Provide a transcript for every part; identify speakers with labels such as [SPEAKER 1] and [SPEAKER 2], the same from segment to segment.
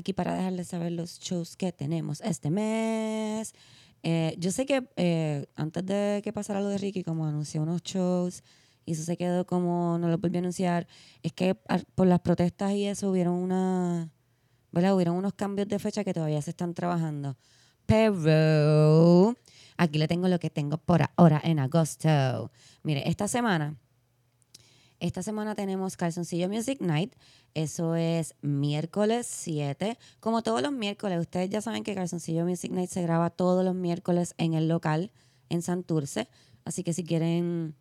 [SPEAKER 1] aquí para dejarles saber los shows que tenemos este mes. Eh, yo sé que eh, antes de que pasara lo de Ricky, como anunció unos shows y eso se quedó como no lo volvió a anunciar, es que por las protestas y eso hubieron una, ¿verdad? Hubieron unos cambios de fecha que todavía se están trabajando. Pero aquí le tengo lo que tengo por ahora en agosto. Mire, esta semana esta semana tenemos Calzoncillo Music Night. Eso es miércoles 7. Como todos los miércoles, ustedes ya saben que Calzoncillo Music Night se graba todos los miércoles en el local en Santurce. Así que si quieren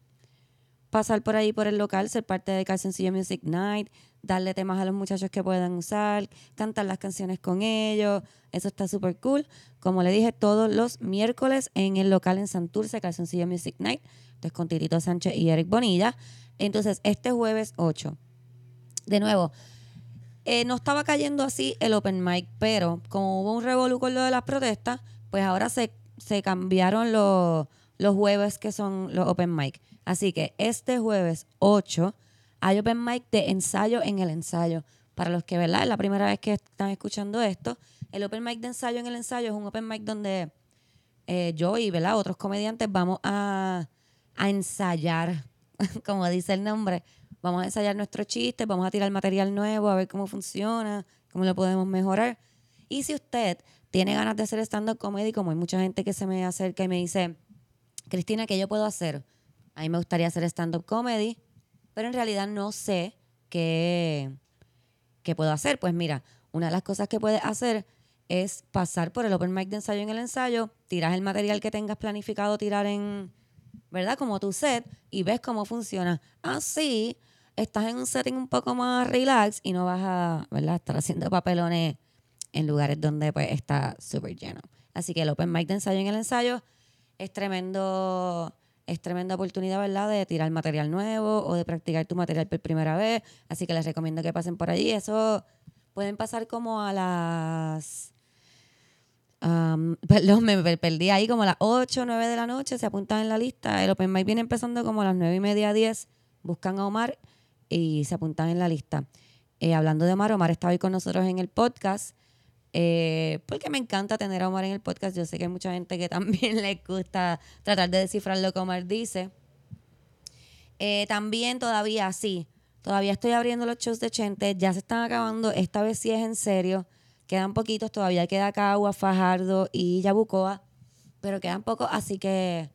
[SPEAKER 1] pasar por ahí por el local, ser parte de Calzoncillo Music Night, darle temas a los muchachos que puedan usar, cantar las canciones con ellos. Eso está súper cool. Como le dije, todos los miércoles en el local en Santurce, Calzoncillo Music Night. Entonces con Tirito Sánchez y Eric Bonilla. Entonces, este jueves 8, de nuevo, eh, no estaba cayendo así el open mic, pero como hubo un revolú con lo de las protestas, pues ahora se, se cambiaron los, los jueves que son los open mic. Así que este jueves 8 hay open mic de ensayo en el ensayo. Para los que, ¿verdad? Es la primera vez que están escuchando esto. El open mic de ensayo en el ensayo es un open mic donde eh, yo y, ¿verdad? Otros comediantes vamos a, a ensayar como dice el nombre, vamos a ensayar nuestros chistes, vamos a tirar material nuevo, a ver cómo funciona, cómo lo podemos mejorar. Y si usted tiene ganas de hacer stand-up comedy, como hay mucha gente que se me acerca y me dice, Cristina, ¿qué yo puedo hacer? A mí me gustaría hacer stand-up comedy, pero en realidad no sé qué, qué puedo hacer. Pues mira, una de las cosas que puedes hacer es pasar por el open mic de ensayo en el ensayo, tiras el material que tengas planificado tirar en, ¿verdad? Como tu set y ves cómo funciona. Así estás en un setting un poco más relax y no vas a, ¿verdad? Estar haciendo papelones en lugares donde pues está súper lleno. Así que el open mic de ensayo en el ensayo es tremendo, es tremenda oportunidad, ¿verdad? De tirar material nuevo o de practicar tu material por primera vez. Así que les recomiendo que pasen por allí. Eso pueden pasar como a las perdón, me perdí ahí como a las 8 o 9 de la noche, se apuntan en la lista. El Open Mic viene empezando como a las 9 y media, 10. Buscan a Omar y se apuntan en la lista. Eh, hablando de Omar, Omar está hoy con nosotros en el podcast. Eh, porque me encanta tener a Omar en el podcast. Yo sé que hay mucha gente que también le gusta tratar de descifrar lo que Omar dice. Eh, también todavía sí, todavía estoy abriendo los shows de Chente, ya se están acabando, esta vez sí es en serio. Quedan poquitos, todavía queda Cagua, Fajardo y Yabucoa, pero quedan pocos, así que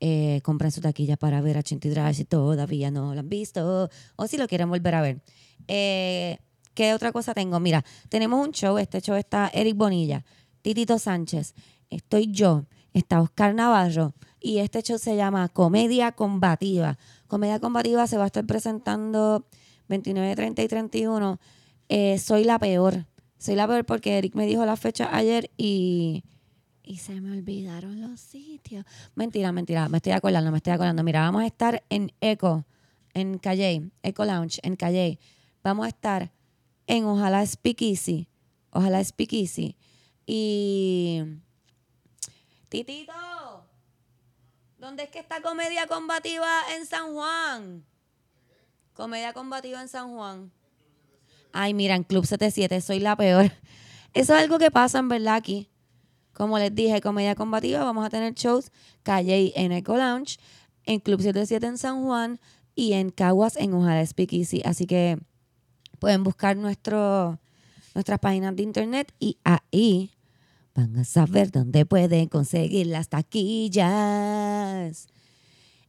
[SPEAKER 1] eh, compren su taquilla para ver a Chinty Drive si todavía no lo han visto o si lo quieren volver a ver. Eh, ¿Qué otra cosa tengo? Mira, tenemos un show, este show está Eric Bonilla, Titito Sánchez, estoy yo, está Oscar Navarro y este show se llama Comedia Combativa. Comedia Combativa se va a estar presentando 29, 30 y 31. Eh, soy la peor. Soy la peor porque Eric me dijo la fecha ayer y, y se me olvidaron los sitios. Mentira, mentira, me estoy acordando, me estoy acordando. Mira, vamos a estar en Eco, en Calle, Eco Lounge, en Calle. Vamos a estar en Ojalá Speak Easy. Ojalá Speak Easy. Y. Titito, ¿dónde es que está Comedia Combativa en San Juan? Comedia Combativa en San Juan. Ay, mira, en Club 77 soy la peor. Eso es algo que pasa en verdad aquí. Como les dije, comedia combativa, vamos a tener shows Calle en Eco Lounge, en Club 77 en San Juan y en Caguas en Ojalá Speakeasy. Así que pueden buscar nuestro, nuestras páginas de internet y ahí van a saber dónde pueden conseguir las taquillas.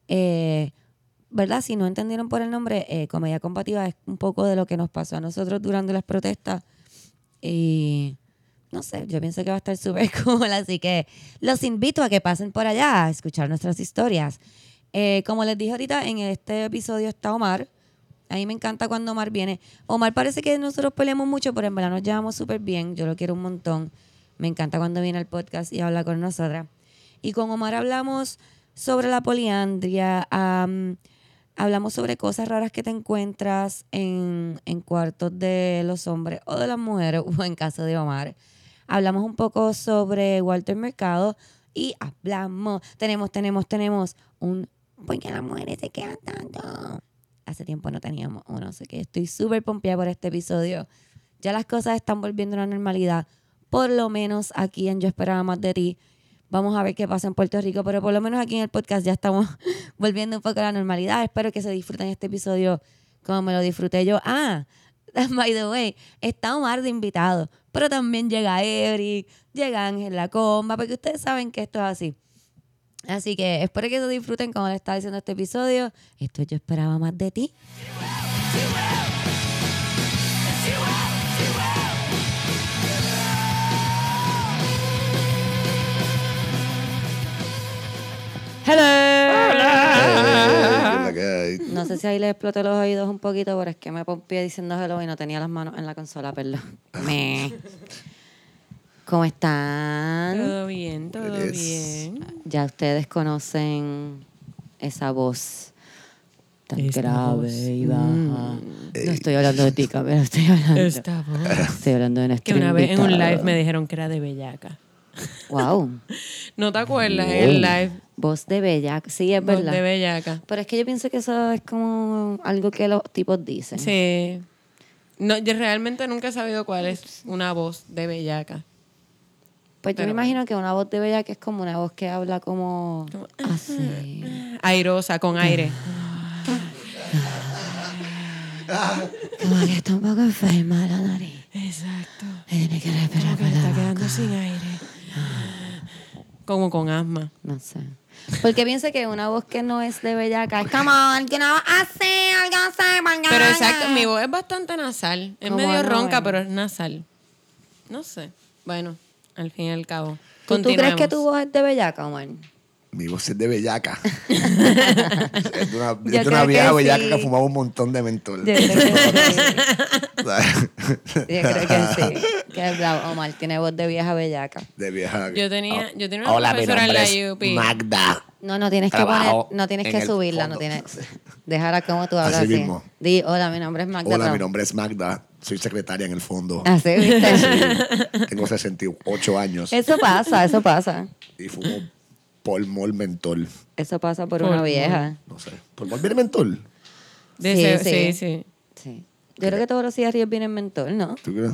[SPEAKER 1] Eh, ¿verdad? Si no entendieron por el nombre, eh, Comedia Combativa es un poco de lo que nos pasó a nosotros durante las protestas. Y no sé, yo pienso que va a estar súper cool, así que los invito a que pasen por allá a escuchar nuestras historias. Eh, como les dije ahorita, en este episodio está Omar. A mí me encanta cuando Omar viene. Omar parece que nosotros peleamos mucho, pero en verdad nos llevamos súper bien. Yo lo quiero un montón. Me encanta cuando viene al podcast y habla con nosotras. Y con Omar hablamos sobre la poliandria, Hablamos sobre cosas raras que te encuentras en, cuartos de los hombres o de las mujeres, o en caso de Omar. Hablamos un poco sobre Walter Mercado y hablamos, tenemos, tenemos, tenemos un ¿Por qué las mujeres se quedan tanto? Hace tiempo no teníamos uno, sé que estoy súper pompeada por este episodio. Ya las cosas están volviendo a la normalidad. Por lo menos aquí en Yo Esperaba Más de Ti. Vamos a ver qué pasa en Puerto Rico, pero por lo menos aquí en el podcast ya estamos volviendo un poco a la normalidad. Espero que se disfruten este episodio como me lo disfruté yo. Ah, by the way, está Omar de invitado, pero también llega Eric, llega Ángel La Comba, porque ustedes saben que esto es así. Así que espero que se disfruten como le estaba diciendo este episodio. Esto yo esperaba más de ti. Hello. No sé si ahí le exploté los oídos un poquito, pero es que me pompié diciendo hello y no tenía las manos en la consola, perdón. Me. ¿Cómo están?
[SPEAKER 2] Todo bien, todo
[SPEAKER 3] Yes.
[SPEAKER 2] bien.
[SPEAKER 1] Ya ustedes conocen esa voz tan
[SPEAKER 2] Esta
[SPEAKER 1] grave
[SPEAKER 2] voz.
[SPEAKER 1] y baja.
[SPEAKER 2] Mm.
[SPEAKER 1] No estoy hablando de ti, pero estoy hablando.
[SPEAKER 2] Esta voz.
[SPEAKER 1] Estoy hablando de nuestra
[SPEAKER 2] Que una vez en un live me dijeron que era de Bellaca.
[SPEAKER 1] Wow.
[SPEAKER 2] ¿No te acuerdas? En el live.
[SPEAKER 1] Voz de bella. Sí, es
[SPEAKER 2] voz
[SPEAKER 1] verdad.
[SPEAKER 2] De Bellaca.
[SPEAKER 1] Pero es que yo pienso que eso es como algo que los tipos dicen.
[SPEAKER 2] Sí. No, yo realmente nunca he sabido cuál es una voz de Bellaca.
[SPEAKER 1] Pues yo me imagino que una voz de bella que es como una voz que habla como así.
[SPEAKER 2] Airosa, con aire.
[SPEAKER 1] Como que está un poco enferma la nariz.
[SPEAKER 2] Exacto.
[SPEAKER 1] Tiene que respirar
[SPEAKER 2] que
[SPEAKER 1] la
[SPEAKER 2] está
[SPEAKER 1] boca.
[SPEAKER 2] quedando sin aire. Como con asma.
[SPEAKER 1] No sé. Porque pienso que una voz que no es de bellaca es como que no hace algo así.
[SPEAKER 2] Pero exacto, mi voz es bastante nasal. Es medio ronca, pero es nasal. No sé. Bueno, al fin y al cabo.
[SPEAKER 1] ¿Tú, tú crees que tu voz es de bellaca, Omar?
[SPEAKER 3] Mi voz es de bellaca. es de una, es de una vieja
[SPEAKER 1] que
[SPEAKER 3] bellaca
[SPEAKER 1] sí.
[SPEAKER 3] que fumaba un montón de mentol.
[SPEAKER 1] Yo creo que sí.
[SPEAKER 3] ¿Sabes?
[SPEAKER 1] Yo creo que sí. Que es bravo. Omar tiene voz de vieja bellaca.
[SPEAKER 3] De vieja.
[SPEAKER 2] Yo tenía- yo tenía una
[SPEAKER 3] Hola, mi
[SPEAKER 2] profesora en
[SPEAKER 3] nombre
[SPEAKER 2] la
[SPEAKER 3] es
[SPEAKER 2] UP.
[SPEAKER 3] Magda.
[SPEAKER 1] No, no tienes que poner, no tienes
[SPEAKER 3] en
[SPEAKER 1] que subirla, no
[SPEAKER 3] fondo.
[SPEAKER 1] tienes. Déjala como tú hablas
[SPEAKER 3] Así
[SPEAKER 1] así.
[SPEAKER 3] mismo.
[SPEAKER 1] Di, hola, mi nombre es Magda.
[SPEAKER 3] Hola, mi nombre es Magda. Soy secretaria en el fondo.
[SPEAKER 1] Así, ¿viste?
[SPEAKER 3] Tengo 68 años
[SPEAKER 1] eso pasa, eso pasa.
[SPEAKER 3] y fumo polmol mentol.
[SPEAKER 1] Eso pasa por una vieja.
[SPEAKER 3] No sé. ¿Polmol viene mentol?
[SPEAKER 2] De
[SPEAKER 1] Sí,
[SPEAKER 2] ese-
[SPEAKER 1] sí.
[SPEAKER 2] sí, sí.
[SPEAKER 1] Sí. Yo creo que todos los cigarrillos vienen mentol, ¿no?
[SPEAKER 3] ¿Tú crees?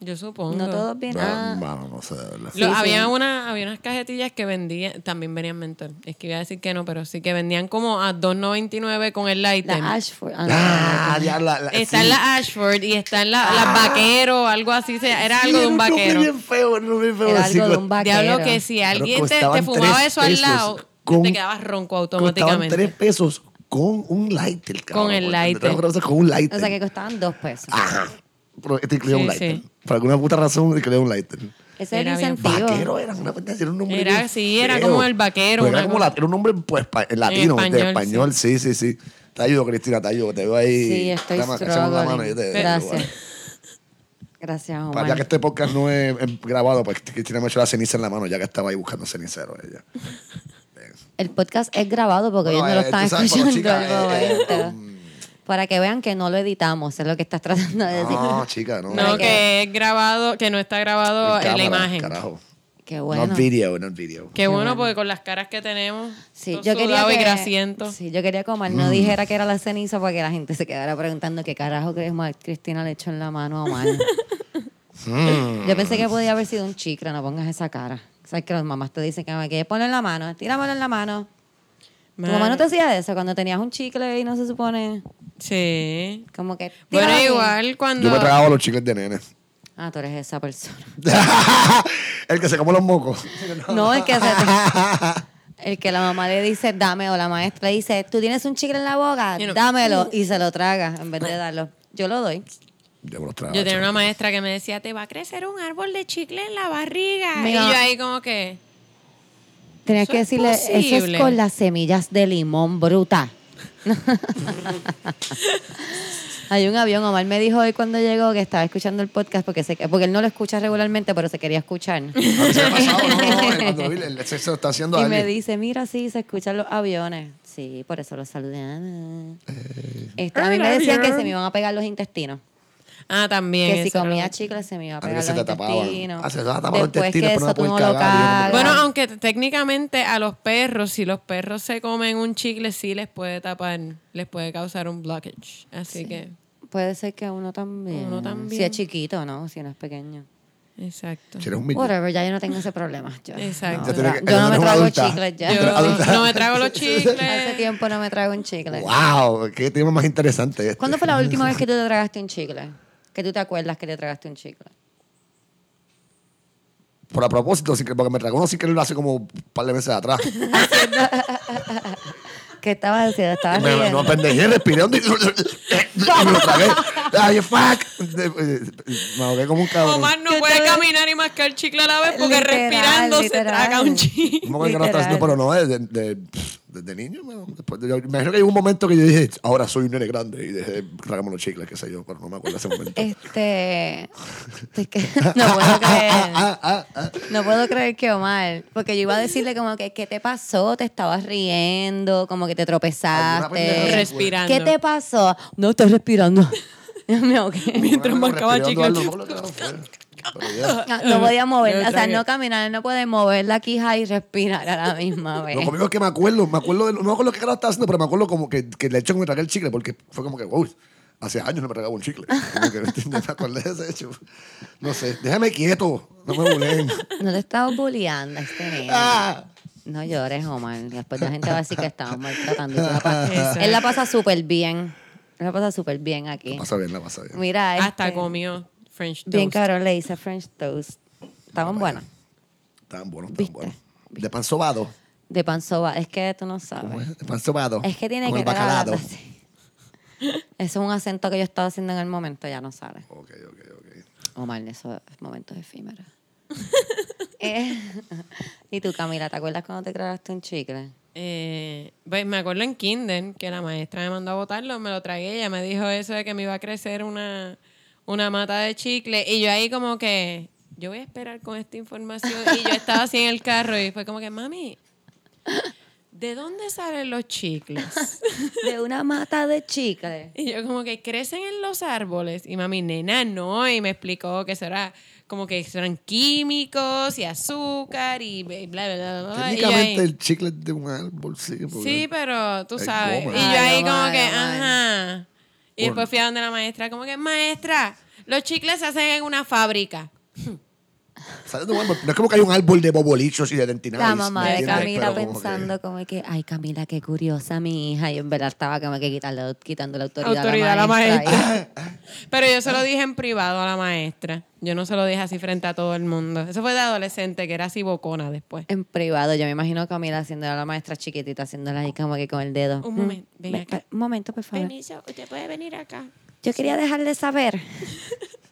[SPEAKER 2] Yo supongo.
[SPEAKER 1] No todos vienen.
[SPEAKER 3] Ah,
[SPEAKER 1] Ah,
[SPEAKER 3] Bueno, no sé, de verdad.
[SPEAKER 1] Sí,
[SPEAKER 2] había, Una, había unas cajetillas que vendían, también venían mentor. Es que iba a decir que no, pero sí que vendían como a 2.99 con el lighter.
[SPEAKER 1] la Ashford. Ah,
[SPEAKER 3] Ah, ya la, la-
[SPEAKER 2] Está
[SPEAKER 3] sí.
[SPEAKER 2] en la Ashford y está en la, las vaquero, algo así. Era
[SPEAKER 3] Sí,
[SPEAKER 2] algo de un vaquero.
[SPEAKER 3] bien feo, bien feo.
[SPEAKER 1] Era algo de un vaquero.
[SPEAKER 2] Diablo que si alguien te, fumaba eso al lado,
[SPEAKER 3] con-
[SPEAKER 2] te quedabas ronco
[SPEAKER 3] Costaban
[SPEAKER 2] automáticamente.
[SPEAKER 3] tres pesos con un lighter, cabrón.
[SPEAKER 2] Con el lighter.
[SPEAKER 3] Con un lighter.
[SPEAKER 1] O sea que costaban dos pesos.
[SPEAKER 3] Ajá. Pero este incluía
[SPEAKER 2] Sí,
[SPEAKER 3] un lighter.
[SPEAKER 2] sí.
[SPEAKER 3] Por alguna puta razón incluía un lighter.
[SPEAKER 1] Ese es el
[SPEAKER 2] Era
[SPEAKER 1] incentivo.
[SPEAKER 3] Vaquero era una pendeja, era un nombre
[SPEAKER 2] Era- sí, era como el vaquero,
[SPEAKER 3] era como la- era un nombre pues pa- en latino, de
[SPEAKER 2] español,
[SPEAKER 3] español, sí, sí, sí. Te ayudo, Cristina, te ayudo. Te veo ahí.
[SPEAKER 1] Sí, estoy
[SPEAKER 3] la mano yo te-.
[SPEAKER 1] Gracias. Gracias,
[SPEAKER 3] Para ya que
[SPEAKER 1] Omar.
[SPEAKER 3] este podcast no es, es grabado, pues Cristina me echó la ceniza en la mano, ya que estaba ahí buscando cenicero ella.
[SPEAKER 1] El podcast es grabado porque
[SPEAKER 3] Bueno,
[SPEAKER 1] ellos no lo
[SPEAKER 3] eh,
[SPEAKER 1] están escuchando Para que vean que no lo editamos, es lo que estás tratando de decir.
[SPEAKER 3] No, chica, no.
[SPEAKER 2] No, que es grabado, que no está grabado en la
[SPEAKER 3] Cámara,
[SPEAKER 2] imagen.
[SPEAKER 3] Carajo.
[SPEAKER 1] Qué bueno.
[SPEAKER 3] No video, no video.
[SPEAKER 2] Qué bueno, porque con las caras que tenemos,
[SPEAKER 1] Sí,
[SPEAKER 2] todo
[SPEAKER 1] yo quería que,
[SPEAKER 2] y grasiento.
[SPEAKER 1] sí, yo quería que Omar
[SPEAKER 3] Mm.
[SPEAKER 1] no dijera que era la ceniza para que la gente se quedara preguntando qué carajo crees Omar Cristina le echó en la mano a Omar.
[SPEAKER 3] Mm.
[SPEAKER 1] Yo pensé que podía haber sido un chicle, no pongas esa cara. Sabes que las mamás te dicen que me quieres poner en la mano, tíramelo en la mano. ¿Tu mamá no te hacía eso cuando tenías un chicle y no se supone
[SPEAKER 2] Sí.
[SPEAKER 1] como que
[SPEAKER 2] Bueno,
[SPEAKER 1] tíralo
[SPEAKER 2] igual cuando...
[SPEAKER 3] Yo me tragaba los chicles de nene.
[SPEAKER 1] Ah, tú eres esa persona.
[SPEAKER 3] el que se come los mocos.
[SPEAKER 1] No, el que se el que la mamá le dice dame o la maestra le dice tú tienes un chicle en la boca, dámelo y se lo traga en vez de darlo. Yo lo doy.
[SPEAKER 3] Yo me los tragaba.
[SPEAKER 2] Yo tenía una maestra que me decía, te va a crecer un árbol de chicle en la barriga.
[SPEAKER 1] Mira.
[SPEAKER 2] Y yo ahí como que...
[SPEAKER 1] Tenías que
[SPEAKER 2] es
[SPEAKER 1] decirle, eso es con las semillas de limón bruta. Hay un avión, Omar me dijo hoy cuando llegó que estaba escuchando el podcast porque, se, porque él no lo escucha regularmente, pero se quería escuchar.
[SPEAKER 3] A mí se me ha pasado, no, no, no, cuando vi el sexo está haciendo
[SPEAKER 1] Y me
[SPEAKER 3] alguien.
[SPEAKER 1] dice, mira, sí, se escuchan los aviones. Sí, por eso los saludé.
[SPEAKER 3] Eh.
[SPEAKER 1] Este, a mí me decían que se me iban a pegar los intestinos.
[SPEAKER 2] Ah, también.
[SPEAKER 1] Que si comía
[SPEAKER 2] lo-
[SPEAKER 1] chicles se me iba a
[SPEAKER 3] A
[SPEAKER 1] pegar
[SPEAKER 3] se
[SPEAKER 1] los intestinos.
[SPEAKER 3] Ah, se te tapaban los
[SPEAKER 1] Después que
[SPEAKER 3] intestinos, pero no puedes
[SPEAKER 1] no
[SPEAKER 3] cagar, no.
[SPEAKER 2] Bueno, aunque técnicamente a los perros, si los perros se comen un chicle, sí les puede tapar, les puede causar un blockage. Así que...
[SPEAKER 1] Puede ser que uno también.
[SPEAKER 2] Uno
[SPEAKER 1] Si
[SPEAKER 2] también.
[SPEAKER 1] es chiquito, ¿no? Si no es pequeño.
[SPEAKER 2] Exacto.
[SPEAKER 3] Si eres un millón.
[SPEAKER 1] Whatever, ya yo no tengo ese problema. Yo,
[SPEAKER 2] Exacto.
[SPEAKER 1] no,
[SPEAKER 3] que-
[SPEAKER 1] yo no me trago
[SPEAKER 3] adulta.
[SPEAKER 1] chicles ya.
[SPEAKER 2] Yo no me trago los
[SPEAKER 1] Hace
[SPEAKER 2] chicles.
[SPEAKER 1] tiempo no me trago un chicle.
[SPEAKER 3] ¡Wow! ¡Qué tema más interesante este!
[SPEAKER 1] ¿Cuándo fue la última vez que tú te tragaste un chicle? Que tú te acuerdas que te tragaste un chicle.
[SPEAKER 3] Por a propósito, sin que- porque me tragó uno sin querer hace como un par de meses atrás.
[SPEAKER 1] ¿Qué estabas haciendo? Estabas
[SPEAKER 3] me,
[SPEAKER 1] riendo.
[SPEAKER 3] no pendejé, respiré hondo y, me lo tragué. ¡Ay, fuck! Me ahogué como un cabrón.
[SPEAKER 2] Omar no puede caminar y mascar chicle a la vez porque
[SPEAKER 1] Literal,
[SPEAKER 2] respirando
[SPEAKER 1] literal.
[SPEAKER 2] se traga un chicle.
[SPEAKER 3] ¿Cómo que no estás haciendo? Pero no, desde, de, desde niño. bueno, después de- yo- me imagino que llegó un momento que yo dije, ahora soy un nene grande y dejé tragarme los chicles, qué sé yo, pero no me acuerdo ese momento.
[SPEAKER 1] Este. no puedo creer.
[SPEAKER 3] Ah, ah, ah.
[SPEAKER 1] No puedo creer que Omar. Porque yo iba a decirle como que, ¿qué te pasó? Te estabas riendo, como que te tropezaste.
[SPEAKER 2] Respirando.
[SPEAKER 1] ¿Qué te pasó? No, estoy respirando. me ahogué.
[SPEAKER 2] Mientras marcaba
[SPEAKER 3] respirando
[SPEAKER 2] chicle.
[SPEAKER 3] algo, no, no, no,
[SPEAKER 1] No podía mover, o sea, no caminar, no puede mover la quija y respirar a la misma vez.
[SPEAKER 3] Lo conmigo es que me acuerdo, me acuerdo, de, no me acuerdo qué carajo estaba haciendo, pero me acuerdo como que, que le hecho que me tragué el chicle, porque fue como que, uy, hace años no me tragaba un chicle. Como que, ¿entiendes? me acordé de ese hecho. No sé, déjame quieto, no me bulen.
[SPEAKER 1] No te estaba bulleando a este nene.
[SPEAKER 3] Ah.
[SPEAKER 1] No llores, Omar. Después la gente va a decir que estamos maltratando. Él la pasa súper bien. Él la pasa súper bien aquí.
[SPEAKER 3] La pasa bien, la pasa bien.
[SPEAKER 1] Mira,
[SPEAKER 2] Hasta
[SPEAKER 1] este,
[SPEAKER 2] comió French toast.
[SPEAKER 1] Bien cabrón, le hice French toast. Estaban buenos.
[SPEAKER 3] Estaban buenos, estaban buenos. De pan sobado.
[SPEAKER 1] De pan soba. Es que tú no
[SPEAKER 3] ¿Cómo
[SPEAKER 1] sabes.
[SPEAKER 3] es? De pan sobado.
[SPEAKER 1] Es que tiene
[SPEAKER 3] Con
[SPEAKER 1] que
[SPEAKER 3] el bacalado.
[SPEAKER 1] Eso es un acento que yo estaba haciendo en el momento, ya no sale.
[SPEAKER 3] Ok, ok, ok.
[SPEAKER 1] Omar, esos momentos efímeros. Eh, y tú, Camila, ¿te acuerdas cuando te creaste un chicle?
[SPEAKER 2] Eh, pues me acuerdo en Kinder que la maestra me mandó a botarlo, me lo tragué. Ella me dijo eso de que me iba a crecer una, una mata de chicle. Y yo ahí como que, yo voy a esperar con esta información. Y yo estaba así en el carro y fue como que, mami, ¿de dónde salen los chicles?
[SPEAKER 1] De una mata de chicle.
[SPEAKER 2] Y yo como que crecen en los árboles. Y mami, nena, no. Y me explicó que eso era como que eran químicos y azúcar y bla, bla, bla, ahí-
[SPEAKER 3] Técnicamente el chicle es de un árbol, sí.
[SPEAKER 2] Sí, pero tú sabes.
[SPEAKER 3] goma.
[SPEAKER 2] Y yo ahí como que, ajá. Y después fui a donde la maestra, como que, maestra, los chicles se hacen en una fábrica.
[SPEAKER 3] Sale de un árbol. No es como que hay un árbol de bobolichos y de dentinales.
[SPEAKER 1] La mamá
[SPEAKER 3] ¿me
[SPEAKER 1] de? Camila
[SPEAKER 3] Pero como que-
[SPEAKER 1] pensando como que, ay Camila, qué curiosa mi hija. Y en verdad estaba como que quitarle, quitando la autoridad,
[SPEAKER 2] Autoridad
[SPEAKER 1] a
[SPEAKER 2] a
[SPEAKER 1] la maestra.
[SPEAKER 2] Pero yo se lo dije en privado a la maestra. Yo no se lo dije así frente a todo el mundo. Eso fue de adolescente, que era así bocona después.
[SPEAKER 1] En privado, yo me imagino a Camila haciéndole a la maestra chiquitita, haciéndola ahí como que con el dedo.
[SPEAKER 2] Un momento,
[SPEAKER 1] Mm,
[SPEAKER 2] ven
[SPEAKER 1] ve-
[SPEAKER 2] acá.
[SPEAKER 1] Un momento, por favor.
[SPEAKER 2] Permiso, usted puede venir acá.
[SPEAKER 1] Yo quería dejarle saber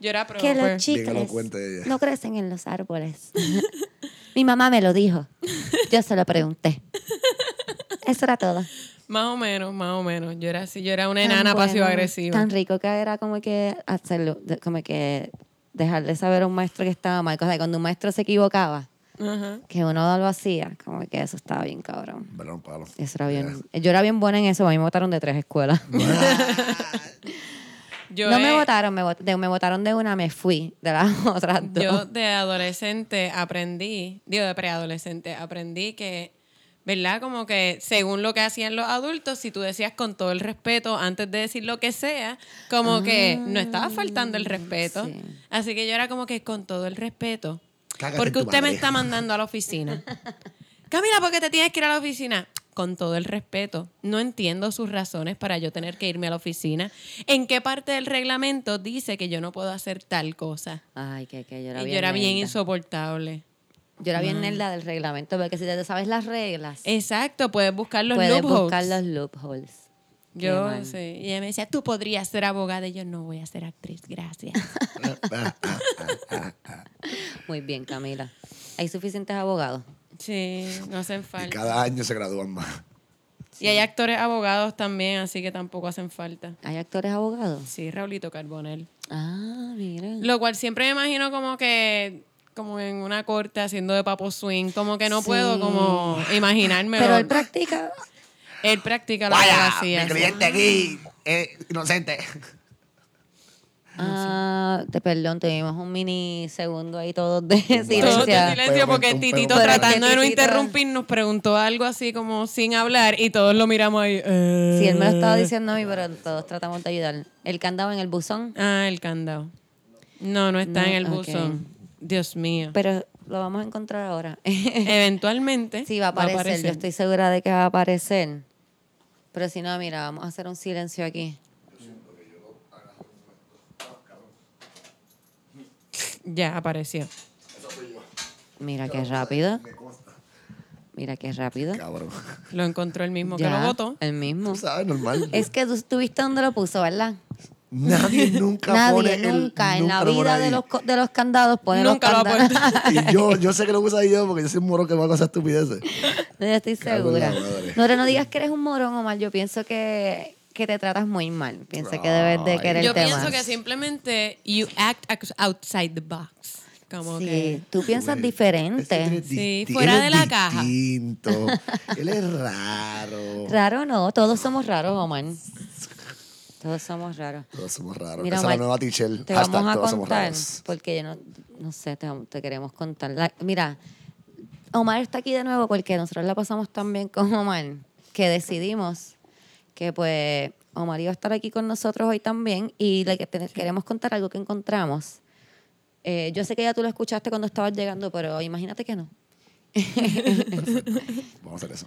[SPEAKER 2] Yo era
[SPEAKER 1] que
[SPEAKER 2] proper.
[SPEAKER 1] los chicles no crecen en los árboles. Mi mamá me lo dijo. Yo se lo pregunté. Eso era todo.
[SPEAKER 2] Más o menos, más o menos. Yo era así, yo era una
[SPEAKER 1] Tan
[SPEAKER 2] enana
[SPEAKER 1] bueno,
[SPEAKER 2] pasivo-agresiva.
[SPEAKER 1] Tan rico que era como que hacerlo, de- como que dejarle saber a un maestro que estaba mal. Cosa que cuando un maestro se equivocaba,
[SPEAKER 2] Ajá.
[SPEAKER 1] que uno lo hacía, como que eso estaba bien cabrón.
[SPEAKER 3] Verdad, un palo.
[SPEAKER 1] Eso era bien. Yo era bien buena en eso, a mí me votaron de tres escuelas.
[SPEAKER 2] Yo
[SPEAKER 1] no me
[SPEAKER 2] he-
[SPEAKER 1] votaron, me, vot- de, me votaron de una, me fui de las otras dos.
[SPEAKER 2] Yo de adolescente aprendí, digo de preadolescente, aprendí que, ¿verdad? Como que según lo que hacían los adultos, si tú decías con todo el respeto antes de decir lo que sea, como que no estaba faltando el respeto.
[SPEAKER 1] Sí.
[SPEAKER 2] Así que yo era como que con todo el respeto.
[SPEAKER 3] Cágate
[SPEAKER 2] ¿Por
[SPEAKER 3] en
[SPEAKER 2] qué
[SPEAKER 3] tu
[SPEAKER 2] usted me está mandando a la oficina? Camila, ¿por qué te tienes que ir a la oficina? Con todo el respeto. No entiendo sus razones para yo tener que irme a la oficina. ¿En qué parte del reglamento dice que yo no puedo hacer tal cosa?
[SPEAKER 1] Ay, que, que yo era
[SPEAKER 2] Y
[SPEAKER 1] bien
[SPEAKER 2] yo era bien
[SPEAKER 1] nerda.
[SPEAKER 2] insoportable.
[SPEAKER 1] Yo era bien nerda del reglamento, porque si te sabes las reglas,
[SPEAKER 2] Exacto, puedes buscar los
[SPEAKER 1] puedes
[SPEAKER 2] loopholes.
[SPEAKER 1] buscar los loopholes.
[SPEAKER 2] Yo sí. Y ella me decía, tú podrías ser abogada. Y yo no voy a ser actriz, gracias.
[SPEAKER 1] Muy bien, Camila. ¿Hay suficientes abogados?
[SPEAKER 2] Sí, no hacen
[SPEAKER 3] Y
[SPEAKER 2] falta.
[SPEAKER 3] cada año se gradúan más.
[SPEAKER 2] Y hay actores abogados también, así que tampoco hacen falta.
[SPEAKER 1] ¿Hay actores abogados?
[SPEAKER 2] Sí, Raulito Carbonell.
[SPEAKER 1] Ah, miren.
[SPEAKER 2] Lo cual siempre me imagino como que como en una corte haciendo de papo swing, como que no
[SPEAKER 1] Sí.
[SPEAKER 2] puedo como imaginármelo.
[SPEAKER 1] Pero él practica.
[SPEAKER 2] Él practica la
[SPEAKER 3] Vaya,
[SPEAKER 2] abogacía.
[SPEAKER 3] mi cliente aquí es inocente.
[SPEAKER 1] Ah, te, perdón, tuvimos un mini segundo ahí todos de silencio.
[SPEAKER 2] Todos de silencio porque Titito tratando de no interrumpir nos preguntó algo así como sin hablar y todos lo miramos ahí. eh.
[SPEAKER 1] Sí, él me lo estaba diciendo a mí, pero todos tratamos de ayudar. El candado en el buzón,
[SPEAKER 2] Ah, el candado. No, no está
[SPEAKER 1] No,
[SPEAKER 2] en el buzón. Dios mío.
[SPEAKER 1] pero lo vamos a encontrar ahora.
[SPEAKER 2] Eventualmente.
[SPEAKER 1] sí, va a aparecer. Yo estoy segura de que va a aparecer. Pero si no, mira, vamos a hacer un silencio aquí.
[SPEAKER 2] Ya apareció.
[SPEAKER 1] Mira qué rápido. Mira qué rápido.
[SPEAKER 3] Cabrón.
[SPEAKER 2] Lo encontró el mismo que
[SPEAKER 1] Ya,
[SPEAKER 2] lo votó.
[SPEAKER 1] El mismo.
[SPEAKER 3] Tú sabes, normal.
[SPEAKER 1] Es que tú, tú viste dónde lo puso, ¿verdad?
[SPEAKER 3] Nadie nunca pone
[SPEAKER 1] Nadie,
[SPEAKER 3] el-
[SPEAKER 1] nunca. en la
[SPEAKER 3] nunca lo pone
[SPEAKER 1] vida de
[SPEAKER 3] ahí.
[SPEAKER 1] los, co- de los candados pone
[SPEAKER 2] Nunca lo
[SPEAKER 1] candados.
[SPEAKER 2] puesto.
[SPEAKER 3] Y yo, yo sé que lo usa yo porque yo soy un moro que va a hacer estupideces.
[SPEAKER 1] No, yo estoy
[SPEAKER 3] Cago en la
[SPEAKER 1] segura.
[SPEAKER 3] madre.
[SPEAKER 1] No, no digas que eres un morón, Omar. Yo pienso que, que te tratas muy mal. Pienso que debes de querer
[SPEAKER 2] Yo pienso que simplemente you act outside the box. Como
[SPEAKER 1] Sí,
[SPEAKER 2] que.
[SPEAKER 1] tú piensas diferente.
[SPEAKER 2] Sí, fuera de la caja.
[SPEAKER 3] distinto. él es raro.
[SPEAKER 1] Raro no, todos somos raros, Omar. Todos somos raros.
[SPEAKER 3] Todos somos raros.
[SPEAKER 1] Mira,
[SPEAKER 3] Esa es
[SPEAKER 1] Omar,
[SPEAKER 3] la nueva Tichel.
[SPEAKER 1] Te
[SPEAKER 3] Hashtag,
[SPEAKER 1] vamos a
[SPEAKER 3] todos somos
[SPEAKER 1] contar, porque yo no, no sé, te, te queremos contar. La- mira, Omar está aquí de nuevo porque nosotros la pasamos tan bien con Omar que decidimos que pues Omar iba a estar aquí con nosotros hoy también y le que- te- queremos contar algo que encontramos. Eh, yo sé que ya tú lo escuchaste cuando estabas llegando, pero imagínate que no.
[SPEAKER 3] Vamos a hacer eso.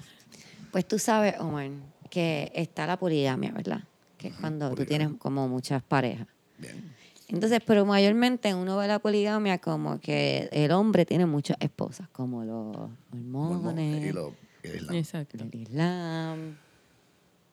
[SPEAKER 1] Pues tú sabes, Omar, que está la poligamia, ¿verdad? Que es cuando tú tienes como muchas parejas.
[SPEAKER 3] Bien.
[SPEAKER 1] Entonces, pero mayormente uno ve la poligamia como que el hombre tiene muchas esposas, como los mormones,
[SPEAKER 3] Y lo, y el Islam.
[SPEAKER 2] Exacto.
[SPEAKER 1] el Islam,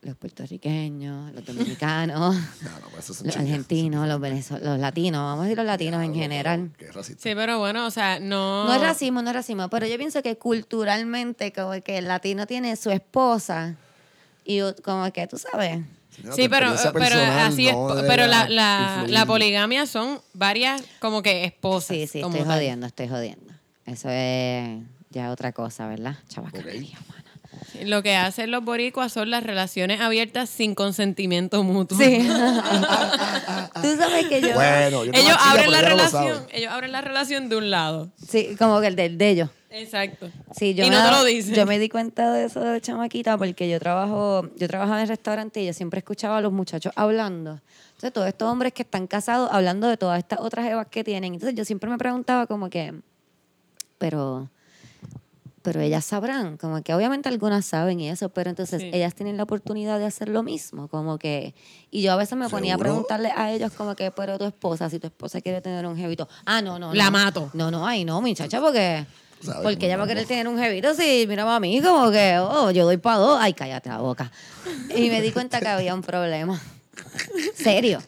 [SPEAKER 1] los puertorriqueños, los dominicanos,
[SPEAKER 3] No, no, pues
[SPEAKER 1] los argentinos, los venezolanos, los latinos, vamos a decir los latinos en general.
[SPEAKER 3] Que es racista.
[SPEAKER 2] Sí, pero bueno, o sea, no.
[SPEAKER 1] No es racismo, no es racismo, pero yo pienso que culturalmente como que el latino tiene su esposa y como que tú sabes,
[SPEAKER 2] Sí, pero, pero
[SPEAKER 3] personal
[SPEAKER 2] así es. Pero la, la, la poligamia son varias como que esposas.
[SPEAKER 1] sí, sí,
[SPEAKER 2] como
[SPEAKER 1] estoy
[SPEAKER 2] tal.
[SPEAKER 1] jodiendo, estoy jodiendo. Eso es ya otra cosa, ¿verdad? Chabacanería, mana.
[SPEAKER 2] Lo que hacen los boricuas son las relaciones abiertas sin consentimiento mutuo.
[SPEAKER 1] Sí. Tú sabes que yo.
[SPEAKER 3] Bueno, yo no
[SPEAKER 2] ellos abren la
[SPEAKER 3] ella no lo
[SPEAKER 2] relación, ellos abren la relación de un lado.
[SPEAKER 1] Sí, como que el del de ellos.
[SPEAKER 2] Exacto.
[SPEAKER 1] Sí, yo
[SPEAKER 2] y
[SPEAKER 1] me
[SPEAKER 2] no te lo dicen.
[SPEAKER 1] Yo me di cuenta de eso de chamaquita porque yo trabajo, yo trabajaba en el restaurante y yo siempre escuchaba a los muchachos hablando. Entonces, todos estos hombres que están casados hablando de todas estas otras evas que tienen. Entonces, yo siempre me preguntaba como que, pero, pero ellas sabrán, como que obviamente algunas saben y eso, pero entonces
[SPEAKER 2] Sí.
[SPEAKER 1] ellas tienen la oportunidad de hacer lo mismo, como que, y yo a veces me ponía a preguntarle a ellos como que, pero tu esposa, si tu esposa quiere tener un jevito, ah, no, no,
[SPEAKER 2] La
[SPEAKER 1] no.
[SPEAKER 2] mato.
[SPEAKER 1] No, no, ay, no, muchacha, porque...
[SPEAKER 3] Sabes
[SPEAKER 1] Porque ella va a querer tener un jevito si mira a mí como que, oh, yo doy para dos. Ay, cállate la boca. Y me di cuenta que había un problema. Serio.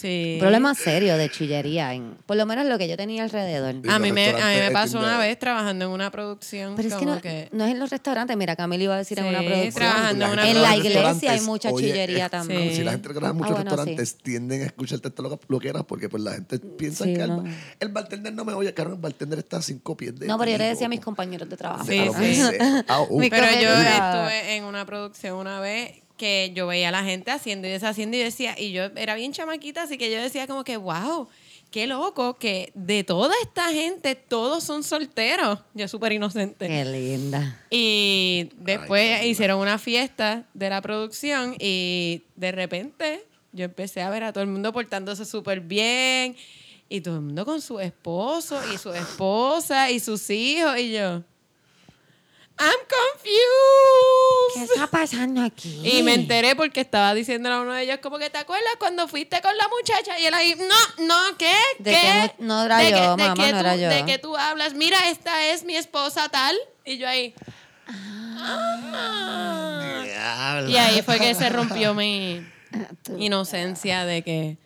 [SPEAKER 2] Sí.
[SPEAKER 1] Un problema serio de chillería. En, por lo menos lo que yo tenía alrededor.
[SPEAKER 2] A mí, me, a mí me
[SPEAKER 3] el
[SPEAKER 2] pasó una vez trabajando en una producción.
[SPEAKER 1] Pero es que no,
[SPEAKER 2] que
[SPEAKER 1] no es en los restaurantes. Mira, Camila iba a decir en
[SPEAKER 2] Sí,
[SPEAKER 1] una producción.
[SPEAKER 2] trabajando en una
[SPEAKER 1] En la iglesia hay mucha
[SPEAKER 3] oye,
[SPEAKER 1] chillería
[SPEAKER 3] es-
[SPEAKER 1] también.
[SPEAKER 2] Sí.
[SPEAKER 3] Si la gente que trabaja en muchos
[SPEAKER 1] Ah, bueno,
[SPEAKER 3] restaurantes tienden a escucharte todo lo que, lo que eras porque pues la gente piensa
[SPEAKER 1] Sí,
[SPEAKER 3] que el,
[SPEAKER 1] no.
[SPEAKER 3] el bartender no me oye, claro, el bartender está a cinco pies de
[SPEAKER 1] No, pero yo le decía a mis compañeros de trabajo.
[SPEAKER 2] Sí, sí.
[SPEAKER 3] Ah, uh,
[SPEAKER 2] Pero yo estuve en una producción una vez que yo veía a la gente haciendo y deshaciendo y decía, y yo era bien chamaquita, así que yo decía como que, wow, qué loco que de toda esta gente todos son solteros. Yo súper inocente.
[SPEAKER 1] Qué linda.
[SPEAKER 2] Y después hicieron una fiesta de la producción y de repente yo empecé a ver a todo el mundo portándose súper bien y todo el mundo con su esposo y su esposa y sus hijos y yo, I'm
[SPEAKER 1] ¿Qué
[SPEAKER 2] confused.
[SPEAKER 1] está pasando aquí?
[SPEAKER 2] Y me enteré porque estaba diciéndole a uno de ellos como que te acuerdas cuando fuiste con la muchacha y él ahí, no, no, ¿qué?
[SPEAKER 1] De
[SPEAKER 2] ¿Qué?
[SPEAKER 1] que no- no era
[SPEAKER 2] ¿De
[SPEAKER 1] yo,
[SPEAKER 2] que- de que
[SPEAKER 1] no
[SPEAKER 2] tú-
[SPEAKER 1] era yo.
[SPEAKER 2] De que tú hablas, mira, esta es mi esposa tal. Y yo ahí... "Ah".
[SPEAKER 3] diablo.
[SPEAKER 2] Y ahí fue que se rompió mi inocencia de que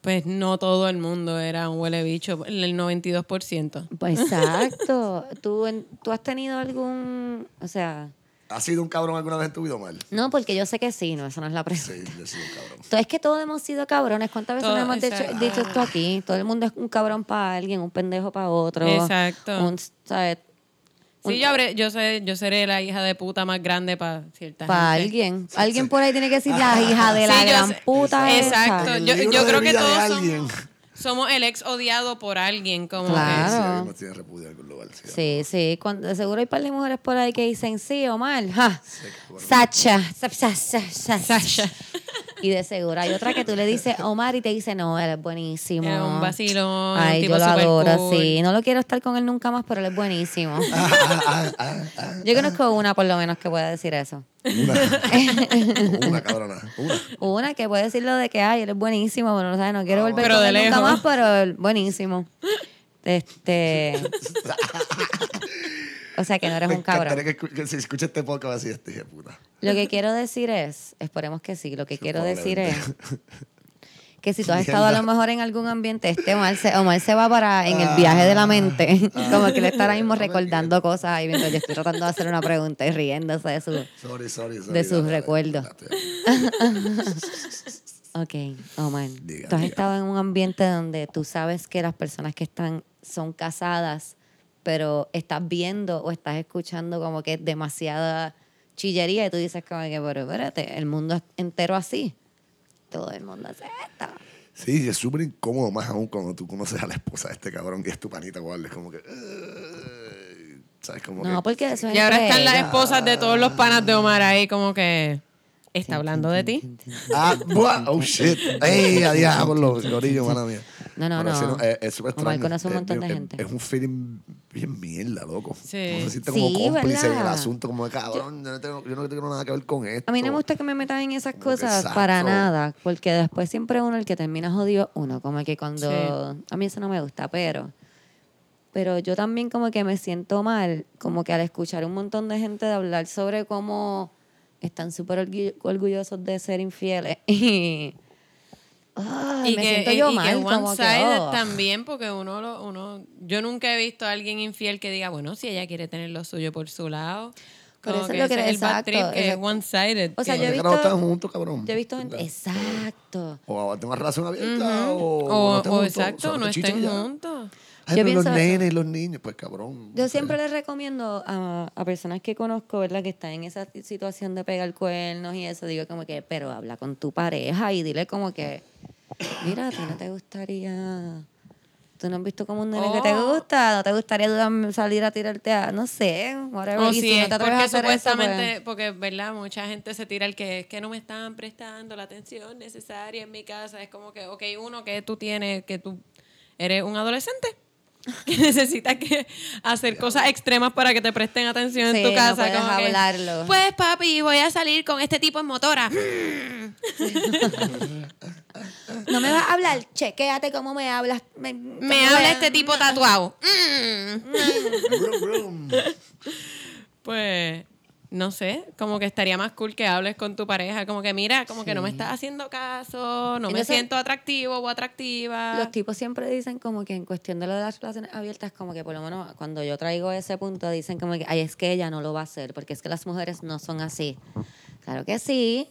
[SPEAKER 2] pues no todo el mundo era un huele bicho, el 92%.
[SPEAKER 1] Pues exacto. ¿Tú, en- ¿Tú has tenido algún, o sea,
[SPEAKER 3] ¿Has sido un cabrón alguna vez en tu vida, mal?
[SPEAKER 1] no, porque yo sé que sí, no, eso no es la pregunta.
[SPEAKER 3] Sí, yo he sido un cabrón.
[SPEAKER 1] Todo es que todos hemos sido cabrones. ¿Cuántas veces
[SPEAKER 2] Todo-
[SPEAKER 1] nos hemos dicho, dicho esto aquí? Todo el mundo es un cabrón para alguien, un pendejo para otro.
[SPEAKER 2] Exacto.
[SPEAKER 1] Un, ¿sabes?
[SPEAKER 2] Sí, yo, habré, yo, sé, yo seré la hija de puta más grande para cierta
[SPEAKER 1] Para
[SPEAKER 2] gente.
[SPEAKER 1] alguien. Alguien por ahí tiene que decir la hija de la
[SPEAKER 2] Sí,
[SPEAKER 1] gran
[SPEAKER 2] sé.
[SPEAKER 1] puta.
[SPEAKER 2] Exacto. Yo- yo creo que todos
[SPEAKER 3] alguien.
[SPEAKER 2] Somos- el ex odiado por alguien, como
[SPEAKER 1] Claro.
[SPEAKER 3] Sí, tiene repudio. Sí,
[SPEAKER 1] Sí, sí. Cuando, de seguro hay par de mujeres por ahí que dicen, sí, Omar. Ja.
[SPEAKER 3] cabrón.
[SPEAKER 1] Sacha. Sa- sa- sa- sa-
[SPEAKER 2] que Sasha.
[SPEAKER 1] Y de seguro hay otra que tú le dices Omar y te dice, no, él es buenísimo.
[SPEAKER 2] Es un vacilón,
[SPEAKER 1] Ay,
[SPEAKER 2] tipo
[SPEAKER 1] yo lo adoro,
[SPEAKER 2] cool.
[SPEAKER 1] sí. No lo quiero estar con él nunca más, pero él es buenísimo.
[SPEAKER 3] Ah, ah, ah, ah.
[SPEAKER 1] Yo conozco una por lo menos que pueda decir eso.
[SPEAKER 3] Una. una cabrona. Una.
[SPEAKER 1] Una que puede decir lo de que, ay, él es buenísimo, pero no, sabes, no quiero volver
[SPEAKER 2] Pero
[SPEAKER 1] con
[SPEAKER 2] de
[SPEAKER 1] él nunca
[SPEAKER 2] lejos.
[SPEAKER 1] más, pero buenísimo. Este... o sea, que no eres
[SPEAKER 3] Me
[SPEAKER 1] un cabrón.
[SPEAKER 3] que, que si este podcast así, este puta.
[SPEAKER 1] Lo que quiero decir es, esperemos que sí, lo que quiero decir es. Que si tú has estado a lo mejor en algún ambiente, este Omar se, Omar se va para en el viaje de la mente, como que le está ahora mismo
[SPEAKER 3] Ah,
[SPEAKER 1] recordando cosas ahí mientras yo estoy tratando de hacer una pregunta y riéndose de su...
[SPEAKER 3] Sorry, sorry, sorry.
[SPEAKER 1] De sus
[SPEAKER 3] dale,
[SPEAKER 1] recuerdos.
[SPEAKER 3] dale.
[SPEAKER 1] Ok, Omar,
[SPEAKER 3] Diga,
[SPEAKER 1] tú has
[SPEAKER 3] diga.
[SPEAKER 1] estado en un ambiente donde tú sabes que las personas que están son casadas, pero estás viendo o estás escuchando como que es demasiada chillería y tú dices como que, pero espérate, el mundo es entero así. Todo el mundo hace esto.
[SPEAKER 3] Sí, es súper incómodo, más aún cuando tú conoces a la esposa de este cabrón y es tu panita igual. Es como que. ¿Sabes? Como
[SPEAKER 1] No,
[SPEAKER 3] que.
[SPEAKER 1] porque eso es
[SPEAKER 2] Y ahora están las esposas de todos los panas de Omar ahí, como que. ¿Está hablando de ti?
[SPEAKER 3] Ah, buah, oh shit. ¡Ey, a diablo! Gorillo, mala mía.
[SPEAKER 1] No, no,
[SPEAKER 3] Pero sí,
[SPEAKER 1] no.
[SPEAKER 3] es, es súper
[SPEAKER 1] Omar
[SPEAKER 3] extraño.
[SPEAKER 1] conoce un
[SPEAKER 3] Es
[SPEAKER 1] montón de
[SPEAKER 3] bien-
[SPEAKER 1] gente.
[SPEAKER 3] Es, es un feeling bien mierda, loco.
[SPEAKER 2] Sí.
[SPEAKER 3] No se siente
[SPEAKER 1] Sí,
[SPEAKER 3] como cómplice en el
[SPEAKER 1] ¿verdad?
[SPEAKER 3] asunto, como de cabrón. Yo no, tengo, yo no tengo nada que ver con esto.
[SPEAKER 1] A mí no me gusta que me metan en esas
[SPEAKER 3] Como
[SPEAKER 1] cosas para nada, porque después siempre uno el que termina jodido, uno, como que cuando...
[SPEAKER 2] Sí.
[SPEAKER 1] A mí eso no me gusta, pero... Pero yo también como que me siento mal, como que al escuchar un montón de gente de hablar sobre cómo están súper orgullo- orgullosos de ser infieles y... Ay,
[SPEAKER 2] y
[SPEAKER 1] me
[SPEAKER 2] que,
[SPEAKER 1] siento
[SPEAKER 2] y-
[SPEAKER 1] yo
[SPEAKER 2] y
[SPEAKER 1] mal,
[SPEAKER 2] que one
[SPEAKER 1] que,
[SPEAKER 2] sided
[SPEAKER 1] oh.
[SPEAKER 2] también, porque uno, lo, uno. Yo nunca he visto a alguien infiel que diga, bueno, si ella quiere tener lo suyo por su lado.
[SPEAKER 1] Pero
[SPEAKER 2] Como
[SPEAKER 1] eso es lo que-
[SPEAKER 2] es el bad
[SPEAKER 1] exacto,
[SPEAKER 2] trip que es
[SPEAKER 1] exacto.
[SPEAKER 2] one-sided.
[SPEAKER 1] O sea, yo he
[SPEAKER 3] ¿Por
[SPEAKER 1] visto-
[SPEAKER 3] están juntos, cabrón?
[SPEAKER 1] Yo he visto. Exacto.
[SPEAKER 3] O tengo una relación abierta
[SPEAKER 2] Ujú.
[SPEAKER 3] o.
[SPEAKER 2] o,
[SPEAKER 3] no estén
[SPEAKER 2] o
[SPEAKER 3] juntos,
[SPEAKER 2] exacto, no estén
[SPEAKER 3] y ya.
[SPEAKER 2] juntos.
[SPEAKER 3] Ay,
[SPEAKER 1] Yo
[SPEAKER 3] pero los
[SPEAKER 1] eso.
[SPEAKER 3] nenes y los niños, pues cabrón.
[SPEAKER 1] Yo siempre les recomiendo a, a personas que conozco, ¿verdad? Que están en esa situación de pegar cuernos y eso, digo como que, pero habla con tu pareja y dile como que, mira, a ti no te gustaría, tú no has visto como un nene que te
[SPEAKER 2] Oh.
[SPEAKER 1] gusta, no te gustaría salir a tirarte a, no sé, whatever. Y
[SPEAKER 2] si
[SPEAKER 1] no te a
[SPEAKER 2] porque
[SPEAKER 1] eso,
[SPEAKER 2] supuestamente,
[SPEAKER 1] pues,
[SPEAKER 2] porque, ¿verdad? Mucha gente se tira el que es que no me están prestando la atención necesaria en mi casa. Es como que, ok, uno que tú tienes, que tú eres un adolescente. Que necesitas que hacer cosas extremas para que te presten atención
[SPEAKER 1] Sí,
[SPEAKER 2] en tu
[SPEAKER 1] no
[SPEAKER 2] casa.
[SPEAKER 1] puedes
[SPEAKER 2] como que,
[SPEAKER 1] hablarlo.
[SPEAKER 2] pues papi, voy a salir con este tipo en motora.
[SPEAKER 1] no me vas a hablar, chequéate cómo me hablas. Me,
[SPEAKER 2] Me habla este tipo tatuado. Mm. Pues, no sé, como que estaría más cool que hables con tu pareja. Como que, mira, como que no me estás haciendo caso, no me siento atractivo o atractiva.
[SPEAKER 1] Los tipos siempre dicen como que en cuestión de lo de las relaciones abiertas, como que por lo menos cuando yo traigo ese punto, dicen como que, ay, es que ella no lo va a hacer, porque es que las mujeres no son así. Claro que sí,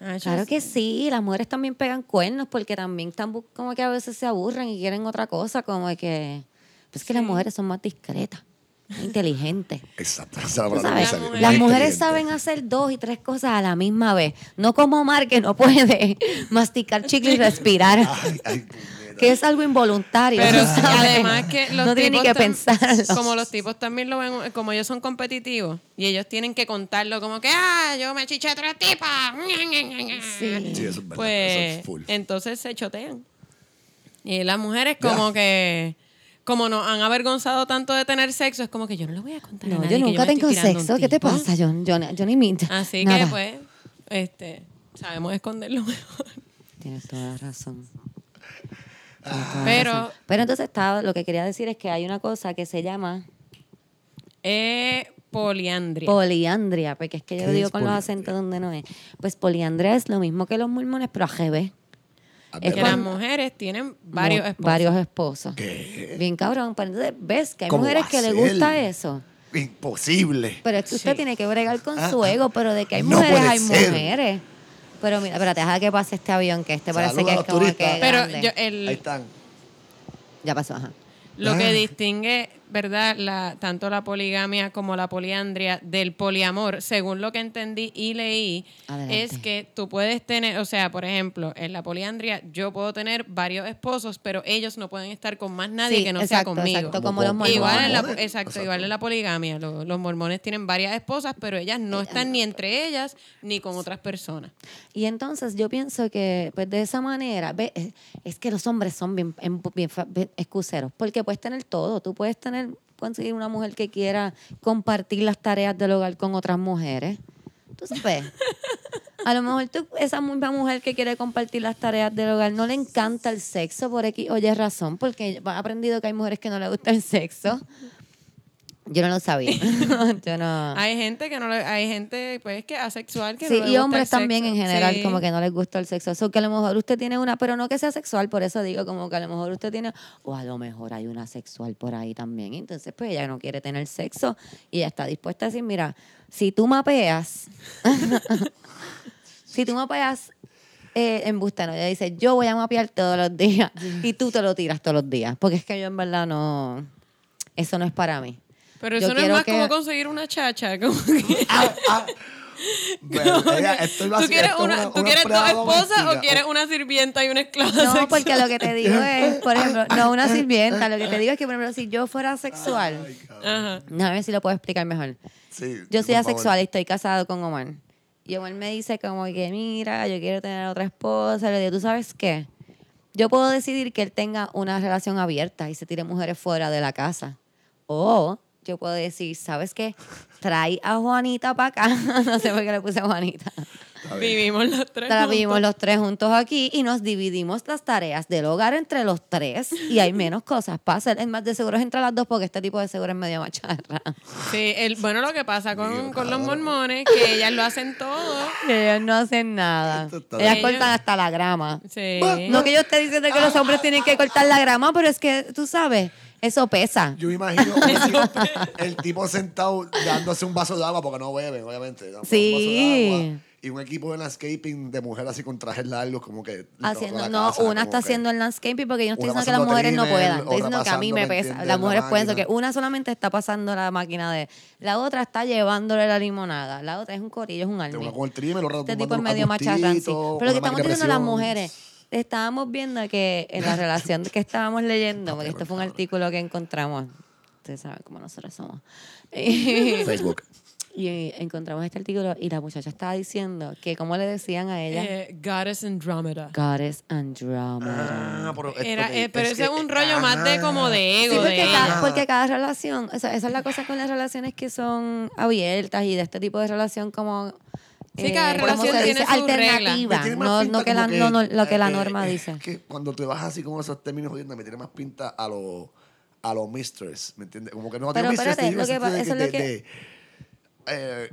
[SPEAKER 2] Ah,
[SPEAKER 1] claro
[SPEAKER 2] sí.
[SPEAKER 1] que sí, las mujeres también pegan cuernos porque también están como que a veces se aburren y quieren otra cosa, como que... Pues que las mujeres son más discretas, más inteligentes.
[SPEAKER 3] Exacto. esa es la palabra que
[SPEAKER 1] las mujeres saben hacer dos y tres cosas a la misma vez. No como Omar que no puede masticar chicle y respirar.
[SPEAKER 3] Ay, ay.
[SPEAKER 1] Que es algo involuntario.
[SPEAKER 2] Pero además que los
[SPEAKER 1] no tiene ni
[SPEAKER 2] tipos
[SPEAKER 1] que pensar.
[SPEAKER 2] Como los tipos también lo ven, como ellos son competitivos y ellos tienen que contarlo como que, ah, yo me chiché a tres tipas.
[SPEAKER 1] Sí.
[SPEAKER 3] Sí, eso es verdad. eso
[SPEAKER 2] Pues
[SPEAKER 3] es full.
[SPEAKER 2] entonces se chotean. Y las mujeres como que, como nos han avergonzado tanto de tener sexo, es como que yo no le voy a contar a
[SPEAKER 1] No,
[SPEAKER 2] nadie
[SPEAKER 1] yo nunca tengo sexo. ¿Qué te pasa? Yo, yo, yo ni minto.
[SPEAKER 2] Así
[SPEAKER 1] Nada.
[SPEAKER 2] que pues, este, sabemos esconderlo mejor.
[SPEAKER 1] Tienes toda la razón.
[SPEAKER 2] Pero
[SPEAKER 1] Pero entonces estaba, lo que quería decir es que hay una cosa que se llama
[SPEAKER 2] es poliandria.
[SPEAKER 1] poliandria, porque es que yo
[SPEAKER 3] ¿Qué
[SPEAKER 1] lo digo con los acentos donde no es. Pues poliandria es lo mismo que los mormones, pero a GB.
[SPEAKER 3] A
[SPEAKER 1] es
[SPEAKER 2] que las mujeres tienen varios esposos.
[SPEAKER 1] Varios esposos.
[SPEAKER 3] ¿Qué?
[SPEAKER 1] Bien cabrón. Pero entonces ves que hay
[SPEAKER 3] ¿Cómo
[SPEAKER 1] mujeres que
[SPEAKER 3] a
[SPEAKER 1] le
[SPEAKER 3] ser?
[SPEAKER 1] gusta eso.
[SPEAKER 3] Imposible.
[SPEAKER 1] Pero es que usted
[SPEAKER 2] Sí.
[SPEAKER 1] tiene que bregar con
[SPEAKER 3] Ah,
[SPEAKER 1] su
[SPEAKER 3] ah.
[SPEAKER 1] ego, pero de que hay
[SPEAKER 3] No
[SPEAKER 1] mujeres,
[SPEAKER 3] puede
[SPEAKER 1] hay
[SPEAKER 3] ser.
[SPEAKER 1] mujeres. Pero mira, espérate, deja que pase este avión, que este parece
[SPEAKER 3] Saluda
[SPEAKER 1] que
[SPEAKER 3] a
[SPEAKER 1] es
[SPEAKER 3] los
[SPEAKER 1] como
[SPEAKER 3] turistas.
[SPEAKER 1] que
[SPEAKER 2] Pero
[SPEAKER 1] grande.
[SPEAKER 2] yo,
[SPEAKER 3] Ahí
[SPEAKER 2] el,
[SPEAKER 3] están.
[SPEAKER 1] Ya pasó, ajá.
[SPEAKER 2] lo
[SPEAKER 3] Ah.
[SPEAKER 2] que distingue ¿verdad? La, tanto la poligamia como la poliandria del poliamor, según lo que entendí y leí,
[SPEAKER 1] Adelante.
[SPEAKER 2] es que tú puedes tener, o sea, por ejemplo, en la poliandria yo puedo tener varios esposos, pero ellos no pueden estar con más nadie
[SPEAKER 1] Sí,
[SPEAKER 2] que no
[SPEAKER 1] exacto,
[SPEAKER 2] sea conmigo.
[SPEAKER 1] exacto, como los mormones.
[SPEAKER 2] Igual en la, exacto,
[SPEAKER 3] Exacto.
[SPEAKER 2] igual en la poligamia. Los, los mormones tienen varias esposas, pero ellas no están ni entre ellas ni con otras personas.
[SPEAKER 1] Y entonces yo pienso que pues de esa manera, ve, es- que los hombres son bien, bien fa- bien excuseros, porque puedes tener todo, tú puedes tener, conseguir una mujer que quiera compartir las tareas del hogar con otras mujeres. Tú sabes. A lo mejor tú, esa misma mujer que quiere compartir las tareas del hogar no le encanta el sexo por X oye razón, porque ha aprendido que hay mujeres que no le gusta el sexo. Yo no lo sabía. Yo no.
[SPEAKER 2] Hay gente que no le, hay gente pues que asexual que.
[SPEAKER 1] Sí,
[SPEAKER 2] no le
[SPEAKER 1] y
[SPEAKER 2] gusta
[SPEAKER 1] hombres
[SPEAKER 2] el sexo.
[SPEAKER 1] también en general,
[SPEAKER 2] Sí.
[SPEAKER 1] como que no les gusta el sexo. So, que a lo mejor usted tiene una, pero no que sea sexual, por eso digo, como que a lo mejor usted tiene, o a lo mejor hay una sexual por ahí también. Entonces, pues ella no quiere tener sexo y ella está dispuesta a decir, mira, si tú mapeas, si tú mapeas eh, en bustano, ella dice, yo voy a mapear todos los días y tú te lo tiras todos los días, porque es que yo en verdad no, eso no es para mí.
[SPEAKER 2] Pero
[SPEAKER 1] Yo
[SPEAKER 2] eso no es más
[SPEAKER 1] que-
[SPEAKER 2] como conseguir una chacha. como que-
[SPEAKER 3] Ah, ah. Bueno, ella, estoy
[SPEAKER 2] ¿Tú quieres, una, ¿tú quieres dos esposas o quieres una sirvienta y una esclava
[SPEAKER 1] No,
[SPEAKER 2] sexual?
[SPEAKER 1] porque lo que te digo es, por ejemplo, no una sirvienta, lo que te digo es que, por ejemplo, si yo fuera sexual.
[SPEAKER 2] Ajá.
[SPEAKER 1] a ver si lo puedo explicar mejor.
[SPEAKER 3] Sí,
[SPEAKER 1] Yo soy
[SPEAKER 3] favor.
[SPEAKER 1] asexual y estoy casado con Omar. Y Omar me dice como que, mira, yo quiero tener otra esposa. Le digo, ¿tú sabes qué? Yo puedo decidir que él tenga una relación abierta y se tire mujeres fuera de la casa. O yo puedo decir, ¿sabes qué? Trae a Juanita para acá. no sé por qué le puse a Juanita.
[SPEAKER 2] Vivimos los tres.
[SPEAKER 1] La
[SPEAKER 2] juntos.
[SPEAKER 1] vivimos los tres juntos aquí y nos dividimos las tareas del hogar entre los tres y hay menos cosas para hacer. Es más, de seguro es entre las dos porque este tipo de seguro es medio macharra.
[SPEAKER 2] Sí, el, bueno, lo que pasa con,
[SPEAKER 3] Dios,
[SPEAKER 2] con los mormones, que ellas lo hacen todo.
[SPEAKER 1] Ellos no hacen nada. Ellas
[SPEAKER 2] bien.
[SPEAKER 1] cortan hasta la grama.
[SPEAKER 2] Sí.
[SPEAKER 1] No que yo esté diciendo que los hombres tienen que cortar la grama, pero es que tú sabes, eso pesa.
[SPEAKER 3] Yo me imagino el tipo, sentado dándose un vaso de agua porque no beben, obviamente. dando un vaso de
[SPEAKER 1] Sí.
[SPEAKER 3] agua, y un equipo de landscaping de mujeres así con trajes largos, como que.
[SPEAKER 1] Haciendo, no,
[SPEAKER 3] casa,
[SPEAKER 1] una está haciendo el landscaping porque yo no estoy diciendo que las mujeres no puedan. Estoy diciendo que a mí me
[SPEAKER 3] pasando, ¿me
[SPEAKER 1] pesa. Las
[SPEAKER 3] la
[SPEAKER 1] mujeres pueden, eso que
[SPEAKER 3] máquina.
[SPEAKER 1] una solamente está pasando la máquina de. La otra está llevándole la limonada. La otra es un corillo, es un
[SPEAKER 3] los
[SPEAKER 1] Este tipo es medio macharrán, sí. Pero lo que estamos diciendo las mujeres. Estábamos viendo que en la relación que estábamos leyendo, porque esto fue un artículo que encontramos. Ustedes saben cómo nosotros somos. Y,
[SPEAKER 3] Facebook.
[SPEAKER 1] y encontramos este artículo y la muchacha estaba diciendo que, como le decían a ella?
[SPEAKER 2] Eh, Goddess Andromeda.
[SPEAKER 1] Goddess Andromeda.
[SPEAKER 3] Ah, pero,
[SPEAKER 2] Era, eh, pero
[SPEAKER 3] es
[SPEAKER 2] ese es un rollo más de como de
[SPEAKER 1] Sí,
[SPEAKER 2] ego.
[SPEAKER 1] porque,
[SPEAKER 2] de
[SPEAKER 1] cada,
[SPEAKER 2] ella.
[SPEAKER 1] porque cada relación, o sea, esa es la cosa con las relaciones que son abiertas y de este tipo de relación como... eh,
[SPEAKER 2] Sí, cada
[SPEAKER 1] ¿cómo
[SPEAKER 2] relación
[SPEAKER 1] se
[SPEAKER 2] tiene
[SPEAKER 1] dice?
[SPEAKER 2] reglas.
[SPEAKER 1] alternativa,
[SPEAKER 3] más
[SPEAKER 1] no, no que la, no, no, lo que la
[SPEAKER 3] eh,
[SPEAKER 1] norma
[SPEAKER 3] eh,
[SPEAKER 1] dice.
[SPEAKER 3] Es que cuando te vas así con esos términos jodiendo, me tiene más pinta a los a los mistress, ¿me entiendes? Como que no
[SPEAKER 1] Pero
[SPEAKER 3] tiene mistress,
[SPEAKER 1] espérate, lo que
[SPEAKER 3] sentido
[SPEAKER 1] eso es
[SPEAKER 3] de
[SPEAKER 1] lo que-
[SPEAKER 3] de- eh,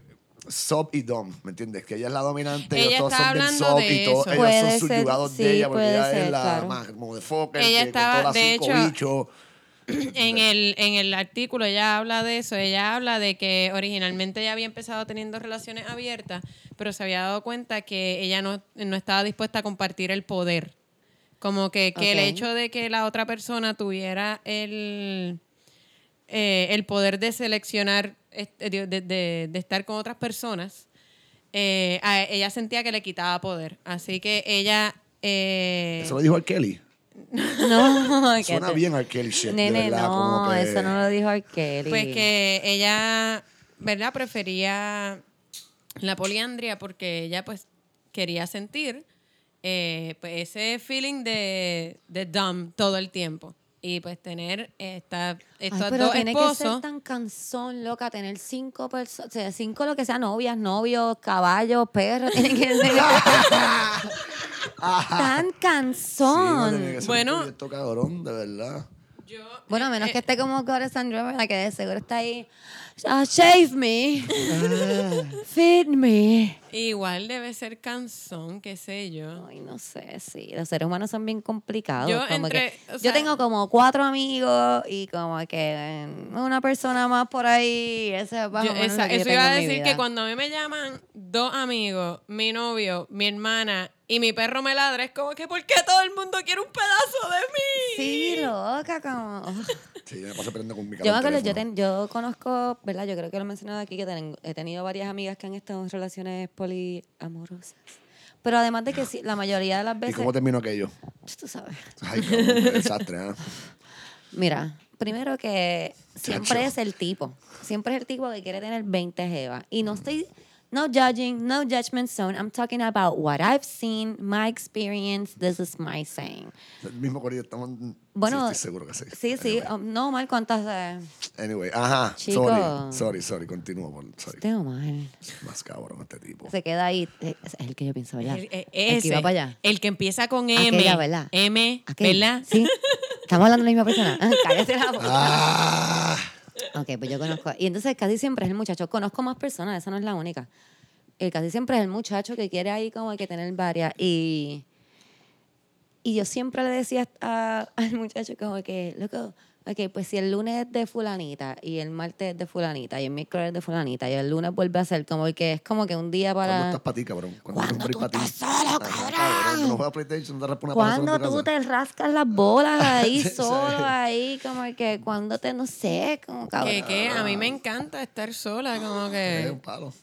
[SPEAKER 3] sub y dom, ¿me entiendes? Que ella es la dominante,
[SPEAKER 2] Ella
[SPEAKER 3] ellos todos
[SPEAKER 2] está
[SPEAKER 3] son del
[SPEAKER 2] hablando
[SPEAKER 3] sub
[SPEAKER 2] de
[SPEAKER 3] y todos
[SPEAKER 2] eso.
[SPEAKER 3] ellos son subyugados
[SPEAKER 1] sí,
[SPEAKER 3] de ella porque ella
[SPEAKER 1] ser,
[SPEAKER 3] es la
[SPEAKER 1] claro.
[SPEAKER 3] más como de Fokker,
[SPEAKER 2] Ella
[SPEAKER 3] que
[SPEAKER 2] estaba,
[SPEAKER 3] con todas
[SPEAKER 2] de
[SPEAKER 3] cinco
[SPEAKER 2] hecho,
[SPEAKER 3] bichos.
[SPEAKER 2] en el, en el artículo ella habla de eso, ella habla de que originalmente ella había empezado teniendo relaciones abiertas, pero se había dado cuenta que ella no, no estaba dispuesta a compartir el poder. Como que, que el hecho de que la otra persona tuviera el, eh, el poder de seleccionar, este, de, de- de- de estar con otras personas, eh, a- ella sentía que le quitaba poder. Así que ella... eh,
[SPEAKER 3] Eso lo dijo R. Kelly.
[SPEAKER 1] No,
[SPEAKER 3] Suena
[SPEAKER 1] te-
[SPEAKER 3] bien R. Kelly shit, de verdad,
[SPEAKER 1] no,
[SPEAKER 3] que-
[SPEAKER 1] eso no lo dijo Kelly.
[SPEAKER 2] Pues que ella, ¿verdad? Prefería la poliandria porque ella pues quería sentir eh, pues, ese feeling de, de dumb todo el tiempo. Y pues tener esta,
[SPEAKER 1] Ay,
[SPEAKER 2] estos
[SPEAKER 1] pero
[SPEAKER 2] dos
[SPEAKER 1] tiene que
[SPEAKER 2] esposos.
[SPEAKER 1] ser tan cansón, loca, tener cinco personas, o sea, cinco lo que sea, novias, novios, caballos, perros, tiene que ser tan
[SPEAKER 3] Sí, no,
[SPEAKER 1] cansón.
[SPEAKER 3] tiene que ser
[SPEAKER 2] Bueno.
[SPEAKER 3] un proyecto cabrón, de verdad.
[SPEAKER 2] Yo,
[SPEAKER 1] bueno, a
[SPEAKER 2] eh,
[SPEAKER 1] menos
[SPEAKER 2] eh,
[SPEAKER 1] que esté como Goddess Andromeda, que de seguro está ahí. Ah, shave me. Feed me.
[SPEAKER 2] Igual debe ser cansón, qué sé yo.
[SPEAKER 1] Ay, no sé, sí. Los seres humanos son bien complicados.
[SPEAKER 2] Yo
[SPEAKER 1] como
[SPEAKER 2] entre-
[SPEAKER 1] que-
[SPEAKER 2] o
[SPEAKER 1] yo
[SPEAKER 2] sea-
[SPEAKER 1] tengo como cuatro amigos y como que eh, una persona más por ahí. Ese
[SPEAKER 2] Yo- esa-
[SPEAKER 1] yo
[SPEAKER 2] eso iba a decir que cuando a mí me llaman dos amigos, mi novio, mi hermana y mi perro me ladra, es como que ¿por qué todo el mundo quiere un pedazo de mí?
[SPEAKER 1] Sí, loca, como...
[SPEAKER 3] Sí, yo me paso perdiendo con mi
[SPEAKER 1] Yo me acuerdo, yo, ten- yo conozco, ¿verdad? Yo creo que lo he mencionado aquí, que ten- he tenido varias amigas que han estado en relaciones poliamorosas. Pero además de que sí, la mayoría de las
[SPEAKER 3] ¿Y
[SPEAKER 1] veces...
[SPEAKER 3] cómo terminó aquello?
[SPEAKER 1] Tú sabes.
[SPEAKER 3] Ay, cabrón, qué desastre, ¿ah?
[SPEAKER 1] Mira, primero que siempre
[SPEAKER 3] Chacho.
[SPEAKER 1] es el tipo. Siempre es el tipo que quiere tener 20 jevas. Y no estoy, no judging, no judgment zone. I'm talking about what I've seen, my experience. This is my saying.
[SPEAKER 3] El mismo corrido estamos...
[SPEAKER 1] Bueno,
[SPEAKER 3] sí, estoy seguro que sí.
[SPEAKER 1] Sí, sí.
[SPEAKER 3] Anyway,
[SPEAKER 1] um, no, mal, ¿cuántas? eh,
[SPEAKER 3] Anyway, ajá,
[SPEAKER 1] Chico.
[SPEAKER 3] sorry, sorry, sorry, continúo, por, sorry.
[SPEAKER 1] Tengo mal.
[SPEAKER 3] Más cabrón este tipo.
[SPEAKER 1] Se queda ahí. eh, Es el que yo pienso, ¿verdad?
[SPEAKER 2] El,
[SPEAKER 1] El,
[SPEAKER 2] eh,
[SPEAKER 1] que
[SPEAKER 2] ese,
[SPEAKER 1] iba para allá.
[SPEAKER 2] el que empieza con M.
[SPEAKER 1] Aquella, ¿verdad?
[SPEAKER 2] M,
[SPEAKER 1] Aquel.
[SPEAKER 2] ¿verdad?
[SPEAKER 1] Sí. Estamos hablando de la misma persona. Cállate la boca.
[SPEAKER 3] Ah,
[SPEAKER 1] Ok, pues yo conozco. Y entonces casi siempre es el muchacho. Conozco más personas, esa no es la única. El casi siempre es el muchacho que quiere ahí como que tener varias. Y, y yo siempre le decía al muchacho como que, loco, ok, pues si el lunes es de fulanita y el martes es de fulanita y el miércoles es de fulanita y el lunes vuelve a ser como que es como que un día
[SPEAKER 3] ¿Cuándo
[SPEAKER 1] para...
[SPEAKER 3] estás para ti, cabrón? ¿Cuándo,
[SPEAKER 1] ¿Cuándo tú estás solo, cabrón?
[SPEAKER 3] No juegas PlayStation, no te una tu
[SPEAKER 1] tú te rascas las bolas ahí solo, ahí, como que cuando te, no sé, como cabrón.
[SPEAKER 2] Que, que a mí me encanta estar sola, como que...
[SPEAKER 3] un palo.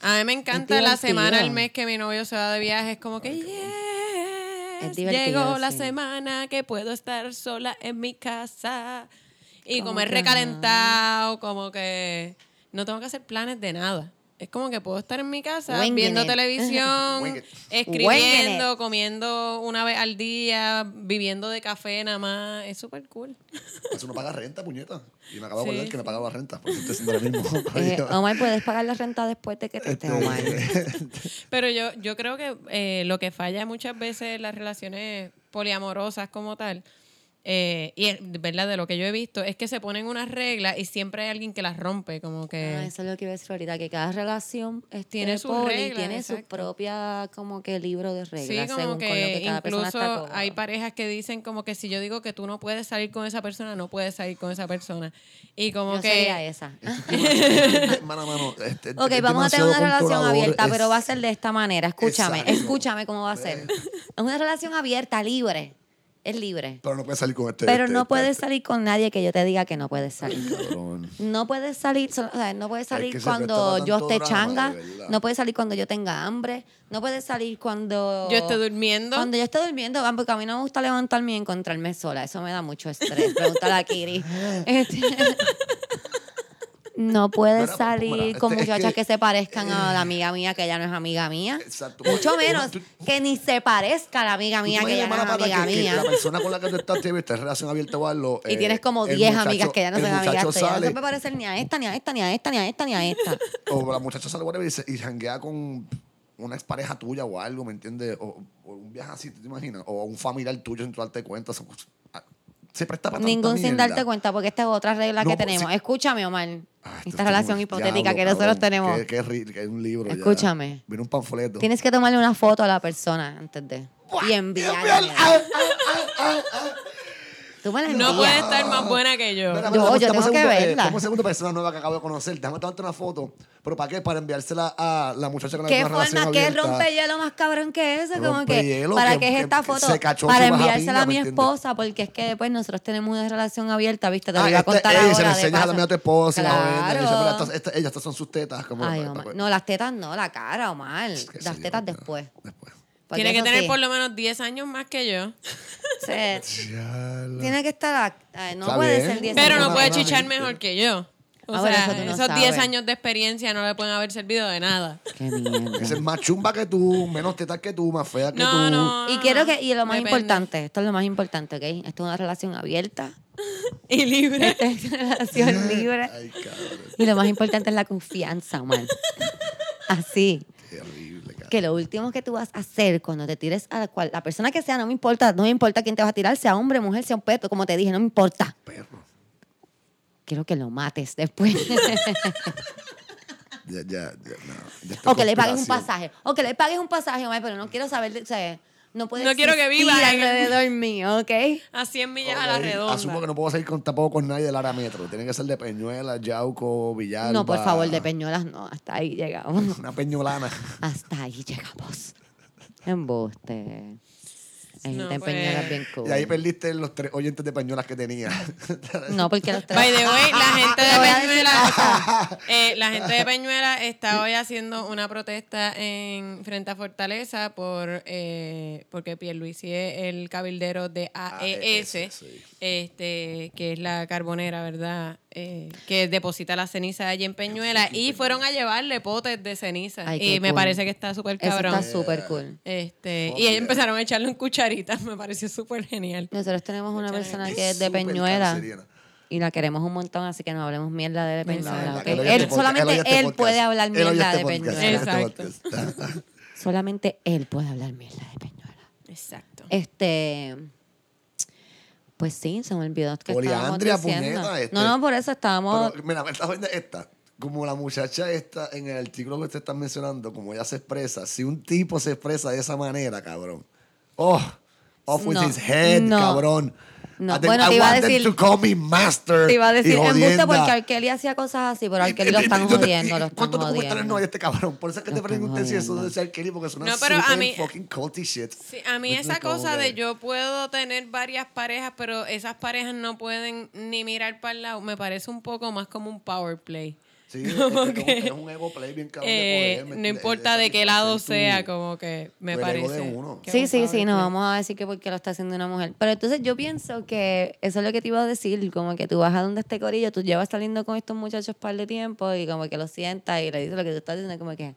[SPEAKER 2] A mí me encanta la semana, el mes que mi novio se va de viaje, es como que,
[SPEAKER 1] Es
[SPEAKER 2] llegó la
[SPEAKER 1] sí.
[SPEAKER 2] semana que puedo estar sola en mi casa y
[SPEAKER 1] Como
[SPEAKER 2] comer recalentado, como que no tengo que hacer planes de nada. Es como que puedo estar en mi casa
[SPEAKER 1] Winging
[SPEAKER 2] viendo
[SPEAKER 1] it.
[SPEAKER 2] televisión, escribiendo, comiendo una vez al día, viviendo de café nada más. Es súper cool.
[SPEAKER 3] Eso no paga renta, puñeta. Y me acabo de
[SPEAKER 2] Sí,
[SPEAKER 3] acordar que me pagaba renta. Por eso estoy haciendo lo mismo.
[SPEAKER 1] Eh. Omar, ¿puedes pagar la renta después de que te estés,
[SPEAKER 3] Este,
[SPEAKER 1] Omar?
[SPEAKER 2] Pero yo, yo creo que eh, lo que falla muchas veces en las relaciones poliamorosas como tal, eh, y verdad de lo que yo he visto, es que se ponen unas reglas y siempre hay alguien que las rompe, como que...
[SPEAKER 1] Ah, eso es lo que iba a decir ahorita, que cada relación este,
[SPEAKER 2] Tiene sus
[SPEAKER 1] poli
[SPEAKER 2] reglas,
[SPEAKER 1] tiene su
[SPEAKER 2] exacto.
[SPEAKER 1] propia como que libro de
[SPEAKER 2] Sí,
[SPEAKER 1] reglas,
[SPEAKER 2] como
[SPEAKER 1] según con lo que
[SPEAKER 2] que
[SPEAKER 1] cada persona
[SPEAKER 2] incluso
[SPEAKER 1] está cómoda.
[SPEAKER 2] hay parejas que dicen como que si yo digo que tú no puedes salir con esa persona, no puedes salir con esa persona. Y como
[SPEAKER 1] Yo
[SPEAKER 2] que...
[SPEAKER 1] sería esa.
[SPEAKER 3] Mano, mano, este,
[SPEAKER 1] Ok,
[SPEAKER 3] es
[SPEAKER 1] vamos a tener una relación abierta,
[SPEAKER 3] es-
[SPEAKER 1] pero va a ser de esta manera. Escúchame,
[SPEAKER 3] Exacto.
[SPEAKER 1] escúchame cómo va a ser. Es una relación abierta, libre. Es libre.
[SPEAKER 3] Pero no puedes salir con este.
[SPEAKER 1] Pero
[SPEAKER 3] este-
[SPEAKER 1] no
[SPEAKER 3] este-
[SPEAKER 1] puedes
[SPEAKER 3] este-
[SPEAKER 1] salir con nadie que yo te diga que no puedes salir.
[SPEAKER 3] Cabrón.
[SPEAKER 1] No puedes salir, so- o sea, no puedes salir
[SPEAKER 3] que
[SPEAKER 1] cuando yo esté
[SPEAKER 3] drama,
[SPEAKER 1] changa, no puedes salir cuando yo tenga hambre, no puedes salir cuando
[SPEAKER 2] Yo estoy durmiendo.
[SPEAKER 1] Cuando yo estoy durmiendo, porque a mí no me gusta levantarme y encontrarme sola, eso me da mucho estrés. Pregúntale a Kiri. Este, no puedes
[SPEAKER 3] Mira,
[SPEAKER 1] salir
[SPEAKER 3] mira,
[SPEAKER 1] con
[SPEAKER 3] este, es
[SPEAKER 1] muchachas
[SPEAKER 3] que-
[SPEAKER 1] se parezcan a la amiga mía, que ella no es amiga mía.
[SPEAKER 3] Exacto.
[SPEAKER 1] Mucho menos
[SPEAKER 3] tú-
[SPEAKER 1] que ni se parezca a la amiga
[SPEAKER 3] ¿Tú te
[SPEAKER 1] mía, que ella
[SPEAKER 3] imaginas,
[SPEAKER 1] no es amiga
[SPEAKER 3] que- que
[SPEAKER 1] mía.
[SPEAKER 3] La persona con la que tú estás esta relación abierta o algo.
[SPEAKER 1] Y
[SPEAKER 3] eh,
[SPEAKER 1] tienes como
[SPEAKER 3] el
[SPEAKER 1] 10
[SPEAKER 3] muchacho-
[SPEAKER 1] amigas que ya no son amigas. No se me parecen ni a esta, ni a esta, ni a esta, ni a esta, ni a esta.
[SPEAKER 3] O la muchacha sale y, se- y janguea con una expareja tuya o algo, ¿me entiendes? O, o un viaje así, ¿tú te imaginas? O un familiar tuyo sin tú darte cuenta. Se, se presta para tanta
[SPEAKER 1] Ningún sin
[SPEAKER 3] mierda.
[SPEAKER 1] darte cuenta, porque esta es otra regla
[SPEAKER 3] No,
[SPEAKER 1] que
[SPEAKER 3] pues,
[SPEAKER 1] tenemos. Escúchame, Omar.
[SPEAKER 3] Ah,
[SPEAKER 1] Esta
[SPEAKER 3] es
[SPEAKER 1] relación hipotética
[SPEAKER 3] diablo,
[SPEAKER 1] que nosotros tenemos.
[SPEAKER 3] Que, es un libro. ya.
[SPEAKER 1] Escúchame.
[SPEAKER 3] Viene un panfleto.
[SPEAKER 1] Tienes que tomarle una foto a la persona antes de. Y enviarla.
[SPEAKER 3] Ah,
[SPEAKER 1] Tú me la
[SPEAKER 2] No puede estar más buena que yo.
[SPEAKER 3] Mira,
[SPEAKER 1] Yo-
[SPEAKER 3] mira,
[SPEAKER 1] yo
[SPEAKER 3] estamos
[SPEAKER 1] tengo que
[SPEAKER 3] segundo, eh,
[SPEAKER 1] verla.
[SPEAKER 3] estamos segunda persona nueva que acabo de conocer. Déjame tomarte una foto. ¿Pero para qué? Para enviársela a la muchacha con la que
[SPEAKER 1] ¿Qué
[SPEAKER 3] una relación
[SPEAKER 1] forma? ¿Qué
[SPEAKER 3] abierta.
[SPEAKER 1] rompehielo más cabrón que eso? Como que,
[SPEAKER 3] Rompehielo,
[SPEAKER 1] ¿para
[SPEAKER 3] que-
[SPEAKER 1] qué es esta
[SPEAKER 3] que
[SPEAKER 1] foto?
[SPEAKER 3] se cachó
[SPEAKER 1] Para enviársela a mi
[SPEAKER 3] ¿me entiendes?
[SPEAKER 1] esposa, porque es que pues nosotros tenemos una relación abierta, ¿viste? Te lo
[SPEAKER 3] Ah,
[SPEAKER 1] a
[SPEAKER 3] este-
[SPEAKER 1] contar
[SPEAKER 3] ey,
[SPEAKER 1] ahora.
[SPEAKER 3] se le
[SPEAKER 1] de
[SPEAKER 3] enseñas
[SPEAKER 1] paso.
[SPEAKER 3] también a tu esposa y la. Y dice, mira, estas, estas- ellas, estas son sus tetas. Como,
[SPEAKER 1] Ay,
[SPEAKER 3] pa-
[SPEAKER 1] Omar.
[SPEAKER 3] pa-
[SPEAKER 1] No, las tetas no, la cara, Omar.
[SPEAKER 3] qué sé
[SPEAKER 1] Las
[SPEAKER 3] yo,
[SPEAKER 1] tetas después.
[SPEAKER 3] Después.
[SPEAKER 1] Porque
[SPEAKER 2] Tiene que tener
[SPEAKER 1] sí,
[SPEAKER 2] por lo menos 10 años más que yo.
[SPEAKER 1] sí. Tiene que estar. ay, no
[SPEAKER 3] Está
[SPEAKER 1] puede
[SPEAKER 3] bien.
[SPEAKER 1] ser 10
[SPEAKER 2] Pero
[SPEAKER 1] años.
[SPEAKER 2] no puede chichar mejor que yo. O
[SPEAKER 1] Ah,
[SPEAKER 2] sea,
[SPEAKER 1] eso tú no
[SPEAKER 2] esos 10
[SPEAKER 1] sabes.
[SPEAKER 2] años de experiencia no le pueden haber servido de nada.
[SPEAKER 1] Qué mierda.
[SPEAKER 3] Esa es más chumba que tú, menos tetas que tú, más fea que
[SPEAKER 2] No,
[SPEAKER 3] tú.
[SPEAKER 2] no.
[SPEAKER 1] Y quiero que, y lo más
[SPEAKER 2] Depende.
[SPEAKER 1] importante, esto es lo más importante, ¿ok? Esto es una relación abierta,
[SPEAKER 2] Y libre.
[SPEAKER 1] esta es una relación libre.
[SPEAKER 3] Ay, cabrón.
[SPEAKER 1] Y lo más importante es la confianza, Omar. Así.
[SPEAKER 3] Qué horrible, cabrón.
[SPEAKER 1] Que lo último que tú vas a hacer cuando te tires a la, cual, la persona que sea, no me importa, no me importa quién te va a tirar, sea hombre, mujer, sea un perro, como te dije, no me importa.
[SPEAKER 3] Perro.
[SPEAKER 1] Quiero que lo mates después.
[SPEAKER 3] Ya, ya, ya, no. Ya
[SPEAKER 1] o que le pagues un pasaje. O que le pagues un pasaje, pero no quiero saber, de- o sea, no puede
[SPEAKER 2] No quiero que viva en
[SPEAKER 1] alrededor mío, ¿ok?
[SPEAKER 2] A 100 millas a
[SPEAKER 3] Ok,
[SPEAKER 2] la redonda.
[SPEAKER 3] Asumo que no puedo salir con, tampoco con nadie del área metro. Tiene que ser de Peñuela, Yauco, Villalba.
[SPEAKER 1] No, por favor, de Peñuelas no, hasta ahí llegamos.
[SPEAKER 3] Una peñolana.
[SPEAKER 1] Hasta ahí llegamos. Embuste. Hay
[SPEAKER 2] No,
[SPEAKER 1] gente en
[SPEAKER 2] pues.
[SPEAKER 1] Peñuelas bien cool.
[SPEAKER 3] Y ahí perdiste los tres oyentes de pañuelas que tenía.
[SPEAKER 1] No, porque los tres...
[SPEAKER 2] By the way, la gente
[SPEAKER 1] Te
[SPEAKER 2] de Peñuela, eh, la gente de Peñuela está hoy haciendo una protesta en frente a Fortaleza por eh, porque Pierluisi es el cabildero de AES,
[SPEAKER 3] AES, sí.
[SPEAKER 2] este, que es la carbonera, ¿verdad? Eh, que deposita la ceniza allí en Peñuela y fueron a llevarle potes de ceniza
[SPEAKER 1] Ay,
[SPEAKER 2] y me
[SPEAKER 1] cool.
[SPEAKER 2] parece que está súper
[SPEAKER 1] Eso
[SPEAKER 2] cabrón.
[SPEAKER 1] está súper cool.
[SPEAKER 2] Este,
[SPEAKER 3] Fuck
[SPEAKER 2] y ellos
[SPEAKER 3] yeah.
[SPEAKER 2] empezaron a echarlo en cucharitas, me pareció súper genial.
[SPEAKER 1] Nosotros tenemos una persona que es de Peñuela
[SPEAKER 3] canceriana.
[SPEAKER 1] y la queremos un montón, así que no hablemos mierda de Peñuela.
[SPEAKER 3] Él este
[SPEAKER 1] solamente
[SPEAKER 3] este
[SPEAKER 1] él
[SPEAKER 3] podcast.
[SPEAKER 1] puede hablar mierda
[SPEAKER 3] este
[SPEAKER 1] de Peñuela.
[SPEAKER 3] este
[SPEAKER 2] Exacto.
[SPEAKER 1] Solamente él puede hablar mierda de Peñuela.
[SPEAKER 2] Exacto.
[SPEAKER 1] Este. Pues sí, se me olvidó que estábamos
[SPEAKER 3] Poliandria,
[SPEAKER 1] diciendo.
[SPEAKER 3] puñeta, este.
[SPEAKER 1] No, no, por eso estábamos.
[SPEAKER 3] Pero, mira, viendo esta. Como la muchacha esta en el artículo que usted está mencionando, como ella se expresa, si un tipo se expresa de esa manera, cabrón. Oh, off with
[SPEAKER 1] No,
[SPEAKER 3] his head,
[SPEAKER 1] no.
[SPEAKER 3] cabrón.
[SPEAKER 1] No,
[SPEAKER 3] I think
[SPEAKER 1] bueno, te iba a decir-
[SPEAKER 3] to call me master.
[SPEAKER 1] Te iba a decir
[SPEAKER 3] y
[SPEAKER 1] embuste
[SPEAKER 3] jodienda.
[SPEAKER 1] porque Arkeli hacía cosas así, pero Arkeli lo están
[SPEAKER 3] te-
[SPEAKER 1] jodiendo,
[SPEAKER 3] y-
[SPEAKER 1] lo están
[SPEAKER 3] ¿Cuántos documentales
[SPEAKER 1] jodiendo.
[SPEAKER 3] no hay de este cabrón? Por eso es que
[SPEAKER 1] Lo
[SPEAKER 3] te pregunté si eso ser Kelly, porque es una
[SPEAKER 2] No, pero a
[SPEAKER 3] super
[SPEAKER 2] mí-
[SPEAKER 3] fucking culty shit.
[SPEAKER 2] Sí, a mí
[SPEAKER 3] Entonces,
[SPEAKER 2] esa cosa de yo puedo tener varias parejas, pero esas parejas no pueden ni mirar para el lado, me parece un poco más como un power play.
[SPEAKER 3] Sí, es,
[SPEAKER 2] como
[SPEAKER 3] es, como
[SPEAKER 2] que,
[SPEAKER 3] que es un ego play bien cabrón
[SPEAKER 2] Eh,
[SPEAKER 3] de poder. ¿me
[SPEAKER 2] no importa de qué lado
[SPEAKER 3] tu-
[SPEAKER 2] sea, como que me parece.
[SPEAKER 3] uno.
[SPEAKER 1] Sí,
[SPEAKER 2] un
[SPEAKER 1] sí, sí, no vamos a decir que porque lo está haciendo una mujer. Pero entonces yo pienso que eso es lo que te iba a decir, como que tú vas a donde este corillo, tú llevas saliendo con estos muchachos par de tiempo y como que lo sientas y le dices lo que tú estás diciendo, como que,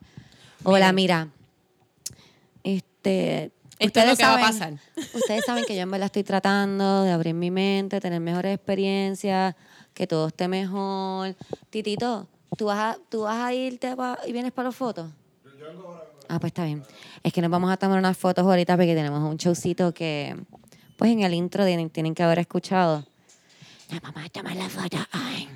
[SPEAKER 1] hola, mira, este...
[SPEAKER 2] Esto es lo
[SPEAKER 1] ustedes
[SPEAKER 2] que va a
[SPEAKER 1] saben-
[SPEAKER 2] pasar.
[SPEAKER 1] Ustedes saben que yo en verdad estoy tratando de abrir mi mente, tener mejores experiencias, que todo esté mejor. Titito, ¿tú vas a, tú vas a irte pa- y vienes para las fotos? Ah, pues está bien. Es que nos vamos a tomar unas fotos ahorita porque tenemos un showcito que, pues en el intro tienen, tienen que haber escuchado. Nos vamos a tomar la foto. Ay.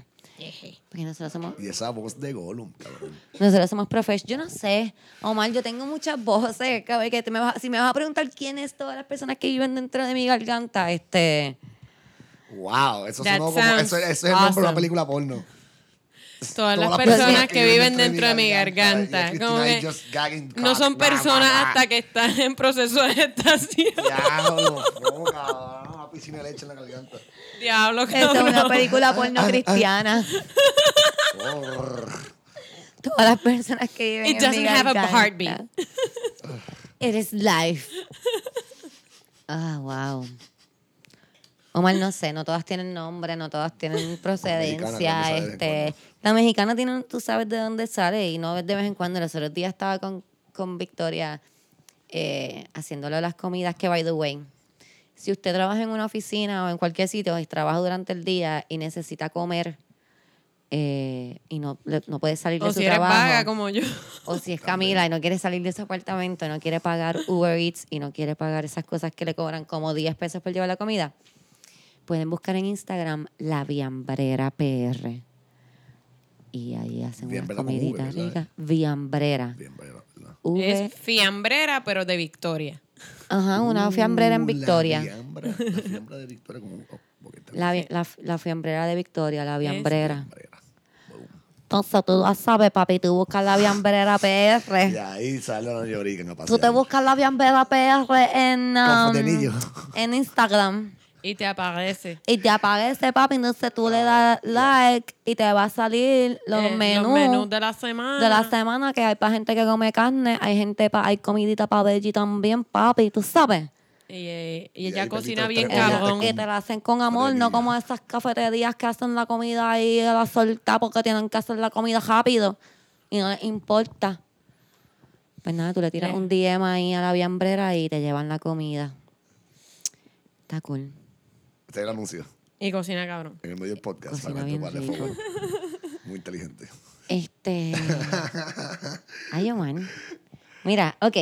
[SPEAKER 1] Porque nosotros somos,
[SPEAKER 3] Y esa voz de Gollum, cabrón.
[SPEAKER 1] nosotros somos profes. Yo no sé, Omar, yo tengo muchas voces. cabrón, Que te me vas- si me vas a preguntar quién es todas las personas que viven dentro de mi garganta, este...
[SPEAKER 3] Wow, eso sonó como. Eso, eso es el nombre de una película porno.
[SPEAKER 2] Todas las personas que viven dentro de mi garganta. Como que
[SPEAKER 3] gagging
[SPEAKER 2] no son personas hasta que están en proceso de gestación.
[SPEAKER 3] Diablo, no, cabrón. Una piscina de leche en la garganta.
[SPEAKER 2] Diablo,
[SPEAKER 1] Esta es una
[SPEAKER 2] cabrón.
[SPEAKER 1] película porno cristiana. Todas las personas que viven
[SPEAKER 2] It
[SPEAKER 1] en mi
[SPEAKER 2] doesn't have a
[SPEAKER 1] garganta.
[SPEAKER 2] heartbeat.
[SPEAKER 1] It is life. Ah, wow. Omar, no sé, no todas tienen nombre, no todas tienen procedencia.
[SPEAKER 3] mexicana, ¿de dónde sale de
[SPEAKER 1] este, la mexicana tiene, tú sabes de dónde sale y no ves de vez en cuando. Los otros días estaba con, con Victoria eh, haciéndole las comidas que, by the way, si usted trabaja en una oficina o en cualquier sitio y trabaja durante el día y necesita comer eh, y no, le- no puede salir de
[SPEAKER 2] O
[SPEAKER 1] su
[SPEAKER 2] si eres
[SPEAKER 1] trabajo.
[SPEAKER 2] vaga como yo.
[SPEAKER 1] O si es Camila y no quiere salir de su apartamento, no quiere pagar Uber Eats y no quiere pagar esas cosas que le cobran como 10 pesos por llevar la comida, pueden buscar en Instagram La Viambrera PR. Y ahí hacen unas
[SPEAKER 3] Viambrera
[SPEAKER 1] comiditas. Viambrera.
[SPEAKER 3] Bien, bueno, ¿verdad?
[SPEAKER 1] V.
[SPEAKER 2] Es fiambrera, pero de Victoria.
[SPEAKER 1] Ajá, una fiambrera en
[SPEAKER 3] Uh,
[SPEAKER 1] Victoria.
[SPEAKER 3] La fiambra, la fiambra de Victoria como... oh,
[SPEAKER 1] La, la, la fiambrera de Victoria, la viambrera. Entonces tú ya sabes, papi, tú buscas la viambrera PR.
[SPEAKER 3] Y ahí sale la llorica a pasear.
[SPEAKER 1] Tú te buscas la viambrera PR en, um, en Instagram.
[SPEAKER 2] Y te aparece.
[SPEAKER 1] Y te aparece, papi, entonces tú le das like y te va a salir los
[SPEAKER 2] eh,
[SPEAKER 1] menús,
[SPEAKER 2] los menús de la semana.
[SPEAKER 1] de la semana que hay para gente que come carne, hay gente pa, hay comidita para veggie también, papi, tú sabes.
[SPEAKER 2] Y, eh, y
[SPEAKER 3] Y
[SPEAKER 2] ella cocina bien cabrón.
[SPEAKER 1] Que te la hacen con amor, no como esas cafeterías que hacen la comida ahí a la solta porque tienen que hacer la comida rápido y no les importa. Pues nada, tú le tiras
[SPEAKER 2] Eh.
[SPEAKER 1] un DM ahí a la viambrera y te llevan la comida. Está cool.
[SPEAKER 3] Este es el anuncio.
[SPEAKER 2] Y cocina cabrón.
[SPEAKER 3] En el medio del podcast.
[SPEAKER 1] Cocina
[SPEAKER 3] para
[SPEAKER 1] bien
[SPEAKER 3] darle
[SPEAKER 1] rico.
[SPEAKER 3] favor. Muy inteligente.
[SPEAKER 1] Este. Ay, Omar. Mira, ok.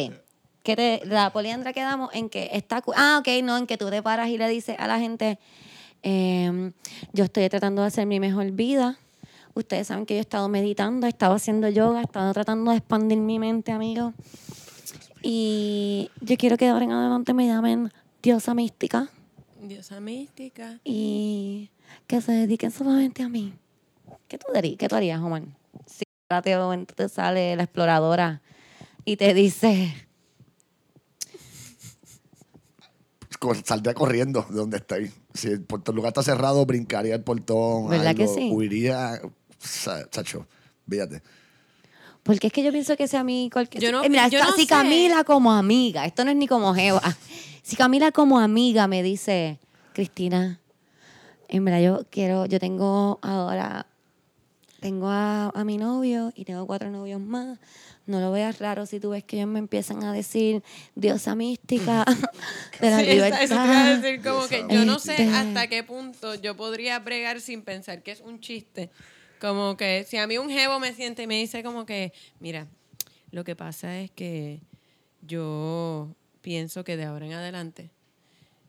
[SPEAKER 1] Que te, la poliandra quedamos en que está. Ah, ok, no, en que tú te paras y le dices a la gente: em, Yo estoy tratando de hacer mi mejor vida. Ustedes saben que yo he estado meditando, he estado haciendo yoga, he estado tratando de expandir mi mente, amigo. Y yo quiero que de ahora en adelante me llamen diosa mística
[SPEAKER 2] Diosa mística.
[SPEAKER 1] y que se dediquen solamente a mí. ¿Qué tú, harías, qué tú harías, Omar? Si ahora de momento te sale la exploradora y te dice,
[SPEAKER 3] co- saldría corriendo de donde estoy. Si el, portón- el lugar está cerrado, brincaría el portón.
[SPEAKER 1] ¿Verdad que
[SPEAKER 3] algo,
[SPEAKER 1] sí?
[SPEAKER 3] Huiría. Chacho, fíjate.
[SPEAKER 1] Porque es que yo pienso que si a mí cualquier...
[SPEAKER 2] Yo no-
[SPEAKER 1] Eh, mira,
[SPEAKER 2] yo no sé.
[SPEAKER 1] Camila como amiga, esto no es ni como Jeva, si Camila como amiga me dice, Cristina, en verdad yo quiero, yo tengo ahora, tengo a, a mi novio y tengo cuatro novios más, no lo veas raro si tú ves que ellos me empiezan a decir diosa mística de la
[SPEAKER 2] Sí,
[SPEAKER 1] libertad.
[SPEAKER 2] eso te iba a decir como que yo no sé
[SPEAKER 1] Este-
[SPEAKER 2] hasta qué punto yo podría bregar sin pensar que es un chiste. Como que si a mí un jevo me siente y me dice como que, mira, lo que pasa es que yo pienso que de ahora en adelante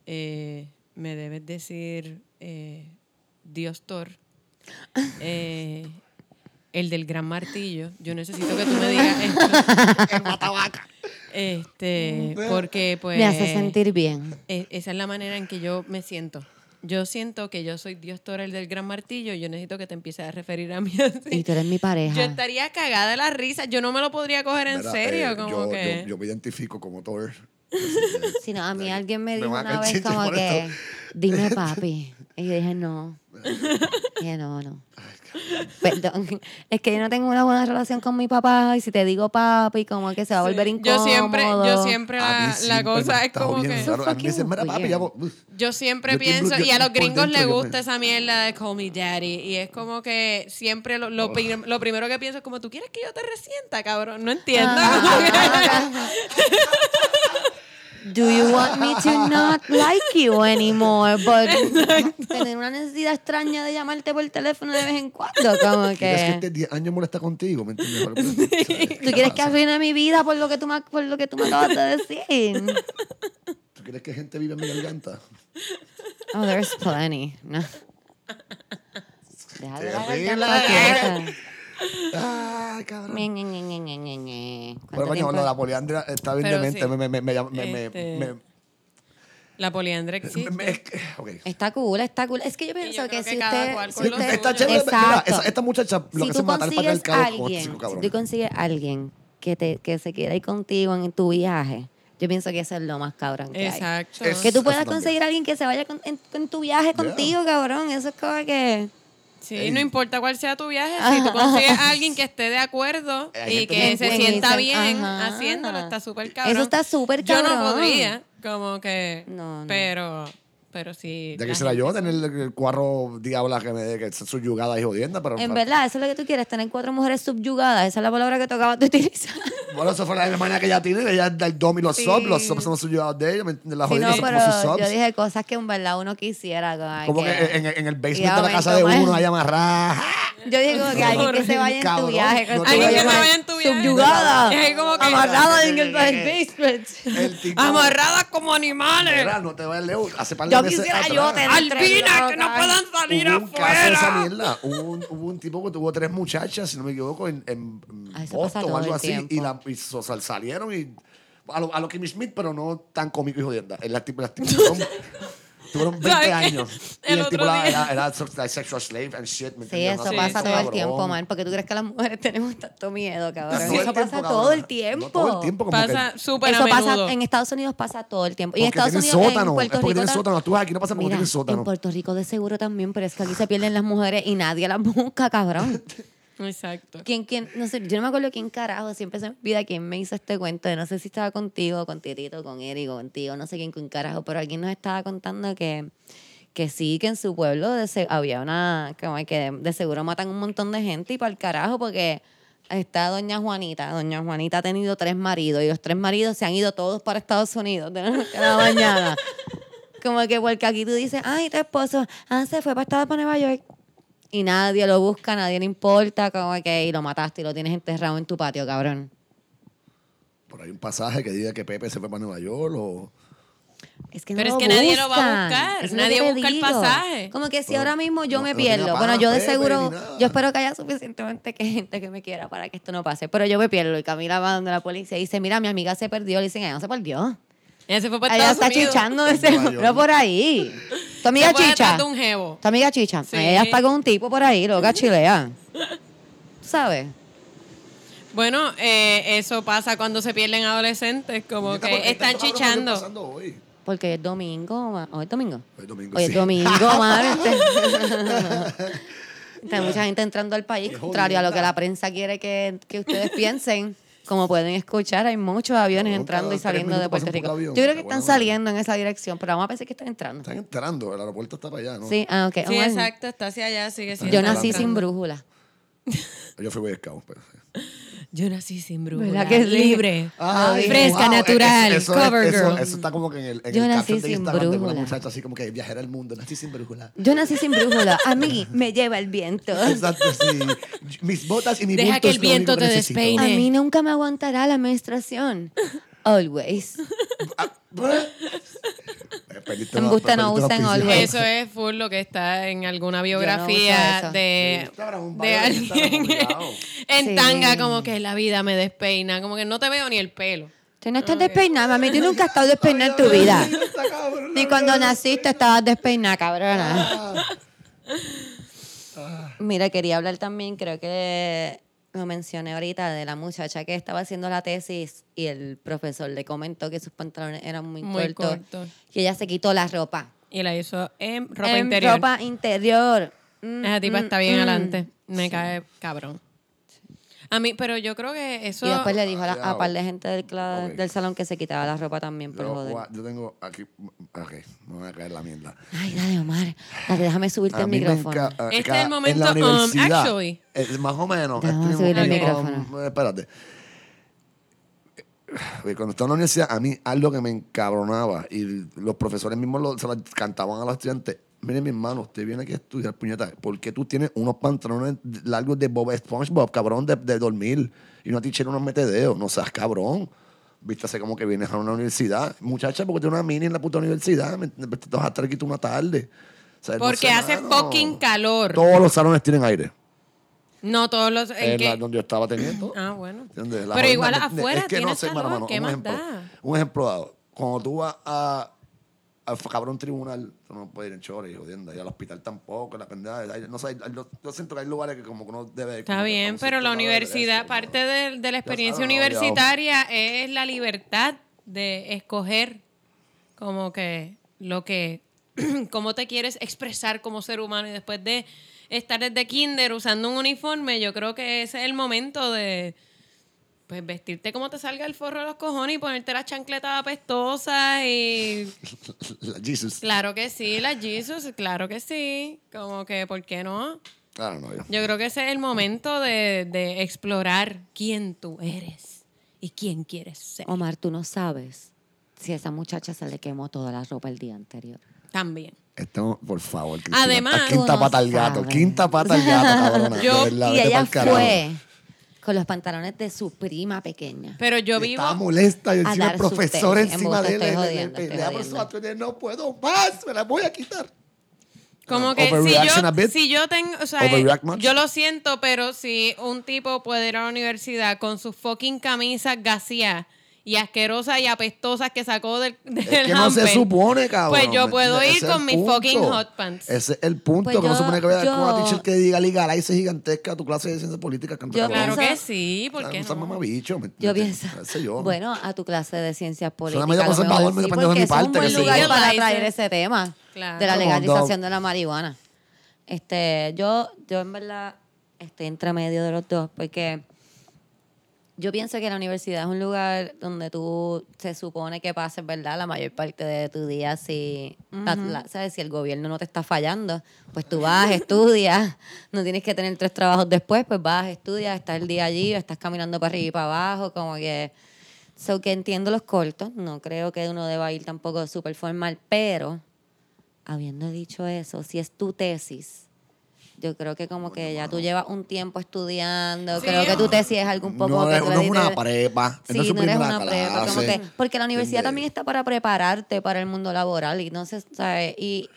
[SPEAKER 2] eh, me debes decir eh, Dios Thor, eh, el del gran martillo. Yo necesito que tú me digas esto.
[SPEAKER 3] El matabaca.
[SPEAKER 2] Este, porque pues...
[SPEAKER 1] me hace sentir bien.
[SPEAKER 2] E- esa es la manera en que yo me siento. Yo siento que yo soy Dios Thor, el del gran martillo, y yo necesito que te empieces a referir a mí
[SPEAKER 1] Y
[SPEAKER 2] así.
[SPEAKER 1] tú eres mi pareja.
[SPEAKER 2] Yo estaría cagada de la risa. Yo no me lo podría coger en
[SPEAKER 3] Mira,
[SPEAKER 2] serio,
[SPEAKER 3] eh,
[SPEAKER 2] como
[SPEAKER 3] yo,
[SPEAKER 2] que...
[SPEAKER 3] yo, yo me identifico como Thor.
[SPEAKER 1] Si no, a mí alguien me dijo una vez como que,
[SPEAKER 3] esto.
[SPEAKER 1] dime papi. Y yo dije, no. dije, no, no. Perdón. Es que yo no tengo una buena relación con mi papá y si te digo papi, como que se va a volver
[SPEAKER 2] Sí.
[SPEAKER 1] incómodo.
[SPEAKER 2] Yo siempre, yo siempre la, cosa es como que...
[SPEAKER 3] A mí dicen, mira, papi, ya.
[SPEAKER 2] Yo siempre
[SPEAKER 3] Yo
[SPEAKER 2] pienso,
[SPEAKER 3] yo-
[SPEAKER 2] y a los gringos les
[SPEAKER 3] me-
[SPEAKER 2] gusta esa mierda de call me daddy. Y es como que siempre lo,
[SPEAKER 3] Oh.
[SPEAKER 2] lo, prim- lo primero que pienso es como, ¿tú quieres que yo te resienta, cabrón? No entiendo.
[SPEAKER 1] Ah. Do you want me to not like you anymore? But tener una necesidad extraña de llamarte por teléfono de vez en cuando, como
[SPEAKER 3] ¿Quieres que
[SPEAKER 1] que...
[SPEAKER 3] esté 10 años molesta contigo? ¿Me entiendes?
[SPEAKER 1] ¿Tú quieres que arruine mi vida por lo que tú me, por lo que tú me acabas de decir?
[SPEAKER 3] ¿Tú quieres que gente viva en mi garganta?
[SPEAKER 1] Oh, there's plenty. No. Deja de la garganta.
[SPEAKER 3] Ay, cabrón.
[SPEAKER 1] Ñe, ñe, ñe, ñe, ñe, ñe, ñe.
[SPEAKER 3] Pero
[SPEAKER 1] ¿Cuánto
[SPEAKER 3] coño,
[SPEAKER 1] tiempo?
[SPEAKER 3] la poliandria está bien
[SPEAKER 2] Pero
[SPEAKER 3] demente.
[SPEAKER 2] sí.
[SPEAKER 3] Me, me, me,
[SPEAKER 2] Este, La existe.
[SPEAKER 3] es que- ok.
[SPEAKER 1] Está cool, está cool. Es que yo pienso
[SPEAKER 2] yo
[SPEAKER 1] que si usted... si usted-.
[SPEAKER 3] Está chévere. Mira,
[SPEAKER 1] Exacto.
[SPEAKER 3] esa- esta muchacha lo
[SPEAKER 1] si
[SPEAKER 3] que
[SPEAKER 1] tú
[SPEAKER 3] hace es
[SPEAKER 1] consigues
[SPEAKER 3] patriarcado con
[SPEAKER 1] alguien, si tú consigues alguien que, te, que se quede ahí contigo en tu viaje, yo pienso que eso es lo más cabrón que hay.
[SPEAKER 2] Exacto.
[SPEAKER 1] Que tú puedas conseguir a alguien que se vaya con- en, en tu viaje contigo, cabrón. Eso es como que...
[SPEAKER 2] Sí, no importa cuál sea tu viaje, si tú consigues a alguien que esté de acuerdo y que se sienta bien
[SPEAKER 1] Ajá.
[SPEAKER 2] haciéndolo, está súper cabrón.
[SPEAKER 1] Eso está súper
[SPEAKER 2] Yo no
[SPEAKER 1] cabrón.
[SPEAKER 2] podría, como que,
[SPEAKER 1] No, no.
[SPEAKER 2] pero, pero sí.
[SPEAKER 3] Ya
[SPEAKER 2] la
[SPEAKER 3] quisiera
[SPEAKER 2] gente
[SPEAKER 3] yo
[SPEAKER 2] sí.
[SPEAKER 3] tener el, el cuarro diabla que me dé que son subyugada y jodienda, pero.
[SPEAKER 1] En verdad, eso es lo que tú quieres, tener cuatro mujeres subyugadas. Esa es la palabra que tú acabas de utilizar.
[SPEAKER 3] Bueno, eso fue la misma manera que ella tiene. Ella es del dom y los
[SPEAKER 1] Sí.
[SPEAKER 3] sub. Los sub son los subyugados de ella. ¿me entiendes? Las
[SPEAKER 1] Sí, no,
[SPEAKER 3] jodiendas son como sus subs.
[SPEAKER 1] yo dije cosas que en verdad uno quisiera. Como,
[SPEAKER 3] como que,
[SPEAKER 1] que-
[SPEAKER 3] en, en el basement de la casa de uno, ahí amarrada.
[SPEAKER 1] Yo digo que alguien que se vaya en tu viaje.
[SPEAKER 3] no
[SPEAKER 2] Alguien que se vaya en tu viaje.
[SPEAKER 1] Subyugada.
[SPEAKER 2] Que-
[SPEAKER 1] Amarrada en el basement.
[SPEAKER 2] Amarradas como animales.
[SPEAKER 3] Mira, no te vayas lejos. Hace par de
[SPEAKER 1] Yo quisiera
[SPEAKER 3] atrás,
[SPEAKER 1] yo tener
[SPEAKER 2] Albinas que no puedan salir
[SPEAKER 3] Hubo un caso de esa
[SPEAKER 2] afuera.
[SPEAKER 3] mierda. Hubo un, hubo un tipo que tuvo tres muchachas, si no me equivoco, en, en
[SPEAKER 1] Ah,
[SPEAKER 3] Boston o algo así.
[SPEAKER 1] tiempo.
[SPEAKER 3] Y, la, y so- sal- salieron y. A lo, a lo Kimmy Smith, pero no tan cómico y jodienda. El tipo, las tipas tuvieron, tuvieron 20
[SPEAKER 2] ¿Sabes qué?
[SPEAKER 3] años. Y
[SPEAKER 2] El
[SPEAKER 3] el, tipo era, era, like sexual slave and shit. ¿me
[SPEAKER 1] Sí,
[SPEAKER 3] entiendes?
[SPEAKER 1] eso
[SPEAKER 3] Una
[SPEAKER 1] pasa todo el
[SPEAKER 3] cabrón.
[SPEAKER 1] tiempo, man. Porque tú crees que las mujeres tenemos tanto miedo, cabrón. Eso
[SPEAKER 3] tiempo,
[SPEAKER 1] pasa
[SPEAKER 3] cabrón.
[SPEAKER 1] todo el
[SPEAKER 3] No
[SPEAKER 1] tiempo.
[SPEAKER 3] todo el tiempo, como
[SPEAKER 2] Pasa
[SPEAKER 3] que.
[SPEAKER 2] súper a
[SPEAKER 1] Eso
[SPEAKER 2] menudo.
[SPEAKER 1] pasa, en Estados Unidos pasa todo el tiempo. Y en Estados Unidos,
[SPEAKER 3] sótano.
[SPEAKER 1] en Puerto
[SPEAKER 3] es porque
[SPEAKER 1] Rico...
[SPEAKER 3] tienen
[SPEAKER 1] ta-
[SPEAKER 3] sótano. Tú aquí no pasa porque tienen sótano.
[SPEAKER 1] en Puerto Rico de seguro también, pero es que aquí se pierden las mujeres y nadie las busca, cabrón.
[SPEAKER 2] Exacto.
[SPEAKER 1] ¿Quién, quién? No sé, yo no me acuerdo quién carajo, siempre se me olvida quién me hizo este cuento. No sé si estaba contigo, con Titito, con Eric, contigo, no sé quién, quién carajo, pero alguien nos estaba contando que, que sí, que en su pueblo de se- había una, como que de, de seguro matan un montón de gente y para el carajo, porque está doña Juanita. Doña Juanita ha tenido tres maridos y los tres maridos se han ido todos para Estados Unidos de la mañana. Como que porque aquí tú dices, ay, tu esposo, ah, se fue para Estados para Nueva York. Y nadie lo busca, nadie le importa, como que y lo mataste y lo tienes enterrado en tu patio, cabrón.
[SPEAKER 3] Por ahí un pasaje que diga que Pepe se fue para Nueva York o.
[SPEAKER 1] Es que no
[SPEAKER 2] Pero es que nadie lo va a buscar,
[SPEAKER 1] Eso
[SPEAKER 2] nadie busca el pasaje.
[SPEAKER 1] Como que si
[SPEAKER 3] Pero
[SPEAKER 1] ahora mismo yo
[SPEAKER 3] no-
[SPEAKER 1] me pierdo. Bueno, yo de seguro, yo espero que haya suficientemente que gente que me quiera para que esto no pase. Pero yo me pierdo y Camila va donde la policía y dice, mira, mi amiga se perdió. Le dicen, ella no se perdió.
[SPEAKER 2] Ella se fue para
[SPEAKER 1] Ella
[SPEAKER 2] Estados
[SPEAKER 1] está
[SPEAKER 2] Unidos.
[SPEAKER 1] chichando de seguro por ahí. Tu amiga
[SPEAKER 2] Se fue
[SPEAKER 1] chicha.
[SPEAKER 2] detrás de un jevo.
[SPEAKER 1] Tu amiga chicha.
[SPEAKER 2] Sí.
[SPEAKER 1] Ella está con un tipo por ahí, loca chilea. ¿Sabes?
[SPEAKER 2] Bueno, eh, eso pasa cuando se pierden adolescentes, como
[SPEAKER 3] ¿por qué
[SPEAKER 2] que están
[SPEAKER 3] tanto cabrón está
[SPEAKER 2] chichando.
[SPEAKER 3] pasando hoy?
[SPEAKER 1] Porque es domingo. ma- ¿Hoy es domingo?
[SPEAKER 3] Hoy es domingo,
[SPEAKER 1] Hoy
[SPEAKER 3] sí.
[SPEAKER 1] es domingo, Marte. Hay mucha gente entrando al país,
[SPEAKER 3] Qué
[SPEAKER 1] contrario a lo que la prensa quiere que, que ustedes piensen. Como pueden escuchar, hay muchos aviones entrando y saliendo de Puerto Rico.
[SPEAKER 3] avión.
[SPEAKER 1] Yo creo que están saliendo en esa dirección, pero vamos a pensar que están entrando.
[SPEAKER 3] Están entrando, el aeropuerto está para allá, ¿no?
[SPEAKER 1] Sí, ah, ok.
[SPEAKER 2] Sí,
[SPEAKER 1] Bueno,
[SPEAKER 2] exacto, está hacia allá, sigue siendo.
[SPEAKER 1] Yo nací
[SPEAKER 2] entrando.
[SPEAKER 1] sin brújula.
[SPEAKER 3] Yo fui Boy Scout. pero-
[SPEAKER 2] Yo nací sin brújula.
[SPEAKER 1] ¿Verdad que sí?
[SPEAKER 2] Libre.
[SPEAKER 3] Ay,
[SPEAKER 2] fresca,
[SPEAKER 3] wow,
[SPEAKER 2] natural,
[SPEAKER 3] eso, eso es-
[SPEAKER 2] cover
[SPEAKER 3] eso,
[SPEAKER 2] girl.
[SPEAKER 3] eso está como que en el, en
[SPEAKER 1] Yo
[SPEAKER 3] el
[SPEAKER 1] nací
[SPEAKER 3] de
[SPEAKER 1] sin
[SPEAKER 3] Instagram de una
[SPEAKER 1] brújula.
[SPEAKER 3] muchacha así como que viajera al mundo. Nací sin brújula.
[SPEAKER 1] Yo nací sin brújula. A mí me lleva el viento.
[SPEAKER 3] Exacto, sí. Mis botas y mi
[SPEAKER 2] Deja que
[SPEAKER 3] es
[SPEAKER 2] el viento te despeine.
[SPEAKER 1] A mí nunca me aguantará la menstruación. Always. Embuste
[SPEAKER 3] una-
[SPEAKER 1] no
[SPEAKER 3] auspicia.
[SPEAKER 1] always.
[SPEAKER 2] Eso es full lo que está en alguna biografía de,
[SPEAKER 3] Sí,
[SPEAKER 2] de alguien en
[SPEAKER 1] Sí.
[SPEAKER 2] tanga, como que la vida me despeina, como que no te veo ni el pelo.
[SPEAKER 1] Tú no estás despeinada, mami. Tú nunca has estado despeinada en tu vida. Ni cuando naciste estabas despeinada, cabrona.
[SPEAKER 3] Ah,
[SPEAKER 1] Mira, quería hablar también, creo que lo mencioné ahorita, de la muchacha que estaba haciendo la tesis y el profesor le comentó que sus pantalones eran muy,
[SPEAKER 2] Muy
[SPEAKER 1] cortos.
[SPEAKER 2] cortos.
[SPEAKER 1] Y ella se quitó la ropa.
[SPEAKER 2] Y la hizo en ropa
[SPEAKER 1] En
[SPEAKER 2] interior.
[SPEAKER 1] Ropa interior. Mm,
[SPEAKER 2] Esa tipa
[SPEAKER 1] mm,
[SPEAKER 2] está bien
[SPEAKER 1] mm.
[SPEAKER 2] adelante. Me cae cabrón. A mí, pero yo creo que eso.
[SPEAKER 1] Y después le dijo a, la, a par de gente del, cla-
[SPEAKER 3] Ok.
[SPEAKER 1] del salón que se quitaba la ropa también, por
[SPEAKER 3] Yo,
[SPEAKER 1] joder.
[SPEAKER 3] gua- yo tengo aquí. Ok, me voy a caer la mierda.
[SPEAKER 1] Ay, dale, Omar. Dale, déjame subirte
[SPEAKER 3] A
[SPEAKER 1] el micrófono.
[SPEAKER 3] enca-
[SPEAKER 2] Este es el momento,
[SPEAKER 3] en la
[SPEAKER 2] um,
[SPEAKER 3] universidad,
[SPEAKER 2] actually.
[SPEAKER 3] eh, más o menos.
[SPEAKER 1] Déjame
[SPEAKER 3] estoy-
[SPEAKER 1] subirle
[SPEAKER 2] el
[SPEAKER 3] um,
[SPEAKER 1] micrófono.
[SPEAKER 3] espérate. Eh, Cuando estaba en la universidad, a mí algo que me encabronaba y los profesores mismos lo- se lo cantaban a los estudiantes. Mire, mi hermano, usted viene aquí a estudiar, puñeta, porque tú tienes unos pantalones largos de Bob SpongeBob, cabrón, de, de dormir, y una teacher unos metedeos? No seas cabrón. Vístase como que vienes a una universidad. Muchacha, porque tienes una mini en la puta universidad, te vas a estar aquí tú una tarde. O sea, no
[SPEAKER 2] Porque
[SPEAKER 3] sé,
[SPEAKER 2] hace
[SPEAKER 3] mano.
[SPEAKER 2] fucking calor.
[SPEAKER 3] Todos los salones tienen aire.
[SPEAKER 2] No todos los.
[SPEAKER 3] En la- donde yo estaba teniendo.
[SPEAKER 2] Ah, bueno. Pero igual afuera
[SPEAKER 3] es que no
[SPEAKER 2] tienes
[SPEAKER 3] sé,
[SPEAKER 2] calor,
[SPEAKER 3] mano, mano,
[SPEAKER 2] ¿qué
[SPEAKER 3] un
[SPEAKER 2] más
[SPEAKER 3] ejemplo,
[SPEAKER 2] da?
[SPEAKER 3] Un ejemplo dado. Cuando tú vas a, al cabrón tribunal, tú no puedes ir en chores y jodiendo. Y al hospital tampoco, la pendeja. No sé, yo, yo siento que hay lugares que como que uno debe...
[SPEAKER 2] Está bien, pero la universidad, parte
[SPEAKER 3] ¿no?
[SPEAKER 2] de, de la experiencia
[SPEAKER 3] no,
[SPEAKER 2] universitaria es la libertad de escoger como que lo que, cómo te quieres expresar como ser humano y después de estar desde kinder usando un uniforme, yo creo que ese es el momento de pues vestirte como te salga el forro de los cojones y ponerte las chancletas apestosas y
[SPEAKER 3] La Jesus.
[SPEAKER 2] claro que sí, la Jesus, claro que sí, como que, ¿por qué no?
[SPEAKER 3] Claro, no, yo.
[SPEAKER 2] Yo creo que ese es el momento de, de explorar quién tú eres y quién quieres ser.
[SPEAKER 1] Omar, tú no sabes si a esa muchacha se le quemó toda la ropa el día anterior.
[SPEAKER 2] También.
[SPEAKER 3] Esto, por favor, Cristina.
[SPEAKER 2] Además-
[SPEAKER 3] quinta pata al gato.
[SPEAKER 1] sabes.
[SPEAKER 3] Quinta pata al gato, cabrona.
[SPEAKER 2] Yo-
[SPEAKER 3] de verdad,
[SPEAKER 1] y ella fue con los pantalones de su prima pequeña.
[SPEAKER 2] Pero yo vivo.
[SPEAKER 3] Estaba molesta y
[SPEAKER 1] a
[SPEAKER 3] encima el profesor encima de él.
[SPEAKER 1] estoy
[SPEAKER 3] le-
[SPEAKER 1] jodiendo.
[SPEAKER 3] por su no puedo más, me la voy a quitar.
[SPEAKER 2] Como que si
[SPEAKER 3] a
[SPEAKER 2] yo, si yo tengo, o sea, yo lo siento, pero si un tipo puede ir a la universidad con sus fucking camisas gaseadas y asquerosas y apestosas que sacó del, del
[SPEAKER 3] Es que no se supone, cabrón.
[SPEAKER 2] Pues yo
[SPEAKER 3] ¿me
[SPEAKER 2] puedo ir con mis fucking hot pants.
[SPEAKER 3] Ese es el punto,
[SPEAKER 1] Pues
[SPEAKER 3] que no
[SPEAKER 1] yo-
[SPEAKER 3] se supone que vaya con una teacher que diga legalice gigantesca tu clase de ciencias políticas.
[SPEAKER 1] Yo.
[SPEAKER 2] Claro que sí, ¿por qué
[SPEAKER 3] No
[SPEAKER 2] no?
[SPEAKER 3] mamabicho, ¿me
[SPEAKER 1] Yo pienso, bueno, a tu clase de ciencias
[SPEAKER 3] Suena
[SPEAKER 1] políticas.
[SPEAKER 3] medio
[SPEAKER 1] a lo
[SPEAKER 3] conservador,
[SPEAKER 1] mejor
[SPEAKER 3] medio
[SPEAKER 1] sí,
[SPEAKER 3] pendejo de mi
[SPEAKER 1] porque es un
[SPEAKER 3] parte,
[SPEAKER 1] buen lugar para traer ese tema
[SPEAKER 2] Claro.
[SPEAKER 1] de la legalización de la marihuana. Este, yo, yo en verdad estoy entre medio de los dos porque yo pienso que la universidad es un lugar donde tú se supone que pases, ¿verdad? La mayor parte de tu día si, la- ¿sabes? Si el gobierno no te está fallando, pues tú vas, estudias, no tienes que tener tres trabajos después, pues vas, estudias, estás el día allí, estás caminando para arriba y para abajo, como que... So que entiendo los cortos, no creo que uno deba ir tampoco súper formal, pero habiendo dicho eso, si es tu tesis, yo creo que como que ya tú llevas un tiempo estudiando,
[SPEAKER 2] Sí.
[SPEAKER 1] creo que tu tesis es algo un poco
[SPEAKER 3] no,
[SPEAKER 1] que tú
[SPEAKER 3] no es una prepa.
[SPEAKER 1] Sí,
[SPEAKER 3] no es
[SPEAKER 1] no eres una prepa, como que, porque la universidad
[SPEAKER 3] ¿Entiendes?
[SPEAKER 1] también está para prepararte para el mundo laboral y no se sabe y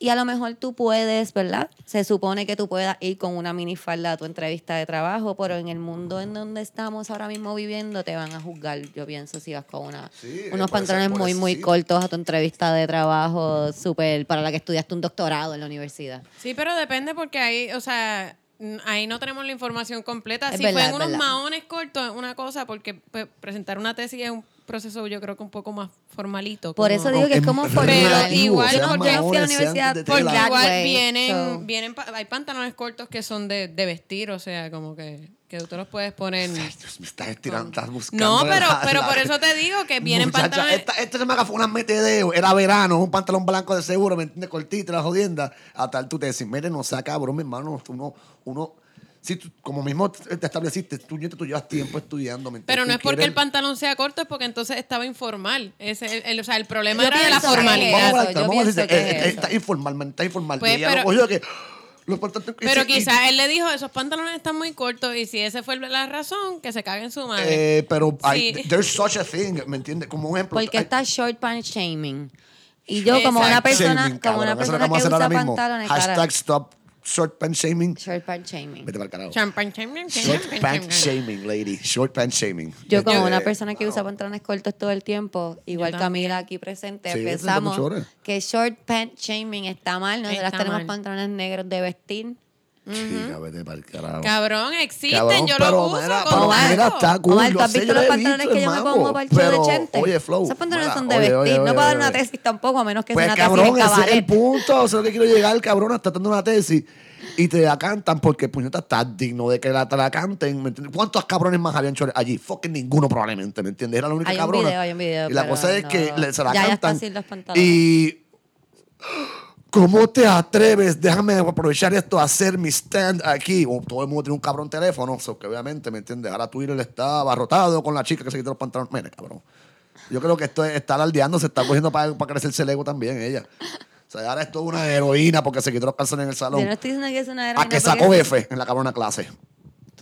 [SPEAKER 1] y a lo mejor tú puedes, ¿verdad? Se supone que tú puedas ir con una minifalda a tu entrevista de trabajo, pero en el mundo en donde estamos ahora mismo viviendo te van a juzgar, yo pienso, si vas con una,
[SPEAKER 3] Sí,
[SPEAKER 1] unos pantalones muy, muy
[SPEAKER 3] sí.
[SPEAKER 1] cortos a tu entrevista de trabajo, súper, para la que estudiaste un doctorado en la universidad.
[SPEAKER 2] Sí, pero depende porque ahí, o sea, ahí no tenemos la información completa.
[SPEAKER 1] Es
[SPEAKER 2] si
[SPEAKER 1] verdad,
[SPEAKER 2] fue en unos
[SPEAKER 1] verdad.
[SPEAKER 2] maones cortos, es una cosa, porque pues, presentar una tesis es un proceso yo creo que un poco más formalito.
[SPEAKER 1] Por
[SPEAKER 2] como-
[SPEAKER 1] eso digo que es como formal.
[SPEAKER 2] Pero igual, porque
[SPEAKER 1] a la universidad
[SPEAKER 2] igual
[SPEAKER 1] way,
[SPEAKER 2] vienen,
[SPEAKER 1] so-
[SPEAKER 2] vienen hay pantalones cortos que son de, de vestir, o sea, como que, que tú te los puedes poner.
[SPEAKER 3] Ay, Dios, me estás estirando, estás buscando.
[SPEAKER 2] No, pero,
[SPEAKER 3] la-
[SPEAKER 2] pero
[SPEAKER 3] la-
[SPEAKER 2] por eso te digo que vienen
[SPEAKER 3] Muchacha,
[SPEAKER 2] pantalones.
[SPEAKER 3] Esta, esta chamaca fue una metedeo. Era verano, un pantalón blanco de seguro, ¿me entiendes? Cortita, la jodienda. Hasta el tú te decís, mire, no sea cabrón, mi hermano. Uno, uno, si tú- como mismo te estableciste, tú, nieto, tú llevas tiempo estudiando.
[SPEAKER 2] Pero no es porque
[SPEAKER 3] quieres-
[SPEAKER 2] el pantalón sea corto, es porque entonces estaba informal. Ese, el, el- o sea, el problema
[SPEAKER 1] Yo
[SPEAKER 2] era de la formalidad.
[SPEAKER 1] es
[SPEAKER 3] Vamos a vamos a decir, eh,
[SPEAKER 1] es
[SPEAKER 3] eh, está informal, man, está informal.
[SPEAKER 2] Pues,
[SPEAKER 3] y
[SPEAKER 2] pero-
[SPEAKER 3] lo que
[SPEAKER 2] quizás él le dijo, esos pantalones están muy cortos y si esa fue la razón, que se cague en su madre.
[SPEAKER 3] Eh, pero hay,
[SPEAKER 2] Sí.
[SPEAKER 3] there's such a thing, ¿me entiendes? Como un ejemplo.
[SPEAKER 1] Porque
[SPEAKER 3] hay-
[SPEAKER 1] está short pant shaming. Y yo como una persona,
[SPEAKER 3] shaming,
[SPEAKER 1] como una
[SPEAKER 3] es
[SPEAKER 1] persona que
[SPEAKER 3] vamos a hacer
[SPEAKER 1] usa
[SPEAKER 3] ahora mismo.
[SPEAKER 1] pantalones,
[SPEAKER 3] Hashtag
[SPEAKER 1] cara,
[SPEAKER 3] stop short pant shaming.
[SPEAKER 1] short pant shaming.
[SPEAKER 3] Vete para el carajo.
[SPEAKER 2] Champagne, champagne,
[SPEAKER 3] Short pant shaming, lady. Short pant shaming.
[SPEAKER 1] Yo como
[SPEAKER 3] Eh,
[SPEAKER 1] una persona que usa pantalones cortos todo el tiempo, igual Camila aquí presente,
[SPEAKER 3] Sí,
[SPEAKER 1] pensamos que short pant shaming está mal. Nosotras tenemos
[SPEAKER 2] mal.
[SPEAKER 1] pantalones negros de vestir.
[SPEAKER 3] Chica, vete para el carajo.
[SPEAKER 2] Cabrón, existen,
[SPEAKER 3] Cabrón,
[SPEAKER 2] yo
[SPEAKER 3] pero
[SPEAKER 2] lo uso
[SPEAKER 3] mira,
[SPEAKER 2] con
[SPEAKER 3] pero
[SPEAKER 1] Omar,
[SPEAKER 3] mira, está cool.
[SPEAKER 1] Omar, ¿tú has visto los pantalones que yo me pongo para el show de
[SPEAKER 3] pero,
[SPEAKER 1] Chente?
[SPEAKER 3] Oye, Flow.
[SPEAKER 1] Esos pantalones
[SPEAKER 3] mira,
[SPEAKER 1] son de
[SPEAKER 3] oye,
[SPEAKER 1] vestir.
[SPEAKER 3] oye,
[SPEAKER 1] no
[SPEAKER 3] oye,
[SPEAKER 1] para dar una tesis tampoco, a menos que
[SPEAKER 3] Pues
[SPEAKER 1] sea una tesis
[SPEAKER 3] cabrón,
[SPEAKER 1] en
[SPEAKER 3] ese es el punto. Eso es lo que quiero llegar, cabrón. Estás dando una tesis y te la cantan porque, puñeta, estás digno de que la, te la canten. ¿me entiendes? ¿Cuántos cabrones más habían hecho allí? Fucking ninguno, probablemente, ¿me entiendes? Era la única
[SPEAKER 1] Hay un
[SPEAKER 3] cabrona.
[SPEAKER 1] video, hay un video,
[SPEAKER 3] Y la cosa es
[SPEAKER 1] no.
[SPEAKER 3] que le- se la
[SPEAKER 1] Ya, ya está
[SPEAKER 3] cantan.
[SPEAKER 1] sin los pantalones.
[SPEAKER 3] y. ¿Cómo te atreves? Déjame aprovechar esto a hacer mi stand aquí. O todo el mundo tiene un cabrón teléfono, so que obviamente, ¿me entiendes? Ahora Twitter está abarrotado con la chica que se quitó los pantalones. Mira, cabrón. Yo creo que esto es, está alardeando, se está cogiendo para, para crecerse el ego también ella. O sea, ahora es toda una heroína porque se quitó los calzones en el salón.
[SPEAKER 1] Yo no estoy diciendo que es una
[SPEAKER 3] A
[SPEAKER 1] heroína
[SPEAKER 3] que
[SPEAKER 1] porque-
[SPEAKER 3] sacó F en la cabrona clase.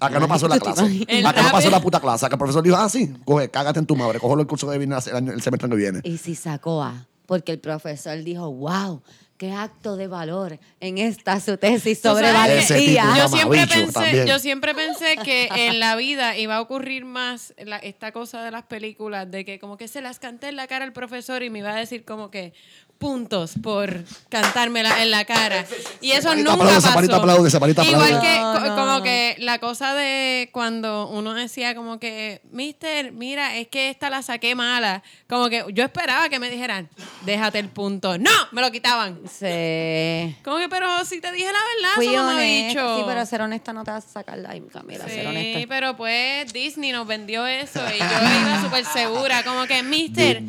[SPEAKER 3] A que no pasó la
[SPEAKER 1] ¿Tú te
[SPEAKER 3] clase. A que no pasó la puta clase. A que el profesor dijo, ah, sí, coge, cágate en tu madre. Cógelo el curso que viene el, año- el semestre que viene.
[SPEAKER 1] Y si sacó A, porque el profesor dijo, wow, qué acto de valor en esta su tesis sobre valentía.
[SPEAKER 2] Yo siempre, pensé,
[SPEAKER 3] también.
[SPEAKER 2] yo siempre pensé que en la vida iba a ocurrir más la- esta cosa de las películas, de que como que se las canté en la cara al profesor y me iba a decir como que puntos por cantármela en la cara. Y eso
[SPEAKER 3] Samarita
[SPEAKER 2] nunca
[SPEAKER 3] aplaude,
[SPEAKER 2] pasó.
[SPEAKER 3] Aplaude,
[SPEAKER 2] Igual
[SPEAKER 3] aplaude.
[SPEAKER 2] que
[SPEAKER 1] No,
[SPEAKER 2] co-
[SPEAKER 1] no.
[SPEAKER 2] como que la cosa de cuando uno decía como que, mister, mira, es que esta la saqué mala. Como que yo esperaba que me dijeran, déjate el punto. ¡No! Me lo quitaban.
[SPEAKER 1] Sí.
[SPEAKER 2] Como que, pero si te dije la verdad,
[SPEAKER 1] Fui
[SPEAKER 2] eso
[SPEAKER 1] honesta. Sí, pero ser honesta no te vas a sacar la Camila, ser
[SPEAKER 2] Sí,
[SPEAKER 1] honesta.
[SPEAKER 2] pero pues Disney nos vendió eso y yo iba súper segura, como que, mister,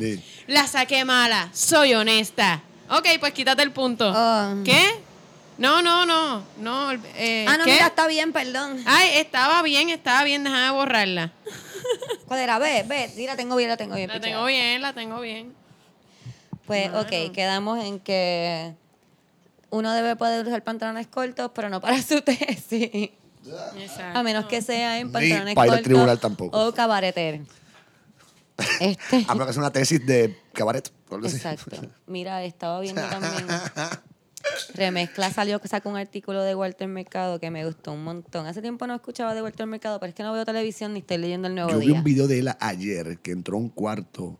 [SPEAKER 2] la saqué mala, soy honesta. Ok, pues quítate el punto.
[SPEAKER 1] Ah.
[SPEAKER 2] ¿Qué? No, no, no, no. eh,
[SPEAKER 1] Ah, no,
[SPEAKER 2] ¿qué?
[SPEAKER 1] mira, está bien, perdón.
[SPEAKER 2] Ay, estaba bien, estaba bien, déjame borrarla.
[SPEAKER 1] ¿Cuál era? Ve, ve, sí, la tengo bien, la tengo bien.
[SPEAKER 2] La tengo bien, la tengo bien.
[SPEAKER 1] Pues, ok, quedamos en que uno debe poder usar pantalones cortos, pero no para su tesis.
[SPEAKER 2] Exacto.
[SPEAKER 1] A menos que sea en
[SPEAKER 3] Ni
[SPEAKER 1] pantalones
[SPEAKER 3] para ir al
[SPEAKER 1] cortos
[SPEAKER 3] tribunal tampoco.
[SPEAKER 1] o cabareter. Este.
[SPEAKER 3] A menos que sea una tesis de cabaret.
[SPEAKER 1] Exacto. Mira, estaba viendo también. Remezcla salió que sacó un artículo de Walter Mercado que me gustó un montón. Hace tiempo no escuchaba de Walter Mercado, pero es que no veo televisión ni estoy leyendo el nuevo
[SPEAKER 3] Yo vi
[SPEAKER 1] día.
[SPEAKER 3] un video de él ayer que entró a un cuarto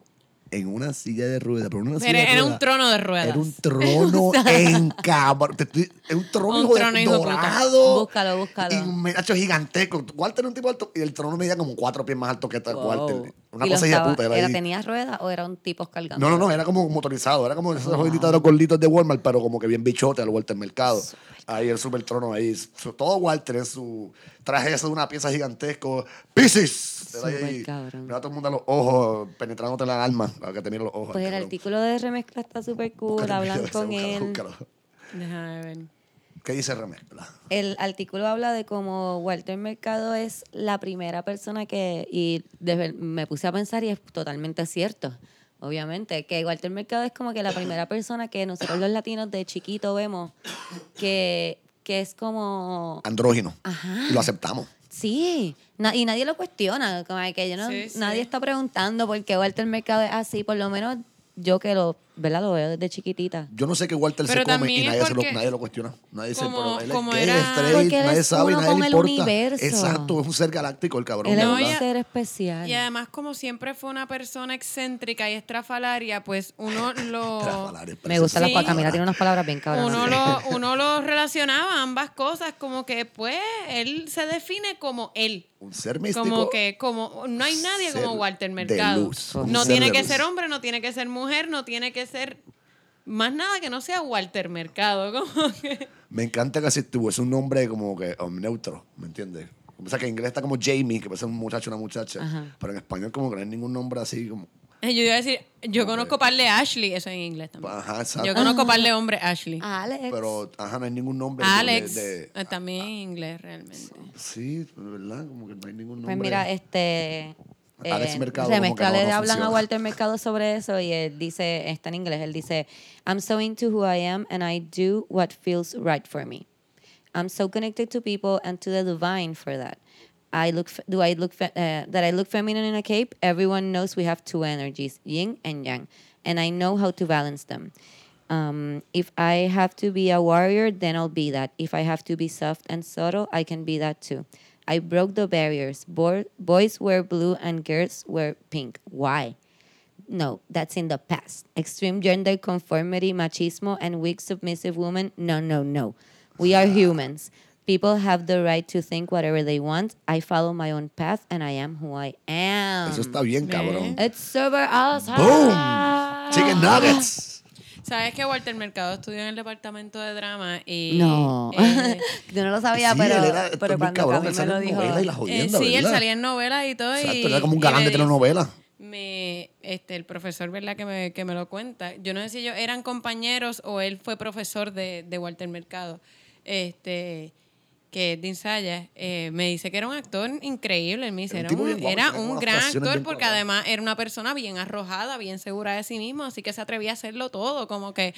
[SPEAKER 3] en una silla de ruedas. Pero, una silla de
[SPEAKER 2] era un
[SPEAKER 3] ruedas.
[SPEAKER 2] trono de ruedas.
[SPEAKER 3] Era un trono en estoy- Es un trono,
[SPEAKER 2] Un
[SPEAKER 3] hijo de
[SPEAKER 2] trono, hijo de
[SPEAKER 3] dorado.
[SPEAKER 1] Búscalo, búscalo.
[SPEAKER 3] Y un menacho gigantesco. Walter era un tipo alto y el trono medía como cuatro pies más alto que este
[SPEAKER 1] Wow.
[SPEAKER 3] Walter. Una
[SPEAKER 1] ¿Y lo
[SPEAKER 3] cosa hija de puta. Era
[SPEAKER 1] era. ¿Tenía ruedas o eran tipos cargando?
[SPEAKER 3] No, no, no, era como motorizado, era como esos jueguitos de los gorditos de Walmart, pero como que bien bichote al Walter Mercado. Ahí el super trono ahí. Todo Walter en su traje ese de una pieza gigantesco. ¡Piscis! Te da ahí,
[SPEAKER 1] cabrón.
[SPEAKER 3] Mira a todo el mundo a los ojos, penetrándote la alma, para que te miren los ojos.
[SPEAKER 1] Pues el
[SPEAKER 3] cabrón.
[SPEAKER 1] artículo de remezcla está súper cool,
[SPEAKER 3] Búscalo,
[SPEAKER 1] hablan
[SPEAKER 3] búscalo,
[SPEAKER 1] con
[SPEAKER 3] búscalo,
[SPEAKER 1] él.
[SPEAKER 2] Déjame ver.
[SPEAKER 3] ¿Qué dice remezcla?
[SPEAKER 1] El artículo habla de cómo Walter Mercado es la primera persona que, y de ver- me puse a pensar y es totalmente cierto, obviamente, que Walter Mercado es como que la primera persona que nosotros los latinos de chiquito vemos que, que es como...
[SPEAKER 3] Andrógino.
[SPEAKER 1] Ajá.
[SPEAKER 3] Y lo aceptamos.
[SPEAKER 1] Sí, na- y nadie lo cuestiona, como que yo no,
[SPEAKER 2] Sí, sí.
[SPEAKER 1] nadie está preguntando por qué Walter Mercado es así, por lo menos yo que lo ¿verdad? Lo veo desde chiquitita.
[SPEAKER 3] Yo no sé qué Walter
[SPEAKER 2] Pero
[SPEAKER 3] se come y nadie, se lo, nadie lo cuestiona. Nadie se
[SPEAKER 2] como-
[SPEAKER 3] pero él
[SPEAKER 2] como
[SPEAKER 3] es
[SPEAKER 2] era-
[SPEAKER 3] es straight, nadie sabe,
[SPEAKER 1] uno
[SPEAKER 3] nadie
[SPEAKER 1] con
[SPEAKER 3] le
[SPEAKER 1] el
[SPEAKER 3] importa.
[SPEAKER 1] universo.
[SPEAKER 3] Exacto, es un ser galáctico el cabrón.
[SPEAKER 1] Él es un ser especial.
[SPEAKER 2] Y además, como siempre fue una persona excéntrica y estrafalaria, pues uno lo...
[SPEAKER 1] Me gustan las
[SPEAKER 2] Sí.
[SPEAKER 1] palabras. Camila tiene unas palabras bien cabronas.
[SPEAKER 2] Uno lo, uno lo relacionaba ambas cosas, como que pues él se define como él.
[SPEAKER 3] Un ser místico.
[SPEAKER 2] Como que como no hay nadie como Walter
[SPEAKER 3] de
[SPEAKER 2] Mercado.
[SPEAKER 3] luz,
[SPEAKER 2] no tiene
[SPEAKER 3] de
[SPEAKER 2] que
[SPEAKER 3] luz.
[SPEAKER 2] ser hombre, no tiene que ser mujer, no tiene que ser más nada que no sea Walter Mercado. Como que...
[SPEAKER 3] Me encanta que si tuviese un nombre como que um, neutro, ¿me entiendes? O sea, que en inglés está como Jamie, que puede ser un muchacho o una muchacha.
[SPEAKER 1] Ajá.
[SPEAKER 3] Pero en español como que no hay ningún nombre así como...
[SPEAKER 2] Yo iba a decir, yo conozco par de Ashley, eso en inglés también.
[SPEAKER 3] Ajá, exacto.
[SPEAKER 2] Yo conozco par de hombres Ashley.
[SPEAKER 1] Alex.
[SPEAKER 3] Pero, ajá, no hay ningún nombre. de-
[SPEAKER 2] Alex,
[SPEAKER 3] de-
[SPEAKER 2] eh, también en inglés realmente.
[SPEAKER 3] Sí, de verdad, como que no hay ningún nombre.
[SPEAKER 1] Pues mira, este.
[SPEAKER 3] Alex
[SPEAKER 1] eh,
[SPEAKER 3] Mercado como que
[SPEAKER 1] Remezcla
[SPEAKER 3] no-
[SPEAKER 1] le a. Walter Mercado sobre eso y él dice, está en inglés, él dice, I'm so into who I am and I do what feels right for me. I'm so connected to people and to the divine for that. I look, do I look, uh, that I look feminine in a cape? Everyone knows we have two energies, yin and yang, and I know how to balance them. Um, if I have to be a warrior, then I'll be that. If I have to be soft and subtle, I can be that too. I broke the barriers. Bo- boys wear blue and girls wear pink. Why? No, that's in the past. Extreme gender conformity, machismo, and weak submissive women. No, no, no. We are humans. People have the right to think whatever they want. I follow my own path and I am who I am.
[SPEAKER 3] Eso está bien, cabrón.
[SPEAKER 1] It's super awesome.
[SPEAKER 3] ¡Boom! Chicken nuggets.
[SPEAKER 2] ¿Sabes que Walter Mercado estudió en el departamento de drama? Y,
[SPEAKER 1] No,
[SPEAKER 2] eh,
[SPEAKER 1] yo no lo sabía,
[SPEAKER 3] Sí,
[SPEAKER 1] pero,
[SPEAKER 3] él era-
[SPEAKER 1] pero cuando
[SPEAKER 3] cabrón, él
[SPEAKER 1] me
[SPEAKER 3] salía
[SPEAKER 1] lo
[SPEAKER 3] en
[SPEAKER 1] dijo.
[SPEAKER 3] novelas y las
[SPEAKER 2] eh,
[SPEAKER 3] jodiendas,
[SPEAKER 2] sí, él salía en novelas y todo.
[SPEAKER 3] Exacto,
[SPEAKER 2] y,
[SPEAKER 3] era como un galán de telenovela.
[SPEAKER 2] Me, este, el profesor, ¿verdad? Que me, que me lo cuenta. Yo no sé si ellos eran compañeros o él fue profesor de, de Walter Mercado. Este, que es de Insaya, eh, me dice que era un actor increíble. Él me dice,
[SPEAKER 3] Era un
[SPEAKER 2] era un,
[SPEAKER 3] bien
[SPEAKER 2] era gran actor porque además era una persona bien arrojada, bien segura de sí mismo, así que se atrevía a hacerlo todo, como que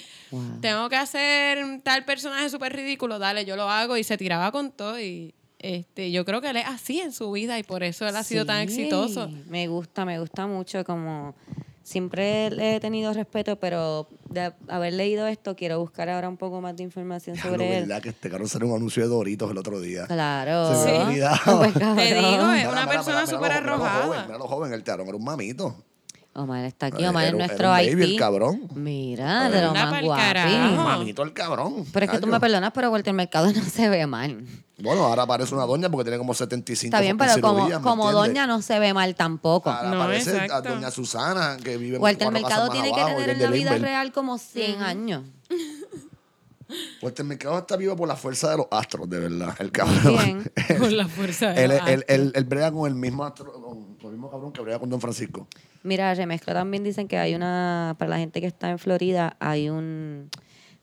[SPEAKER 2] tengo que hacer tal personaje súper ridículo, dale, yo lo hago y se tiraba con todo y este, yo creo que él es así en su vida y por eso él ha sido tan exitoso.
[SPEAKER 1] Me gusta, me gusta mucho. Como siempre le he tenido respeto, pero de haber leído esto, quiero buscar ahora un poco más de información
[SPEAKER 3] Diablo,
[SPEAKER 1] sobre él.
[SPEAKER 3] verdad que este cabrón salió un anuncio de Doritos el otro día.
[SPEAKER 1] Claro.
[SPEAKER 3] Se me
[SPEAKER 2] Sí.
[SPEAKER 1] Pues.
[SPEAKER 2] Te digo, es una
[SPEAKER 3] mira,
[SPEAKER 2] persona súper arrojada.
[SPEAKER 3] joven, Mira lo joven, el teatro era un mamito.
[SPEAKER 1] Omar está aquí, Omar es nuestro
[SPEAKER 3] era un baby,
[SPEAKER 1] Haití.
[SPEAKER 3] el cabrón.
[SPEAKER 1] Mira, de lo
[SPEAKER 2] Anda
[SPEAKER 1] más
[SPEAKER 2] pa'l
[SPEAKER 1] guapi.
[SPEAKER 2] carajo.
[SPEAKER 3] Mamito el cabrón.
[SPEAKER 1] Pero es que tú me perdonas, pero Walter Mercado no se ve mal.
[SPEAKER 3] Bueno, ahora parece una doña porque tiene como 75
[SPEAKER 1] Está bien, pero como,
[SPEAKER 3] cirugías, ¿me
[SPEAKER 1] como
[SPEAKER 3] entiendes?
[SPEAKER 1] doña no se ve mal tampoco.
[SPEAKER 3] Ahora
[SPEAKER 2] No,
[SPEAKER 3] parece a
[SPEAKER 2] exacto.
[SPEAKER 3] doña Susana que vive en
[SPEAKER 1] Walter
[SPEAKER 3] cuatro
[SPEAKER 1] Mercado
[SPEAKER 3] casas más
[SPEAKER 1] tiene que
[SPEAKER 3] abajo,
[SPEAKER 1] tener en
[SPEAKER 3] de
[SPEAKER 1] la vida real como 100 años.
[SPEAKER 3] Walter Mercado está vivo por la fuerza de los astros, de verdad. El cabrón.
[SPEAKER 1] Bien.
[SPEAKER 2] Con la fuerza de
[SPEAKER 3] él,
[SPEAKER 2] los
[SPEAKER 3] él, él,
[SPEAKER 2] astros.
[SPEAKER 3] él- él brega con el mismo astro, con, con el mismo cabrón que brega con Don Francisco.
[SPEAKER 1] Mira, remezcla también dicen que hay una, para la gente que está en Florida, hay un,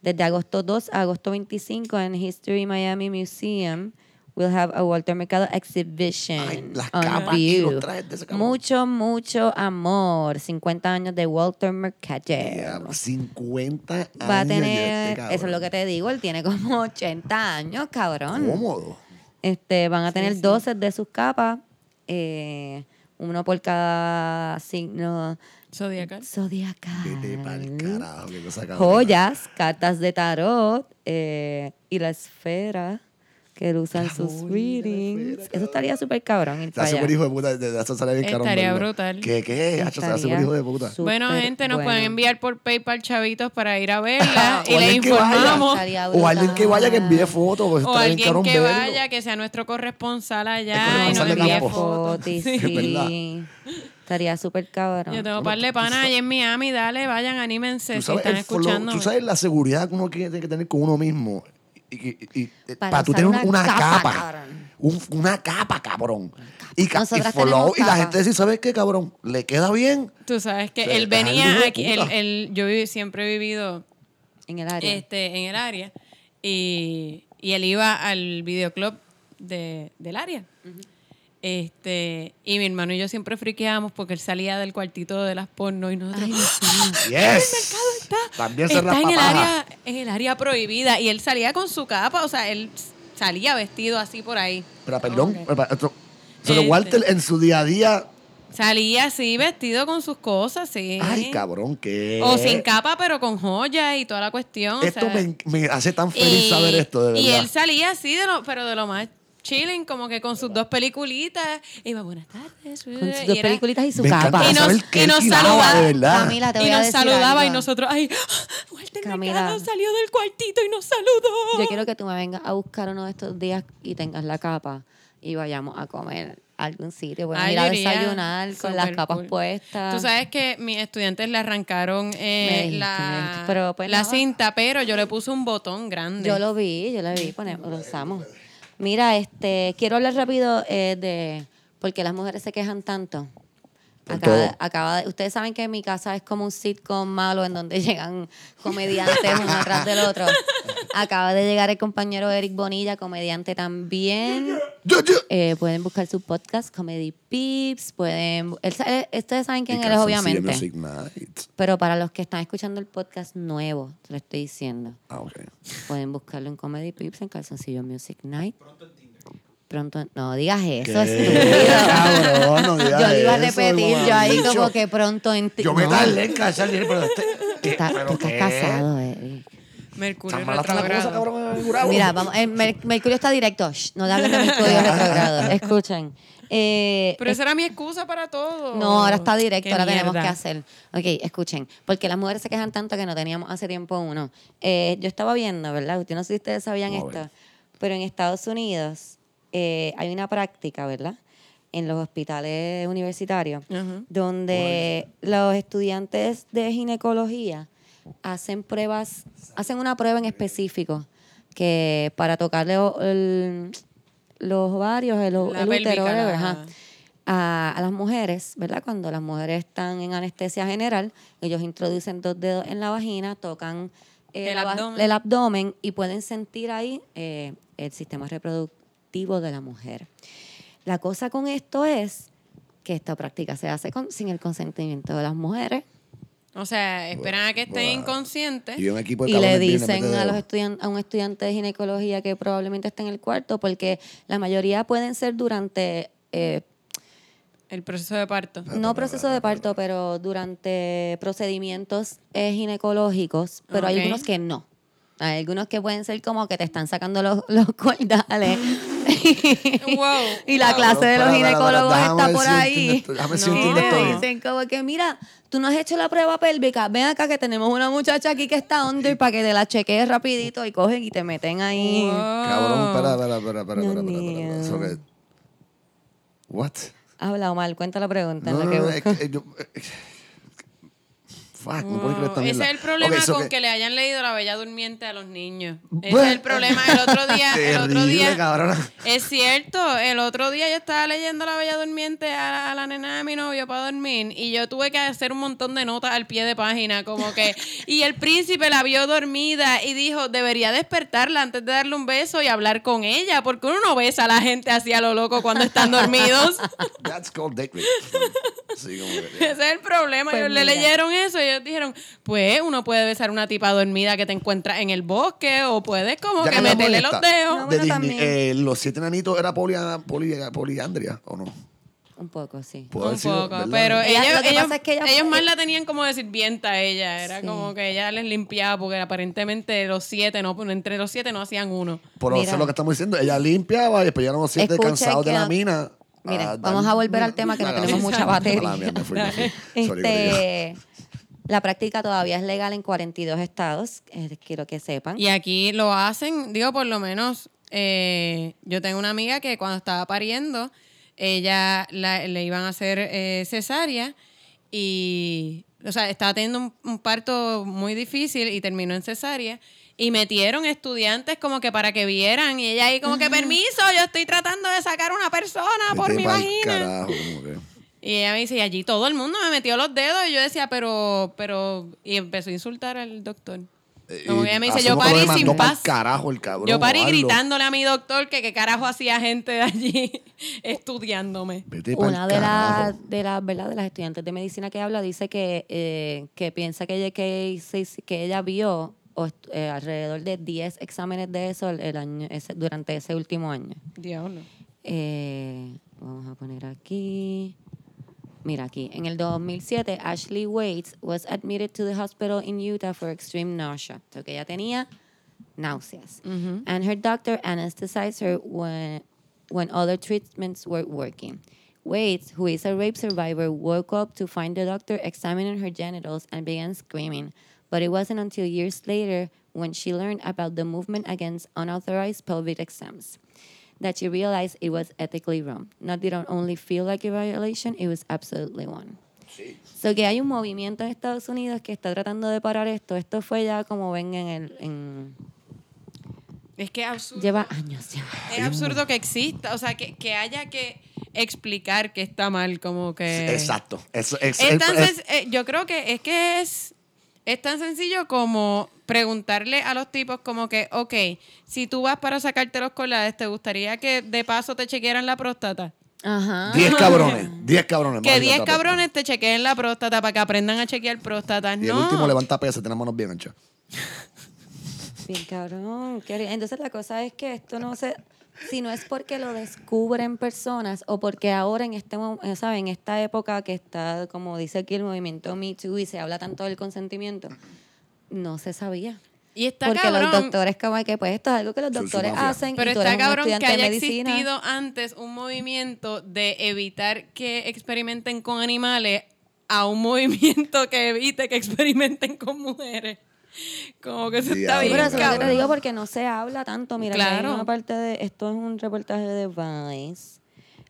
[SPEAKER 1] desde agosto 2 a agosto 25 en History Miami Museum, we'll have a Walter Mercado exhibition
[SPEAKER 3] Ay, las
[SPEAKER 1] on
[SPEAKER 3] capas
[SPEAKER 1] view.
[SPEAKER 3] los trajes de ese.
[SPEAKER 1] Mucho, mucho amor. 50 años de Walter Mercado.
[SPEAKER 3] Diablo, 50 años.
[SPEAKER 1] Va a
[SPEAKER 3] de este
[SPEAKER 1] tener,
[SPEAKER 3] cabrón.
[SPEAKER 1] eso es lo que te digo, él tiene como 80 años, cabrón.
[SPEAKER 3] Cómodo.
[SPEAKER 1] Este, van a tener 12 de sus capas, eh, uno por cada signo
[SPEAKER 2] Zodiacal.
[SPEAKER 1] zodiacal.
[SPEAKER 3] Vete pa'l carajo, qué cosa cabrón.
[SPEAKER 1] Joyas, cartas de tarot eh, y la esfera que él usa en
[SPEAKER 3] La
[SPEAKER 1] sus
[SPEAKER 3] joya, la
[SPEAKER 1] readings. Eso estaría súper cabrón. ir
[SPEAKER 3] Está
[SPEAKER 1] para
[SPEAKER 3] súper
[SPEAKER 1] allá.
[SPEAKER 3] hijo de puta. De, de eso sale bien caro.
[SPEAKER 2] Estaría brutal.
[SPEAKER 3] ¿Qué, qué? Hacho, será súper
[SPEAKER 1] Estaría
[SPEAKER 3] hijo de puta.
[SPEAKER 1] súper
[SPEAKER 2] Bueno, gente, nos
[SPEAKER 1] bueno.
[SPEAKER 2] pueden enviar por PayPal chavitos para ir a verla
[SPEAKER 3] O
[SPEAKER 2] y les
[SPEAKER 3] alguien que vaya.
[SPEAKER 2] informamos.
[SPEAKER 1] Estaría
[SPEAKER 3] O alguien que vaya que envíe fotos. Pues
[SPEAKER 2] O alguien que
[SPEAKER 3] verlo.
[SPEAKER 2] vaya, que sea nuestro corresponsal allá y nos envíe fotos.
[SPEAKER 1] Sí. Estaría súper cabrón.
[SPEAKER 2] Yo tengo un par de panas allá en Miami, dale, vayan, anímense si están escuchando.
[SPEAKER 3] tú sabes la seguridad que uno tiene que tener con uno mismo. Y, y- y- y-
[SPEAKER 1] Para
[SPEAKER 3] para, tú tener
[SPEAKER 1] una
[SPEAKER 3] una,
[SPEAKER 1] capa,
[SPEAKER 3] capa.
[SPEAKER 1] cabrón.
[SPEAKER 3] un- una capa, cabrón. Y, ca- y la
[SPEAKER 1] capa.
[SPEAKER 3] gente dice, ¿sabes qué, cabrón? ¿Le queda bien?
[SPEAKER 2] Tú sabes que
[SPEAKER 3] Se
[SPEAKER 2] él venía aquí, él, él- yo viví- siempre he vivido
[SPEAKER 1] En el área.
[SPEAKER 2] este, en el área y, y él iba al videoclub de, del área. Este, y mi hermano y yo siempre friqueábamos porque él salía del cuartito de las porno y nosotros
[SPEAKER 1] Ay, mío.
[SPEAKER 3] Yes.
[SPEAKER 2] está,
[SPEAKER 3] También se
[SPEAKER 2] está en el área en el área prohibida y él salía con su capa, o sea, él salía vestido así por ahí.
[SPEAKER 3] Pero perdón,
[SPEAKER 2] Ok.
[SPEAKER 3] pero,
[SPEAKER 2] Este.
[SPEAKER 3] Walter en su día a día
[SPEAKER 2] Salía así, vestido con sus cosas, sí.
[SPEAKER 3] Ay, cabrón, ¿qué?
[SPEAKER 2] O sin capa, pero con joyas y toda la cuestión. o
[SPEAKER 3] Esto
[SPEAKER 2] sea.
[SPEAKER 3] me, me hace tan feliz saber esto, de verdad.
[SPEAKER 2] Y él salía así, de lo, pero de lo más chilling, como que con sus dos peliculitas. Iba, buenas tardes.
[SPEAKER 1] Con
[SPEAKER 2] y
[SPEAKER 1] sus dos
[SPEAKER 2] era-
[SPEAKER 1] peliculitas y su capa.
[SPEAKER 2] Y nos- y saludaba.
[SPEAKER 3] de verdad.
[SPEAKER 1] Camila, te
[SPEAKER 2] y
[SPEAKER 1] a
[SPEAKER 2] nos
[SPEAKER 1] decir
[SPEAKER 2] saludaba y nosotros, ay, Walter
[SPEAKER 1] Camila.
[SPEAKER 2] Mercado salió del cuartito y nos saludó.
[SPEAKER 1] Yo quiero que tú me vengas a buscar uno de estos días y tengas la capa y vayamos a comer a algún sitio. Bueno,
[SPEAKER 2] Ay,
[SPEAKER 1] ir a desayunar con las capas
[SPEAKER 2] cool.
[SPEAKER 1] puestas.
[SPEAKER 2] Tú sabes que mis estudiantes le arrancaron eh,
[SPEAKER 1] dijiste,
[SPEAKER 2] la,
[SPEAKER 1] pero pues
[SPEAKER 2] la cinta, pero yo le puse un botón grande.
[SPEAKER 1] Yo lo vi, yo lo vi, ponemos, lo usamos. Mira, este, quiero hablar rápido eh, de por qué las mujeres se quejan tanto. Acaba, acaba de- ustedes saben que mi casa es como un sitcom malo en donde llegan comediantes uno atrás del otro. Acaba de llegar el compañero Eric Bonilla, comediante también. Eh, pueden buscar su podcast, Comedy Pips. Pueden, él ustedes saben quién él es, obviamente. Pero para los que están escuchando el podcast nuevo, te lo estoy diciendo.
[SPEAKER 3] Ah, ok.
[SPEAKER 1] Pueden buscarlo en Comedy Pips, en Calzoncillo Music Night. Pronto no digas eso, estúpido.
[SPEAKER 3] Cabrón, no digas
[SPEAKER 1] Yo iba a
[SPEAKER 3] eso,
[SPEAKER 1] repetir, yo ahí como que pronto en ti.
[SPEAKER 3] Yo me
[SPEAKER 1] No,
[SPEAKER 3] tardé en casar, dije, pero este...
[SPEAKER 1] Tú estás,
[SPEAKER 3] ¿pero
[SPEAKER 1] tú estás
[SPEAKER 3] qué?
[SPEAKER 1] casado, Eric.
[SPEAKER 2] Mercurio
[SPEAKER 3] cosa.
[SPEAKER 1] Mira, vamos, el Mer- Mercurio está directo. Shh, no le hablen de Mercurio retrogrado. Escuchen. Eh,
[SPEAKER 2] Pero esa era mi excusa para todo.
[SPEAKER 1] No, ahora está directo,
[SPEAKER 2] Qué
[SPEAKER 1] ahora tenemos que hacer. Ok, escuchen, porque las mujeres se quejan tanto que no teníamos hace tiempo uno. Eh, yo estaba viendo, ¿verdad? Yo no sé si ustedes sabían esto, pero en Estados Unidos eh, hay una práctica, ¿verdad? En los hospitales universitarios, donde los estudiantes de ginecología hacen pruebas, hacen una prueba en específico que para tocarle el- los ovarios, el,
[SPEAKER 2] La
[SPEAKER 1] el útero, ajá a, a las mujeres, ¿verdad? Cuando las mujeres están en anestesia general, ellos introducen dos dedos en la vagina, tocan eh,
[SPEAKER 2] El abdomen.
[SPEAKER 1] el abdomen y pueden sentir ahí eh, el sistema reproductivo de la mujer. La cosa con esto es que esta práctica se hace con- sin el consentimiento de las mujeres
[SPEAKER 2] O sea, esperan a que estén inconscientes.
[SPEAKER 3] Y un equipo de
[SPEAKER 1] y le dicen a, los estudian- a un estudiante de ginecología que probablemente esté en el cuarto porque la mayoría pueden ser durante eh,
[SPEAKER 2] El proceso de parto.
[SPEAKER 1] no proceso de parto, pero durante procedimientos eh, ginecológicos, pero hay algunos que no. Hay algunos que pueden ser como que te están sacando los, los cordales.
[SPEAKER 2] Wow.
[SPEAKER 1] y la
[SPEAKER 2] wow.
[SPEAKER 1] clase de los ginecólogos está por ahí.
[SPEAKER 2] No.
[SPEAKER 1] Y
[SPEAKER 3] esto.
[SPEAKER 1] dicen como que, mira, tú no has hecho la prueba pélvica, ven acá que tenemos una muchacha aquí que está under para que te la chequees rapidito y cogen y te meten ahí.
[SPEAKER 2] Wow.
[SPEAKER 3] Cabrón, espera, espera, espera, espera,
[SPEAKER 1] Dios
[SPEAKER 3] espera, espera, espera,
[SPEAKER 1] mío.
[SPEAKER 3] Eso que- What?
[SPEAKER 1] Habla Omar, cuenta la pregunta. en
[SPEAKER 3] No,
[SPEAKER 1] la
[SPEAKER 3] no,
[SPEAKER 1] que
[SPEAKER 3] no, es
[SPEAKER 1] busco.
[SPEAKER 3] que yo... eh, Fuck, no puedo creer esta
[SPEAKER 2] Wow. Ese es el problema
[SPEAKER 3] so
[SPEAKER 2] con
[SPEAKER 3] que-
[SPEAKER 2] que... le hayan leído La Bella Durmiente a los niños. Ese es el problema. El otro día, el otro día,
[SPEAKER 3] cabrona.
[SPEAKER 2] es cierto, el otro día yo estaba leyendo La Bella Durmiente a, a la nena de mi novio para dormir y yo tuve que hacer un montón de notas al pie de página, como que, y el príncipe la vio dormida y dijo, debería despertarla antes de darle un beso y hablar con ella, porque uno no besa a la gente así a lo loco cuando están dormidos.
[SPEAKER 3] That's called. Sí, como que,
[SPEAKER 2] Ese es el problema.
[SPEAKER 1] Pues
[SPEAKER 2] ellos le leyeron eso y ellos dijeron, pues uno puede besar una tipa dormida que te encuentras en el bosque o puedes como
[SPEAKER 3] Ya
[SPEAKER 2] que meterle los dedos.
[SPEAKER 1] No,
[SPEAKER 3] de
[SPEAKER 1] bueno,
[SPEAKER 3] Disney,
[SPEAKER 1] también.
[SPEAKER 3] eh, los siete nanitos era polia, polia, poliandria, ¿o no?
[SPEAKER 1] Un poco, sí.
[SPEAKER 2] Un
[SPEAKER 3] sido,
[SPEAKER 2] poco,
[SPEAKER 3] ¿verdad?
[SPEAKER 2] pero
[SPEAKER 1] Ella-
[SPEAKER 2] ellos,
[SPEAKER 1] lo que
[SPEAKER 2] ellos-
[SPEAKER 1] pasa es que ella
[SPEAKER 2] ellos
[SPEAKER 1] fue-
[SPEAKER 2] más la tenían como de sirvienta a ella. Era
[SPEAKER 1] Sí.
[SPEAKER 2] como que ella les limpiaba porque aparentemente los siete, no, entre los siete no hacían uno.
[SPEAKER 3] Por eso es lo que estamos diciendo. Ella limpiaba y después llegaron los siete cansados de la
[SPEAKER 1] no-
[SPEAKER 3] mina.
[SPEAKER 1] Miren,
[SPEAKER 3] dar-
[SPEAKER 1] vamos a volver al tema que no tenemos mucha batería.
[SPEAKER 3] Mala mía, me fui, me fui. Sorry, Corillo.
[SPEAKER 1] Este, la práctica todavía es legal en 42 estados, eh, quiero que sepan.
[SPEAKER 2] Y aquí lo hacen, digo, por lo menos, eh, yo tengo una amiga que cuando estaba pariendo, ella la- le iban a hacer eh, cesárea y, o sea, estaba teniendo un, un parto muy difícil y terminó en cesárea. Y metieron estudiantes como que para que vieran. Y ella ahí como que, permiso, yo estoy tratando de sacar una persona por
[SPEAKER 3] Vete
[SPEAKER 2] mi vagina.
[SPEAKER 3] carajo, como que-
[SPEAKER 2] Y ella me dice, y allí todo el mundo me metió los dedos. Y yo decía, pero, pero, y empezó a insultar al doctor. Como
[SPEAKER 3] Y
[SPEAKER 2] que ella me dice, yo parí sin paz.
[SPEAKER 3] carajo el cabrón.
[SPEAKER 2] Yo parí gritándole a mi doctor que qué carajo hacía gente de allí estudiándome.
[SPEAKER 3] Vete
[SPEAKER 1] Una de las de las verdad de las estudiantes de medicina que habla dice que, eh, que piensa que ella, que, que ella vio o eh, alrededor de 10 exámenes de eso el, el año ese- durante ese último año.
[SPEAKER 2] Diablo.
[SPEAKER 1] Eh, vamos a poner aquí. Mira aquí, en el 2007, Ashley Waits was admitted to the hospital in Utah for extreme nausea. So que ella tenía náuseas. Mm-hmm. And her doctor anesthetized her when, when other treatments weren't working. Waits, who is a rape survivor, woke up to find the doctor examining her genitals and began screaming. But it wasn't until years later when she learned about the movement against unauthorized pelvic exams that she realized it was ethically wrong. Not did it only feel like a violation, it was absolutely one. So que hay un movimiento en Estados Unidos que está tratando de parar esto. Esto fue ya como ven en el... En,
[SPEAKER 2] Es que es absurdo.
[SPEAKER 1] lleva años ya.
[SPEAKER 2] Es absurdo que exista, o sea, que, que haya que explicar que está mal, como que...
[SPEAKER 3] Exacto. Es,
[SPEAKER 2] Es tan
[SPEAKER 3] es-
[SPEAKER 2] sen- eh, yo creo que es que es, es tan sencillo como preguntarle a los tipos como que, ok, si tú vas para sacarte los colares, ¿te gustaría que de paso te chequearan la próstata?
[SPEAKER 1] Ajá.
[SPEAKER 3] 10 cabrones. 10 cabrones.
[SPEAKER 2] Que
[SPEAKER 3] más
[SPEAKER 2] 10
[SPEAKER 3] otra persona.
[SPEAKER 2] cabrones te chequeen la próstata para que aprendan a chequear próstatas.
[SPEAKER 3] Y el último levanta pesas, tiene las manos bien anchas.
[SPEAKER 1] Bien cabrón. Entonces la cosa es que esto no se... Si no es porque lo descubren personas o porque ahora en este eh, ¿saben? En esta época que está, como dice aquí el movimiento Me Too y se habla tanto del consentimiento, no se sabía.
[SPEAKER 2] y está
[SPEAKER 1] porque
[SPEAKER 2] cabrón.
[SPEAKER 1] los doctores como que pues esto es algo que los doctores hacen
[SPEAKER 2] Pero
[SPEAKER 1] y tú
[SPEAKER 2] está
[SPEAKER 1] eres un
[SPEAKER 2] cabrón que haya existido antes un movimiento de evitar que experimenten con animales a un movimiento que evite que experimenten con mujeres. Como que eso está bien,
[SPEAKER 1] pero eso te digo porque no se habla tanto. Mira, que hay
[SPEAKER 2] Claro.
[SPEAKER 1] una parte de. Esto es un reportaje de Vice.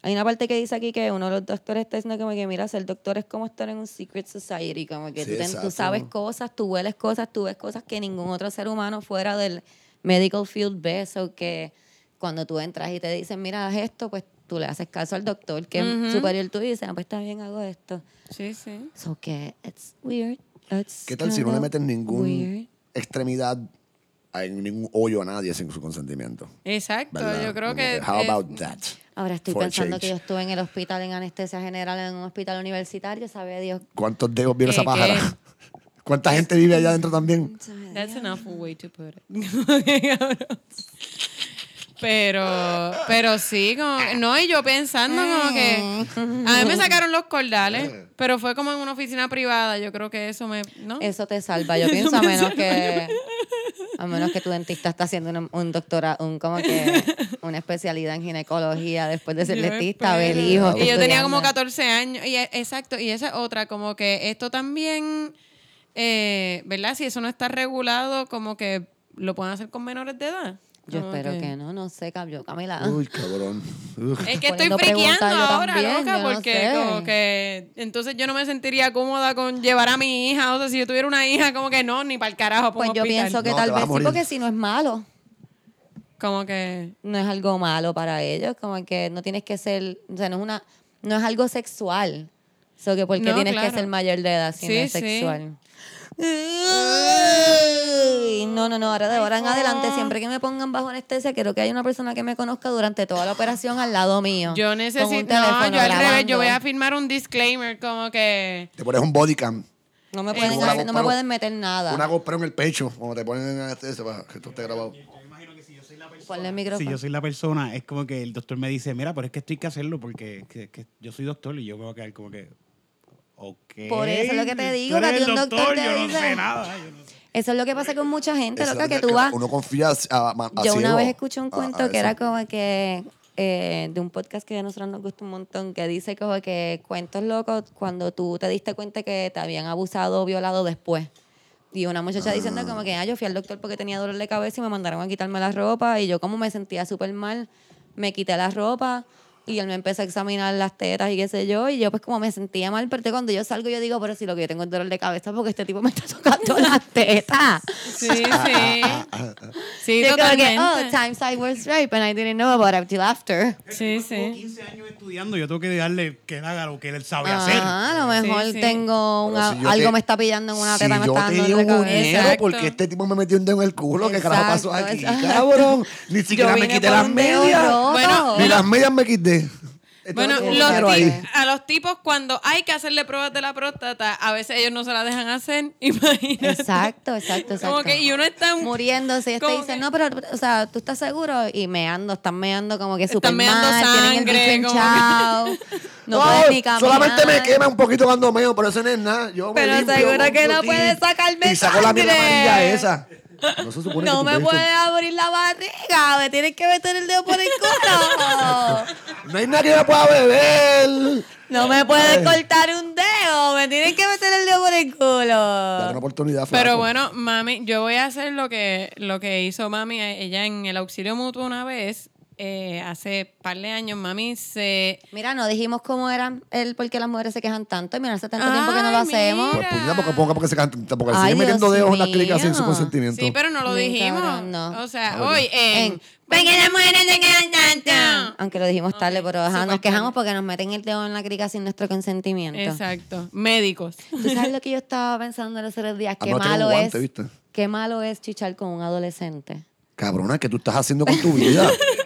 [SPEAKER 1] Hay una parte que dice aquí que uno de los doctores está diciendo como que, mira, ser doctor es como estar en un secret society. Como que
[SPEAKER 3] Sí,
[SPEAKER 1] tú, ten- tú
[SPEAKER 3] exacto.
[SPEAKER 1] sabes cosas, tú hueles cosas, tú ves cosas que ningún otro ser humano fuera del medical field ve. O que cuando tú entras y te dicen, mira, haz esto, pues tú le haces caso al doctor que es superior tú y dices, ah, pues está bien, hago esto.
[SPEAKER 2] Sí, sí.
[SPEAKER 1] So que it's weird. It's
[SPEAKER 3] ¿Qué tal si no le meten
[SPEAKER 1] weird.
[SPEAKER 3] extremidad, en ningún hoyo a nadie sin su consentimiento?
[SPEAKER 2] Exacto,
[SPEAKER 3] ¿verdad?
[SPEAKER 2] yo creo
[SPEAKER 3] Como
[SPEAKER 2] que...
[SPEAKER 3] How about that?
[SPEAKER 1] Ahora estoy
[SPEAKER 3] For
[SPEAKER 1] pensando que yo estuve en el hospital en anestesia general, en un hospital universitario, sabe Dios.
[SPEAKER 3] ¿Cuántos dedos vive esa
[SPEAKER 2] ¿Qué,
[SPEAKER 3] pájara?
[SPEAKER 2] qué?
[SPEAKER 3] ¿Cuánta gente vive allá adentro también?
[SPEAKER 2] That's an awful way to put it. pero, pero sí, como que- no, y yo pensando como que a mí me sacaron los cordales, pero fue como en una oficina privada, yo creo que eso me, ¿no?
[SPEAKER 1] Eso te salva. Yo pienso a menos que a menos que tu dentista está haciendo un, un doctorado, un como que una especialidad en ginecología después de ser
[SPEAKER 2] Yo
[SPEAKER 1] dentista, ver hijos.
[SPEAKER 2] Y yo tenía como
[SPEAKER 1] estudiando.
[SPEAKER 2] 14 años. Y e- exacto, y esa es otra, como que esto también, eh, ¿verdad? Si eso no está regulado, como que lo pueden hacer con menores de edad.
[SPEAKER 1] Yo espero que no, no sé, yo, Camila.
[SPEAKER 3] Uy, cabrón.
[SPEAKER 2] Es que estoy friqueando ahora,
[SPEAKER 1] también,
[SPEAKER 2] loca,
[SPEAKER 1] no
[SPEAKER 2] porque
[SPEAKER 1] sé.
[SPEAKER 2] como que entonces yo no me sentiría cómoda con llevar a mi hija. O sea, si yo tuviera una hija, como que no, ni para el carajo.
[SPEAKER 1] Pues yo
[SPEAKER 2] hospital.
[SPEAKER 1] pienso que
[SPEAKER 3] No,
[SPEAKER 1] tal vez sí, porque si no es malo.
[SPEAKER 2] Como que.
[SPEAKER 1] no es algo malo para ellos, como que no tienes que ser, o sea, no es una, no es algo sexual. So que porque
[SPEAKER 2] No,
[SPEAKER 1] tienes
[SPEAKER 2] claro.
[SPEAKER 1] que ser mayor de edad si no
[SPEAKER 2] Sí,
[SPEAKER 1] es
[SPEAKER 2] sí.
[SPEAKER 1] Ay, No, no, no, ahora de ahora en adelante, siempre que me pongan bajo anestesia, quiero que haya una persona que me conozca durante toda la operación al lado mío.
[SPEAKER 2] Yo necesito. No, yo al revés, yo voy a firmar un disclaimer, como que.
[SPEAKER 3] Te pones un body cam,
[SPEAKER 1] No me pueden, hacer- no me pueden meter nada.
[SPEAKER 3] una GoPro en el pecho, cuando te ponen en anestesia para que esto esté grabado.
[SPEAKER 4] Si yo soy la persona, es como que el doctor me dice, mira, pero es que esto hay que hacerlo porque que- que yo soy doctor y yo me voy a quedar como que, ok.
[SPEAKER 1] Por eso es lo que te
[SPEAKER 4] tú
[SPEAKER 1] digo,
[SPEAKER 4] eres
[SPEAKER 1] que a ti
[SPEAKER 4] el
[SPEAKER 1] un doctor te
[SPEAKER 4] yo no
[SPEAKER 1] dice-
[SPEAKER 4] sé nada. yo no sé.
[SPEAKER 1] Eso es lo que pasa con mucha gente,
[SPEAKER 3] Eso
[SPEAKER 1] loca,
[SPEAKER 3] es
[SPEAKER 1] que tú vas...
[SPEAKER 3] Uno confía a, a-
[SPEAKER 1] Yo una vez escuché un cuento
[SPEAKER 3] a
[SPEAKER 1] que era como que eh, de un podcast que a nosotros nos gusta un montón, que dice como que cuentos locos cuando tú te diste cuenta que te habían abusado o violado después. Y una muchacha diciendo como que, ah, yo fui al doctor porque tenía dolor de cabeza y me mandaron a quitarme la ropa y yo como me sentía súper mal, me quité la ropa y él me empezó a examinar las tetas y qué sé yo y yo pues como me sentía mal, pero cuando yo salgo yo digo, pero si lo que yo tengo es dolor de cabeza porque este tipo me está tocando las tetas.
[SPEAKER 2] Sí, sí. Sí,
[SPEAKER 1] Yo como que,
[SPEAKER 2] totalmente.
[SPEAKER 1] oh, times I was rape and I didn't know about it till after.
[SPEAKER 2] Sí,
[SPEAKER 4] Tengo
[SPEAKER 2] sí.
[SPEAKER 4] 15 años estudiando, yo tengo que darle que él haga lo que él sabe hacer.
[SPEAKER 1] Ajá, a lo mejor
[SPEAKER 2] Sí, sí.
[SPEAKER 1] tengo una-
[SPEAKER 3] si
[SPEAKER 1] algo
[SPEAKER 3] te-
[SPEAKER 1] me está pillando en una
[SPEAKER 3] si
[SPEAKER 1] teta y me está dando de cabeza.
[SPEAKER 3] porque este tipo me metió un dedo en el culo. ¿Qué carajo pasó aquí,
[SPEAKER 1] exacto.
[SPEAKER 3] cabrón? Ni siquiera me quité las medias.
[SPEAKER 2] Bueno,
[SPEAKER 3] Ni las medias me quité.
[SPEAKER 2] Bueno, los
[SPEAKER 3] ahí.
[SPEAKER 2] a los tipos cuando hay que hacerle pruebas de la próstata, a veces ellos no se la dejan hacer. Imagínate.
[SPEAKER 1] Exacto, exacto, exacto.
[SPEAKER 2] Como que y uno está
[SPEAKER 1] muriéndose y este dice,
[SPEAKER 2] que-
[SPEAKER 1] no, pero, o sea, ¿tú estás seguro? Y meando, están meando como que súper mal, tienen el
[SPEAKER 2] sangre,
[SPEAKER 1] bicho
[SPEAKER 2] como que-
[SPEAKER 1] no
[SPEAKER 3] No,
[SPEAKER 1] ni
[SPEAKER 3] solamente me quema un poquito cuando meo, pero eso no es nada. Yo me
[SPEAKER 1] Pero
[SPEAKER 3] limpio
[SPEAKER 1] seguro que no puedes sacarme
[SPEAKER 3] Y saco la mierda amarilla esa. No se supone
[SPEAKER 1] No
[SPEAKER 3] que
[SPEAKER 1] me puedes abrir la barriga, me tienes que meter el dedo por el culo.
[SPEAKER 3] No hay nadie que me pueda beber.
[SPEAKER 1] No me puedes cortar un dedo, me tienes que meter el dedo por el
[SPEAKER 3] Dale una
[SPEAKER 1] culo.
[SPEAKER 3] oportunidad,
[SPEAKER 2] Pero bueno, mami, yo voy a hacer lo que, lo que hizo mami. Ella en el auxilio mutuo una vez, eh, hace par de años, mami se...
[SPEAKER 1] Mira, no dijimos cómo eran el por qué las mujeres se quejan tanto. Y mira, hace tanto tiempo que no lo hacemos.
[SPEAKER 3] Pues, puñeta, porque ponga porque se cantan, porque
[SPEAKER 1] Ay,
[SPEAKER 3] siguen metiendo dedos en las clínicas sin su consentimiento.
[SPEAKER 2] Sí, pero no lo dijimos.
[SPEAKER 1] cabrón, no.
[SPEAKER 2] O sea,
[SPEAKER 3] Ah,
[SPEAKER 2] hoy en...
[SPEAKER 1] En-
[SPEAKER 2] las mujeres se quejan tanto.
[SPEAKER 1] Aunque lo dijimos tarde, pero ajá, nos quejamos porque nos meten el dedo en la crica sin nuestro consentimiento.
[SPEAKER 2] Exacto. Médicos.
[SPEAKER 1] ¿Tú sabes lo que yo estaba pensando los otros días?
[SPEAKER 3] Ah,
[SPEAKER 1] Qué malo
[SPEAKER 3] guante,
[SPEAKER 1] es.
[SPEAKER 3] ¿viste?
[SPEAKER 1] Qué malo es chichar con un adolescente.
[SPEAKER 3] Cabrona, ¿qué tú estás haciendo con tu vida?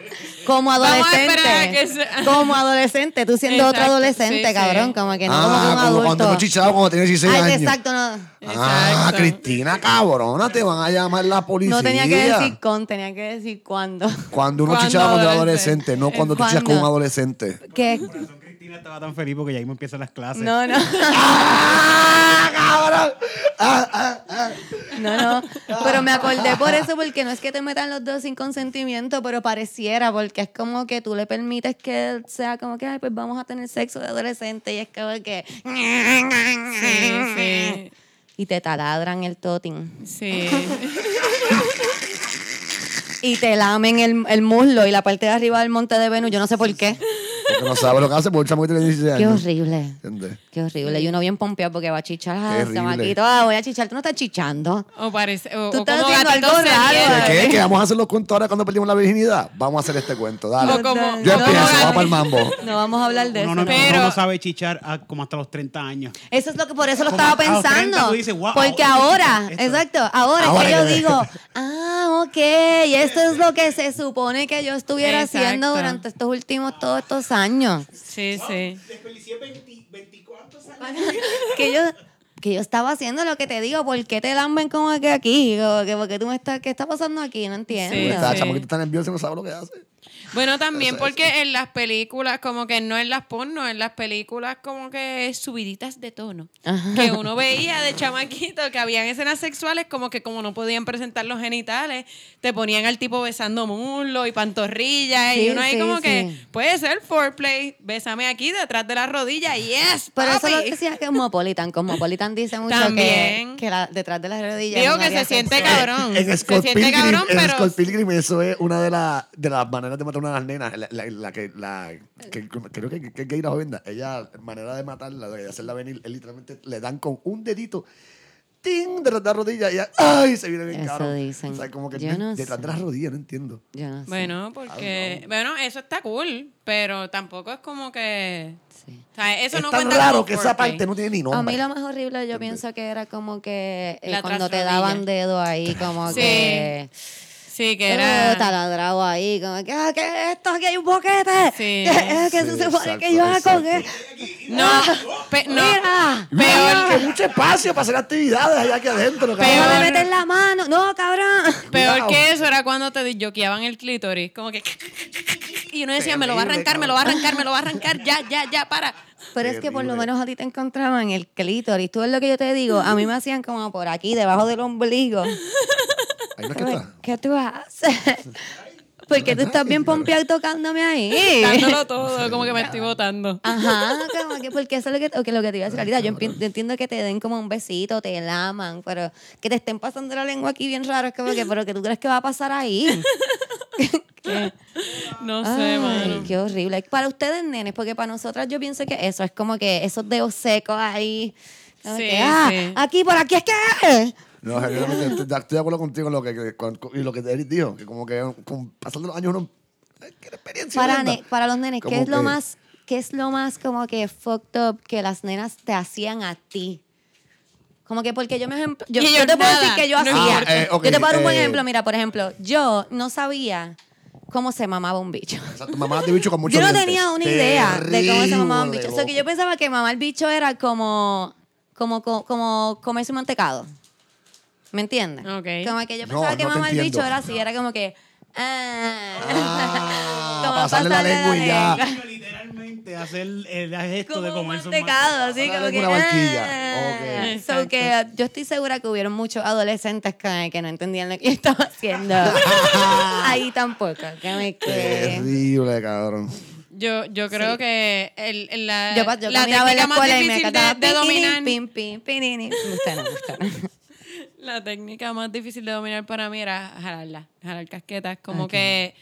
[SPEAKER 1] Como adolescente.
[SPEAKER 2] que
[SPEAKER 1] Como adolescente. Tú siendo otro adolescente,
[SPEAKER 2] sí, sí.
[SPEAKER 1] cabrón. Como que no como que
[SPEAKER 3] ah,
[SPEAKER 1] un
[SPEAKER 3] como
[SPEAKER 1] adulto.
[SPEAKER 3] cuando no chichaba cuando tenía 16
[SPEAKER 1] Ay,
[SPEAKER 3] años.
[SPEAKER 1] exacto, no.
[SPEAKER 3] Ah,
[SPEAKER 2] Exacto.
[SPEAKER 3] Cristina, cabrona, te van a llamar la policía.
[SPEAKER 1] No tenía que decir con, tenía que decir cuándo.
[SPEAKER 3] Cuando uno
[SPEAKER 2] Cuando
[SPEAKER 3] chichaba cuando era
[SPEAKER 2] adolescente.
[SPEAKER 3] no cuando tú chichas con un adolescente.
[SPEAKER 1] ¿Qué?
[SPEAKER 4] Por razón Cristina estaba tan feliz porque ya mismo empiezan las clases.
[SPEAKER 1] No, no.
[SPEAKER 3] ¡Ah, cabrón! Ah, ah, ah.
[SPEAKER 1] No, no. Pero me acordé por eso, porque no es que te metan los dos sin consentimiento, pero pareciera, porque es como que tú le permites que sea como que, ay, pues vamos a tener sexo de adolescente, y es como que.
[SPEAKER 2] Sí, sí.
[SPEAKER 1] Y te taladran el totin.
[SPEAKER 2] Sí.
[SPEAKER 1] Y te lamen el, el muslo y la parte de arriba del monte de Venus, yo no sé por qué.
[SPEAKER 3] Porque no sabe lo que hace por un chamo que tiene 16
[SPEAKER 1] Qué
[SPEAKER 3] años.
[SPEAKER 1] horrible.
[SPEAKER 3] ¿Entiendes?
[SPEAKER 1] Qué horrible. Y uno bien pompeado porque va a chichar. Ah, voy a chichar. Tú no estás chichando.
[SPEAKER 2] O parece. O,
[SPEAKER 1] Tú
[SPEAKER 2] o
[SPEAKER 1] estás
[SPEAKER 2] como
[SPEAKER 1] haciendo
[SPEAKER 2] gatito
[SPEAKER 1] algo raro.
[SPEAKER 2] serial.
[SPEAKER 3] ¿De qué? ¿Que vamos a hacer los cuentos ahora cuando perdimos la virginidad? Vamos a hacer este cuento, dale.
[SPEAKER 2] O como-
[SPEAKER 3] Yo
[SPEAKER 1] no,
[SPEAKER 3] empiezo,
[SPEAKER 1] no,
[SPEAKER 3] vamos para el mambo.
[SPEAKER 1] No vamos a hablar de
[SPEAKER 4] Uno
[SPEAKER 1] eso.
[SPEAKER 4] no,
[SPEAKER 2] Pero-
[SPEAKER 4] uno no sabe chichar a- como hasta los 30 años.
[SPEAKER 1] Eso es lo que por eso lo
[SPEAKER 4] Como
[SPEAKER 1] estaba
[SPEAKER 4] a los 30
[SPEAKER 1] pensando.
[SPEAKER 4] tú dices, wow,
[SPEAKER 1] porque ahora,
[SPEAKER 4] esto-
[SPEAKER 1] exacto, ahora, que yo
[SPEAKER 3] que-
[SPEAKER 1] digo, ah, ok, y esto es lo que se supone que yo estuviera
[SPEAKER 2] Exacto.
[SPEAKER 1] haciendo durante estos últimos todos estos años.
[SPEAKER 2] Sí, sí.
[SPEAKER 4] Desperdicié 20, 24 años.
[SPEAKER 1] que yo que yo estaba haciendo lo que te digo, ¿por qué te lamben como que aquí? Como que porque tú me estás, ¿qué está pasando aquí? No entiendo.
[SPEAKER 2] Sí,
[SPEAKER 3] Esta
[SPEAKER 2] sí.
[SPEAKER 3] chamaquita está nerviosa y no sabe lo que hace.
[SPEAKER 2] Bueno, también porque en las películas, como que no en las porno, en las películas como que subiditas de tono.
[SPEAKER 1] Ajá.
[SPEAKER 2] Que uno veía de chamaquito que habían escenas sexuales como que como no podían presentar los genitales, te ponían al tipo besando muslo y pantorrillas
[SPEAKER 1] Sí,
[SPEAKER 2] y uno ahí
[SPEAKER 1] sí,
[SPEAKER 2] como
[SPEAKER 1] sí.
[SPEAKER 2] que puede ser foreplay, bésame aquí detrás de la rodilla, yes,
[SPEAKER 1] Pero eso lo decía Cosmopolitan. Cosmopolitan dice mucho que,
[SPEAKER 2] También.
[SPEAKER 1] que la- detrás de las rodillas.
[SPEAKER 2] Digo que se siente
[SPEAKER 1] sexual.
[SPEAKER 2] cabrón.
[SPEAKER 3] En
[SPEAKER 2] se
[SPEAKER 3] Scott
[SPEAKER 2] siente
[SPEAKER 3] Pilgrim,
[SPEAKER 2] cabrón,
[SPEAKER 3] en
[SPEAKER 2] pero
[SPEAKER 3] Scott Pilgrim eso es una de, la- de las maneras de matar una de las nenas. La, la- la que, la, que creo que, que es gay la joven. Ella, manera de matarla, de hacerla venir, es literalmente le dan con un dedito. ¡Ting! Detrás de la rodilla y ella, ¡ay! Se viene bien
[SPEAKER 1] Eso dicen.
[SPEAKER 3] O sea, como que
[SPEAKER 1] Yo no
[SPEAKER 3] detrás de la rodilla, no entiendo.
[SPEAKER 1] Yo no sé.
[SPEAKER 2] bueno, porque bueno, eso está cool, pero tampoco es como que
[SPEAKER 1] Sí.
[SPEAKER 2] o sea, eso
[SPEAKER 3] es
[SPEAKER 2] no
[SPEAKER 3] tan
[SPEAKER 2] cuenta
[SPEAKER 3] raro que esa parte no tiene ni nombre.
[SPEAKER 1] A mí lo más horrible yo pienso que era como que eh, cuando te daban dedo ahí, como
[SPEAKER 2] Sí.
[SPEAKER 1] que
[SPEAKER 2] Sí, que
[SPEAKER 1] era
[SPEAKER 2] era
[SPEAKER 1] taladrado ahí, como que, ah, ¿qué es esto? Aquí hay un boquete.
[SPEAKER 2] Sí.
[SPEAKER 1] ¿Qué es que
[SPEAKER 3] Sí,
[SPEAKER 1] se supone que yo haga con él?
[SPEAKER 2] No, pe- no.
[SPEAKER 1] Mira,
[SPEAKER 3] Peor que mucho espacio para hacer actividades allá aquí adentro. cabrón.
[SPEAKER 1] me metes la mano. No, cabrón.
[SPEAKER 2] Peor que eso era cuando te yoqueaban el clítoris, como que y uno decía, me lo va a arrancar, me lo va a arrancar, me lo va a arrancar, ya, ya, ya, para.
[SPEAKER 1] Pero es que por lo menos a ti te encontraban el clítoris. Tú ves lo que yo te digo. A mí me hacían como por aquí, debajo del ombligo.
[SPEAKER 3] Ahí no es que está.
[SPEAKER 1] ¿Qué tú haces? Porque tú estás bien pompeado tocándome ahí.
[SPEAKER 2] Dándolo todo, como que me estoy botando.
[SPEAKER 1] Ajá, como que porque eso es lo que, lo te iba a decir ahorita. Yo yo entiendo que te den como un besito, te laman, pero que te estén pasando la lengua aquí bien raro, es como que, pero que tú crees que va a pasar ahí. ¿Qué?
[SPEAKER 2] No sé,
[SPEAKER 1] Ay,
[SPEAKER 2] mano.
[SPEAKER 1] qué horrible. Para ustedes, nenes, porque para nosotras yo pienso que eso es como que esos dedos secos ahí.
[SPEAKER 2] Sí,
[SPEAKER 1] que, ah,
[SPEAKER 2] sí.
[SPEAKER 1] aquí, por aquí es que.
[SPEAKER 3] No, genuinamente, estoy, estoy de acuerdo contigo en lo que, que- con- y lo que Eric dijo, que como que con pasando los años uno quiere experiencia.
[SPEAKER 1] Para, ne- para los nenes, ¿qué es lo
[SPEAKER 3] que-
[SPEAKER 1] más, qué es lo más como que fucked up que las nenas te hacían a ti? Como que porque yo me ejemplo, yo, yo te puedo
[SPEAKER 2] nada,
[SPEAKER 1] decir que yo
[SPEAKER 2] no
[SPEAKER 1] hacía.
[SPEAKER 3] Ah, eh, ok,
[SPEAKER 1] yo te puedo dar un buen
[SPEAKER 3] eh.
[SPEAKER 1] ejemplo. Mira, por ejemplo, yo no sabía cómo se mamaba un bicho.
[SPEAKER 3] Exacto, mamá de bicho con mucho
[SPEAKER 1] Yo no
[SPEAKER 3] dientes.
[SPEAKER 1] tenía una idea de cómo se mamaba un
[SPEAKER 3] Terrible,
[SPEAKER 1] bicho. O sea, que yo pensaba que mamar bicho era como, como, como, como comerse un mantecado. ¿Me entiendes?
[SPEAKER 2] Ok.
[SPEAKER 1] Como que yo
[SPEAKER 3] No,
[SPEAKER 1] pensaba que
[SPEAKER 3] no
[SPEAKER 1] mamar el bicho era así, era como que... Ah,
[SPEAKER 3] Ah,
[SPEAKER 1] como
[SPEAKER 3] pasarle la lengua y ya.
[SPEAKER 1] lengua.
[SPEAKER 4] Literalmente hacer el, el gesto de
[SPEAKER 1] Como un mantecado, así
[SPEAKER 3] Pasarle
[SPEAKER 1] como que...
[SPEAKER 3] una barquilla.
[SPEAKER 1] ah.
[SPEAKER 3] Ok.
[SPEAKER 1] So que yo estoy segura que hubieron muchos adolescentes que, que no entendían lo que yo estaba haciendo. Ahí tampoco. Que me.
[SPEAKER 3] Terrible, cabrón.
[SPEAKER 2] Yo, yo creo
[SPEAKER 1] Sí.
[SPEAKER 2] que el, el- la,
[SPEAKER 1] Yo, yo
[SPEAKER 2] la
[SPEAKER 1] en la
[SPEAKER 2] técnica más
[SPEAKER 1] escuela y me
[SPEAKER 2] difícil de, de
[SPEAKER 1] pim,
[SPEAKER 2] dominar
[SPEAKER 1] pim, pim, pirini. Me gusta, no, me gusta, no.
[SPEAKER 2] La técnica más difícil de dominar para mí era jalarla, jalar casquetas. Como que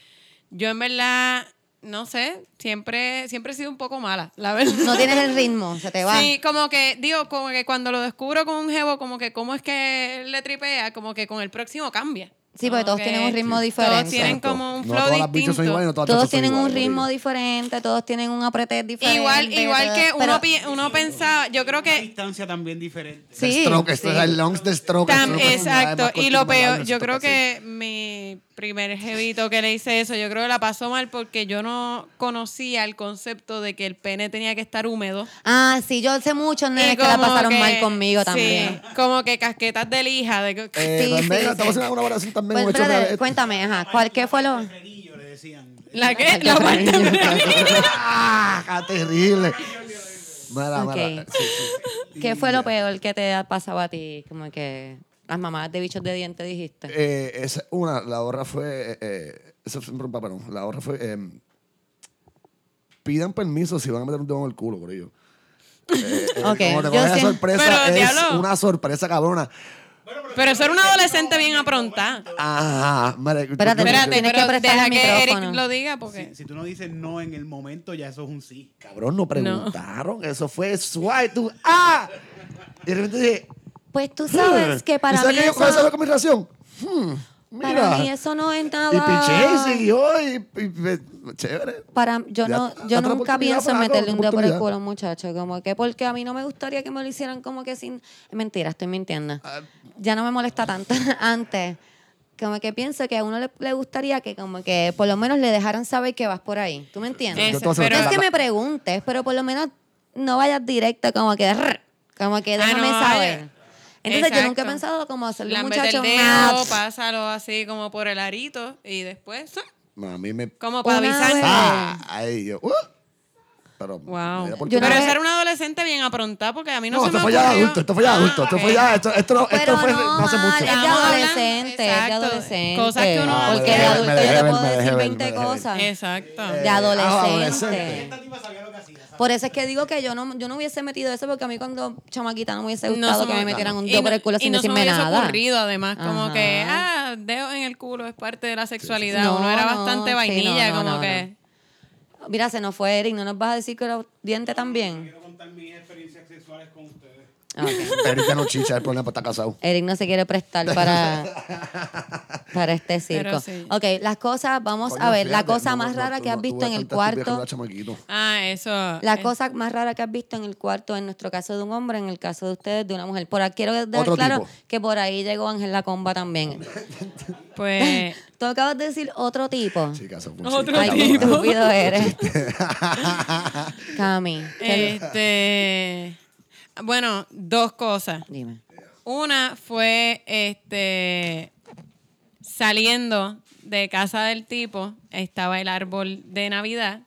[SPEAKER 2] yo en verdad, no sé, siempre, siempre he sido un poco mala, la verdad.
[SPEAKER 1] No tienes el ritmo, se te va.
[SPEAKER 2] Sí, como que, digo, como que cuando lo descubro con un jevo, como que cómo es que le tripea, como que con el próximo cambia.
[SPEAKER 1] Sí, porque todos tienen un ritmo
[SPEAKER 2] Todos
[SPEAKER 1] diferente.
[SPEAKER 2] tienen
[SPEAKER 3] Exacto.
[SPEAKER 2] como un
[SPEAKER 3] No
[SPEAKER 2] flow
[SPEAKER 3] todas las bichas son
[SPEAKER 2] distinto.
[SPEAKER 3] iguales, no todas las
[SPEAKER 1] Todos
[SPEAKER 3] chachas son
[SPEAKER 1] tienen un
[SPEAKER 3] iguales,
[SPEAKER 1] ritmo diferente, todos tienen un apreté diferente.
[SPEAKER 2] Igual, igual que uno, pi- uno pensaba, yo creo
[SPEAKER 4] Una
[SPEAKER 2] que
[SPEAKER 4] distancia también diferente.
[SPEAKER 1] Sí,
[SPEAKER 3] stroke,
[SPEAKER 1] sí.
[SPEAKER 3] este es el lungs de stroke.
[SPEAKER 2] Tam-
[SPEAKER 3] es una-
[SPEAKER 2] exacto.
[SPEAKER 3] más
[SPEAKER 2] Y lo peor, yo
[SPEAKER 3] esto
[SPEAKER 2] creo que mi primer jevito que le hice eso, yo creo que la pasó mal porque yo no conocía el concepto de que el pene tenía que estar húmedo.
[SPEAKER 1] Ah, sí, yo sé muchos nenes que la pasaron
[SPEAKER 2] que-
[SPEAKER 1] mal conmigo
[SPEAKER 2] sí,
[SPEAKER 1] también.
[SPEAKER 2] como que casquetas de lija. De, que-
[SPEAKER 3] Eh,
[SPEAKER 1] Sí,
[SPEAKER 3] también,
[SPEAKER 1] sí,
[SPEAKER 3] estamos
[SPEAKER 1] sí.
[SPEAKER 3] haciendo una oración también.
[SPEAKER 1] Pues, espérate, cuéntame, ajá, ¿cuál, ¿qué fue lo...?
[SPEAKER 4] Frenillo le decían.
[SPEAKER 2] ¿La qué? La parte-
[SPEAKER 3] ¡Ah! ¡Qué terrible! Mala, mala. Sí, sí.
[SPEAKER 1] ¿Qué fue lo peor que te ha pasado a ti? Como que las mamadas de bichos de dientes dijiste.
[SPEAKER 3] Eh, esa, una, la otra fue. Eh, eso fue un papá, no. La otra fue. eh, pidan permiso si van a meter un dedo en el culo, por ello. Eh, eh,
[SPEAKER 1] Ok,
[SPEAKER 3] Como te
[SPEAKER 1] yo
[SPEAKER 3] sorpresa,
[SPEAKER 2] Pero,
[SPEAKER 3] es
[SPEAKER 2] diablo.
[SPEAKER 3] una sorpresa cabrona.
[SPEAKER 2] Pero eso era una adolescente bien aprontada.
[SPEAKER 3] Ajá. Mire,
[SPEAKER 1] Espérate,
[SPEAKER 2] Espérate,
[SPEAKER 1] Tienes que
[SPEAKER 2] pero
[SPEAKER 1] prestar
[SPEAKER 2] deja
[SPEAKER 1] el
[SPEAKER 2] que Eric
[SPEAKER 1] micrófono.
[SPEAKER 2] lo diga porque...
[SPEAKER 4] Si, si tú no dices no en el momento, ya eso es un sí.
[SPEAKER 3] Cabrón, no preguntaron. Eso fue suave. Tú, ¡ah! Y de repente dije.
[SPEAKER 1] Pues tú sabes que para
[SPEAKER 3] ¿Y sabes
[SPEAKER 1] mí
[SPEAKER 3] qué yo
[SPEAKER 1] eso...
[SPEAKER 3] con mi relación? Hmm, mira.
[SPEAKER 1] Para mí eso no es nada...
[SPEAKER 3] Y piché y siguió y, y- y- chévere.
[SPEAKER 1] Para, yo
[SPEAKER 3] Ya,
[SPEAKER 1] no, yo nunca pienso en meterle un dedo por el culo a un muchacho, como que porque a mí no me gustaría que me lo hicieran como que sin... Mentira, estoy mintiendo.
[SPEAKER 3] Ah.
[SPEAKER 1] Ya no me molesta tanto antes. Como que pienso que a uno le, le gustaría que como que por lo menos le dejaran saber que vas por ahí. ¿Tú me entiendes?
[SPEAKER 2] Eso, pero-
[SPEAKER 1] no es que me preguntes, pero por lo menos no vayas directo como que... Como que
[SPEAKER 2] Ah,
[SPEAKER 1] déjame
[SPEAKER 2] no,
[SPEAKER 1] saber. Entonces yo nunca he pensado como hacerle un muchacho
[SPEAKER 2] el dedo, pásalo así como por el arito y después... ¡zua!
[SPEAKER 3] No, a mí me.
[SPEAKER 2] Como para avisar.
[SPEAKER 3] ¡Ah! Ahí yo. ¡uh! Pero.
[SPEAKER 2] Wow.
[SPEAKER 3] oportunidad.
[SPEAKER 2] Pero
[SPEAKER 1] vez-
[SPEAKER 2] era una adolescente bien aprontada porque a mí no,
[SPEAKER 3] No,
[SPEAKER 2] se
[SPEAKER 3] esto
[SPEAKER 2] me
[SPEAKER 3] fue ya adulto, esto fue ya
[SPEAKER 2] Ah,
[SPEAKER 3] adulto, esto fue ya, esto, esto, no, esto fue
[SPEAKER 1] no,
[SPEAKER 3] no hace
[SPEAKER 1] mal,
[SPEAKER 3] mucho.
[SPEAKER 1] es de adolescente, es de adolescente.
[SPEAKER 2] cosas que uno-
[SPEAKER 3] Ah,
[SPEAKER 1] Porque
[SPEAKER 3] me
[SPEAKER 1] de adulto yo te puedo decir
[SPEAKER 3] ver,
[SPEAKER 1] 20
[SPEAKER 3] me dejé ver.
[SPEAKER 1] cosas.
[SPEAKER 2] Exacto.
[SPEAKER 3] Eh,
[SPEAKER 1] De
[SPEAKER 3] ah,
[SPEAKER 1] adolescente. Por eso es que digo que yo no, yo no hubiese metido eso porque a mí cuando chamaquita no me hubiese
[SPEAKER 2] No
[SPEAKER 1] gustado
[SPEAKER 2] se
[SPEAKER 1] que me
[SPEAKER 2] me-
[SPEAKER 1] metieran un
[SPEAKER 2] y
[SPEAKER 1] dedo
[SPEAKER 2] no-
[SPEAKER 1] por el culo
[SPEAKER 2] y
[SPEAKER 1] sin
[SPEAKER 2] no se me
[SPEAKER 1] decirme
[SPEAKER 2] hubiese
[SPEAKER 1] nada.
[SPEAKER 2] ocurrido además, como
[SPEAKER 1] Ajá.
[SPEAKER 2] que, ah, dedo en el culo es parte de la sexualidad.
[SPEAKER 1] No,
[SPEAKER 2] Uno era
[SPEAKER 1] no,
[SPEAKER 2] bastante
[SPEAKER 1] sí,
[SPEAKER 2] vainilla,
[SPEAKER 1] no, no,
[SPEAKER 2] como
[SPEAKER 1] no,
[SPEAKER 2] que...
[SPEAKER 1] Mira, se nos fue Eric, ¿no nos vas a decir que los dientes también?
[SPEAKER 4] Quiero contar mis experiencias sexuales con ustedes.
[SPEAKER 1] Ah, ok.
[SPEAKER 3] Eric ya no chicha, el problema está casado.
[SPEAKER 1] Eric no se quiere prestar para, para este circo.
[SPEAKER 2] sí.
[SPEAKER 1] Ok, las cosas, vamos
[SPEAKER 3] Coño,
[SPEAKER 1] a ver, la cosa
[SPEAKER 3] no,
[SPEAKER 1] más
[SPEAKER 3] no,
[SPEAKER 1] rara que has visto en el cuarto.
[SPEAKER 2] Ah, eso.
[SPEAKER 1] La cosa más rara que has visto en el cuarto, en nuestro caso de un hombre, en el caso de ustedes de una mujer. Por aquí quiero dejar
[SPEAKER 3] Otro
[SPEAKER 1] claro
[SPEAKER 3] tipo.
[SPEAKER 1] que por ahí llegó Ángel La Comba también.
[SPEAKER 2] Pues...
[SPEAKER 1] Tú acabas de decir otro tipo.
[SPEAKER 3] Sí, un
[SPEAKER 2] Otro
[SPEAKER 1] Ay, qué
[SPEAKER 2] tipo.
[SPEAKER 1] estúpido eres. Cami, ¿qué-
[SPEAKER 2] Este... Bueno, dos cosas.
[SPEAKER 1] dime.
[SPEAKER 2] Una fue este saliendo de casa del tipo, estaba el árbol de Navidad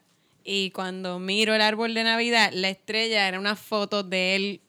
[SPEAKER 2] y cuando miro el árbol de Navidad, la estrella era una foto de él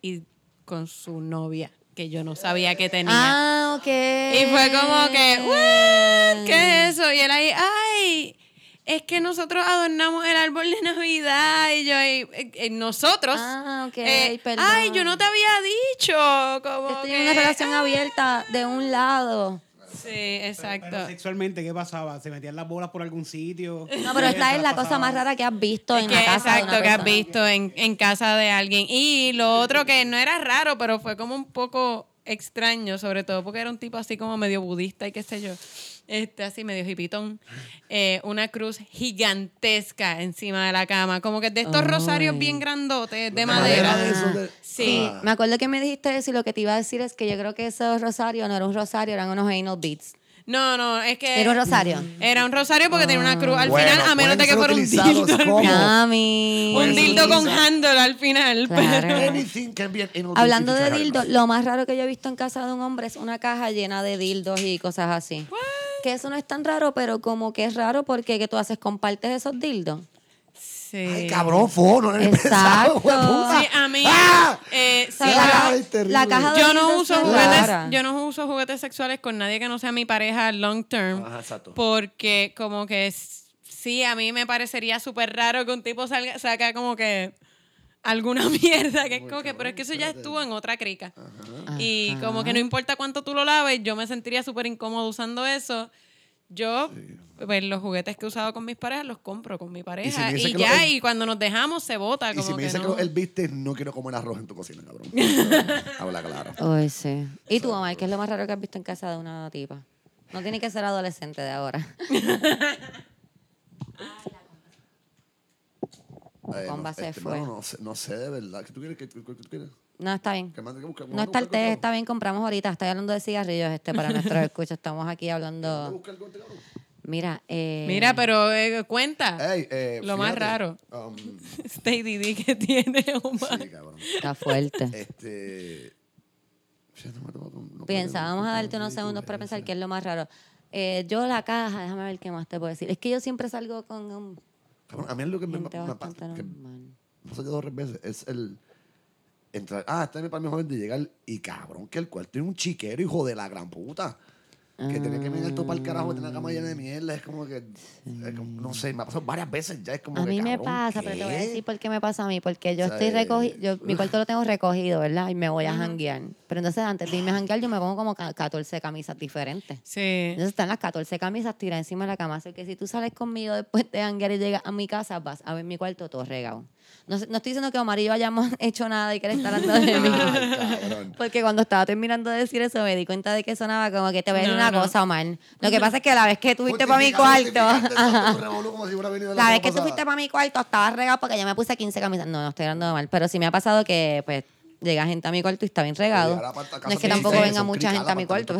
[SPEAKER 2] y con su novia, que yo no sabía que tenía.
[SPEAKER 1] Ah, ok.
[SPEAKER 2] Y fue como que, "What? ¿qué es eso? Y él ahí, ay, es que nosotros adornamos el árbol de Navidad y yo ahí, eh, eh, nosotros.
[SPEAKER 1] Ah, ok,
[SPEAKER 2] eh,
[SPEAKER 1] perdón.
[SPEAKER 2] ay, yo no te había dicho. Como
[SPEAKER 1] Estoy
[SPEAKER 2] que,
[SPEAKER 1] en una relación abierta de un lado.
[SPEAKER 2] Sí, exacto.
[SPEAKER 4] Pero sexualmente, ¿qué pasaba? ¿Se metían las bolas por algún sitio?
[SPEAKER 1] No, pero esta es la cosa más rara que has visto en
[SPEAKER 2] Que-
[SPEAKER 1] la casa de
[SPEAKER 2] exacto,
[SPEAKER 1] una
[SPEAKER 2] que has visto en, en casa de alguien. Y lo otro que no era raro, pero fue como un poco extraño, sobre todo porque era un tipo así como medio budista y qué sé yo. Este, así medio hipitón. Eh, una cruz gigantesca encima de la cama. Como que de estos rosarios bien grandotes de
[SPEAKER 3] madera
[SPEAKER 2] madera.
[SPEAKER 3] de esos de-
[SPEAKER 2] Sí.
[SPEAKER 3] Ah.
[SPEAKER 1] Me acuerdo que me dijiste eso y lo que te iba a decir es que yo creo que esos rosarios no era un rosario, eran unos anal beads.
[SPEAKER 2] No, no, es que.
[SPEAKER 1] Era un rosario.
[SPEAKER 2] Era un rosario porque tenía una cruz al
[SPEAKER 3] Bueno,
[SPEAKER 2] final, a menos de que fuera un dildo.
[SPEAKER 1] Mami.
[SPEAKER 2] Un dildo con handle al final.
[SPEAKER 1] Claro.
[SPEAKER 2] pero-
[SPEAKER 1] Hablando
[SPEAKER 3] dildo.
[SPEAKER 1] de dildos, lo más raro que yo he visto en casa de un hombre es una caja llena de dildos y cosas así. Que eso no es tan raro, pero como que es raro porque ¿qué tú haces? ¿Compartes esos dildos?
[SPEAKER 2] Sí.
[SPEAKER 3] Ay, cabrón, fo, no eres
[SPEAKER 1] Exacto.
[SPEAKER 3] pesado.
[SPEAKER 2] Sí, a mí.
[SPEAKER 3] ¡Ah!
[SPEAKER 2] eh,
[SPEAKER 1] La, caja-
[SPEAKER 3] terrible.
[SPEAKER 1] la caja de
[SPEAKER 2] yo no uso
[SPEAKER 1] es
[SPEAKER 2] juguetes,
[SPEAKER 1] rara.
[SPEAKER 2] yo no uso juguetes sexuales con nadie que no sea mi pareja long term.
[SPEAKER 3] Ajá, exacto.
[SPEAKER 2] Porque como que sí, a mí me parecería súper raro que un tipo salga, saca como que alguna mierda, que es como que, pero es que eso ya estuvo en otra crica. Y como que no importa cuánto tú lo laves, yo me sentiría súper incómodo usando eso. Yo, pues los juguetes que he usado con mis parejas los compro con mi pareja. Y,
[SPEAKER 3] que
[SPEAKER 2] ya,
[SPEAKER 3] lo-
[SPEAKER 2] y cuando nos dejamos se bota.
[SPEAKER 3] Y
[SPEAKER 2] Como
[SPEAKER 3] si me
[SPEAKER 2] que
[SPEAKER 3] dice
[SPEAKER 2] no.
[SPEAKER 3] que él viste, no quiero comer arroz en tu cocina, cabrón. Habla claro.
[SPEAKER 1] Ay, sí. ¿Y tu mamá? ¿Qué es lo más raro que has visto en casa de una tipa? No tiene que ser adolescente de ahora.
[SPEAKER 3] Eh, no, este, mano, no, sé, no sé de verdad. ¿Qué tú quieres? ¿Qué, qué- qué tú quieres?
[SPEAKER 1] No, está bien. No está el té, está bien, compramos ahorita. Estoy hablando de cigarrillos este para nuestros escuchas. Estamos aquí hablando.
[SPEAKER 3] este?
[SPEAKER 1] Mira, eh,
[SPEAKER 2] Mira, pero eh, cuenta
[SPEAKER 3] Ey, eh,
[SPEAKER 2] lo más raro.
[SPEAKER 3] um,
[SPEAKER 2] Stay DD que tiene Omar.
[SPEAKER 3] sí, cabrón.
[SPEAKER 1] está fuerte.
[SPEAKER 3] Este. no
[SPEAKER 1] vamos a darte unos segundos para pensar qué es lo más raro. Eh, yo la caja, déjame ver qué más te puedo decir. Es que yo siempre salgo con un
[SPEAKER 3] Cabrón, a mí es lo que me, me- me pasa. No sé, dos veces. Es el. Entrar. Ah, este es para mejor de llegar. Y cabrón, que el cuarto tiene un chiquero, hijo de la gran puta. Que tenía que mirar todo para el carajo, tener la cama llena de mierda. Es como que. es como- no sé, me ha pasado varias veces ya. Es como
[SPEAKER 1] A
[SPEAKER 3] que,
[SPEAKER 1] mí me
[SPEAKER 3] cabrón,
[SPEAKER 1] pasa, pero te voy a
[SPEAKER 3] ¿qué?
[SPEAKER 1] decir por qué me pasa a mí. Porque yo
[SPEAKER 3] O sea,
[SPEAKER 1] estoy
[SPEAKER 3] eh,
[SPEAKER 1] recogido, yo, mi cuarto lo tengo recogido, ¿verdad? Y me voy a janguear. Pero entonces antes de irme a janguear, yo me pongo como ca- 14 camisas diferentes.
[SPEAKER 2] Sí.
[SPEAKER 1] Entonces están las 14 camisas tiradas encima de la cama. Así que si tú sales conmigo después de janguear y llegas a mi casa, vas a ver mi cuarto todo regado. No, estoy diciendo que Omar y yo hayamos hecho nada y que él está hablando de mí.
[SPEAKER 3] Ay.
[SPEAKER 1] Porque cuando estaba terminando de decir eso, me di cuenta de que sonaba como que te voy a decir
[SPEAKER 2] No,
[SPEAKER 1] una
[SPEAKER 2] no.
[SPEAKER 1] cosa, Omar. Lo que pasa es que la vez que tú fuiste para mi cuarto,
[SPEAKER 3] como si
[SPEAKER 1] la vez que tú
[SPEAKER 3] pasada.
[SPEAKER 1] fuiste para mi cuarto, estaba regado porque yo me puse 15 camisas. No, no estoy hablando de mal. Pero sí me ha pasado que, pues, llega gente a mi cuarto y está bien regado. No es que tampoco venga
[SPEAKER 3] son
[SPEAKER 1] mucha gente a mi cuarto.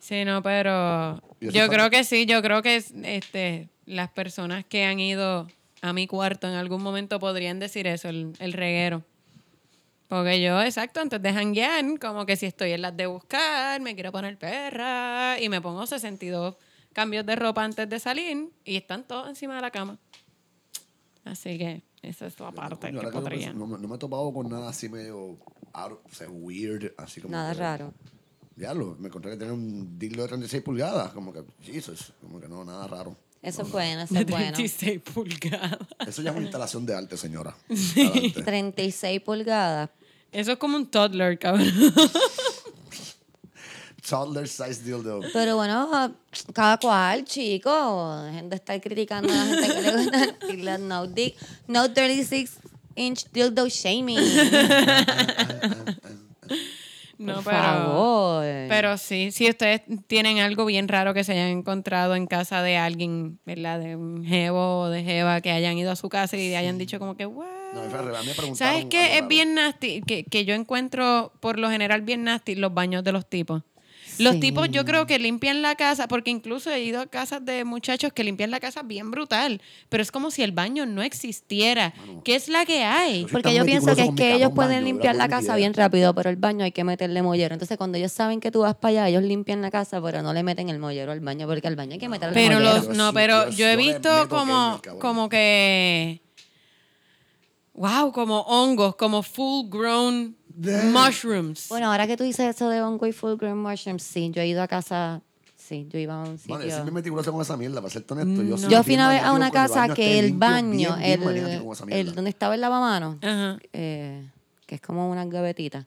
[SPEAKER 2] Sí, no, pero yo creo que sí, yo creo que es, este, las personas que han ido a mi cuarto en algún momento podrían decir eso, el, el reguero. Porque yo, exacto, antes de janguear, como que si estoy en las de buscar, me quiero poner perra y me pongo 62 cambios de ropa antes de salir y están todos encima de la cama. Así que esa es la parte
[SPEAKER 3] Coño,
[SPEAKER 2] que podría.
[SPEAKER 3] no, me- no me he topado con nada así medio out, o sea, weird, así como
[SPEAKER 1] Nada
[SPEAKER 3] que-
[SPEAKER 1] raro.
[SPEAKER 3] Ya lo, me encontré que tenía un dildo de 36 pulgadas, como que, Jesus, como que no, nada raro.
[SPEAKER 1] Eso es bueno, eso
[SPEAKER 2] De
[SPEAKER 1] es bueno.
[SPEAKER 2] 36 pulgadas.
[SPEAKER 3] Eso ya es una instalación de arte, señora. Adelante.
[SPEAKER 1] 36 pulgadas.
[SPEAKER 2] Eso es como un toddler, cabrón.
[SPEAKER 3] Toddler size dildo.
[SPEAKER 1] Pero bueno, cada cual, chicos. Dejen de estar criticando a la gente que le gusta el dildo. No, di- no 36 inch dildo shaming. Por
[SPEAKER 2] pero.
[SPEAKER 1] favor.
[SPEAKER 2] Pero sí, si ustedes tienen algo bien raro que se hayan encontrado en casa de alguien, ¿verdad? De un jevo o de jeva que hayan ido a su casa y hayan dicho como que,
[SPEAKER 3] preguntaron
[SPEAKER 2] ¿Sabes qué? Es bien nasty, que, que yo encuentro por lo general bien nasty los baños de los tipos. Los
[SPEAKER 1] Sí.
[SPEAKER 2] tipos yo creo que limpian la casa, porque incluso he ido a casas de muchachos que limpian la casa bien brutal, pero es como si el baño no existiera. ¿Qué es la que hay?
[SPEAKER 1] Porque yo pienso que es que ellos pueden
[SPEAKER 3] baño,
[SPEAKER 1] limpiar la casa bien rápido, pero el baño hay que meterle mollero. Entonces, cuando ellos saben que tú vas para allá, ellos limpian la casa, pero no le meten el mollero al baño, porque al baño hay que meterle
[SPEAKER 2] Pero
[SPEAKER 1] mollero.
[SPEAKER 2] los, no, pero
[SPEAKER 3] yo
[SPEAKER 2] he visto como, como que, wow, como hongos, como full grown mushrooms.
[SPEAKER 1] Bueno, ahora que tú dices eso de hongo y full grown mushrooms, sí, yo he ido a casa, sí, yo iba a un sitio.
[SPEAKER 3] Mano, yo bien meticuloso con esa mierda, para ser honesto. Yo,
[SPEAKER 1] Yo fui una vez a una
[SPEAKER 3] el
[SPEAKER 1] casa
[SPEAKER 3] baño,
[SPEAKER 1] que
[SPEAKER 3] esté
[SPEAKER 1] el
[SPEAKER 3] limpio,
[SPEAKER 1] baño,
[SPEAKER 3] bien, bien
[SPEAKER 1] el,
[SPEAKER 3] con esa
[SPEAKER 1] el donde estaba el lavamanos,
[SPEAKER 2] Ajá.
[SPEAKER 1] eh, que es como una gavetita,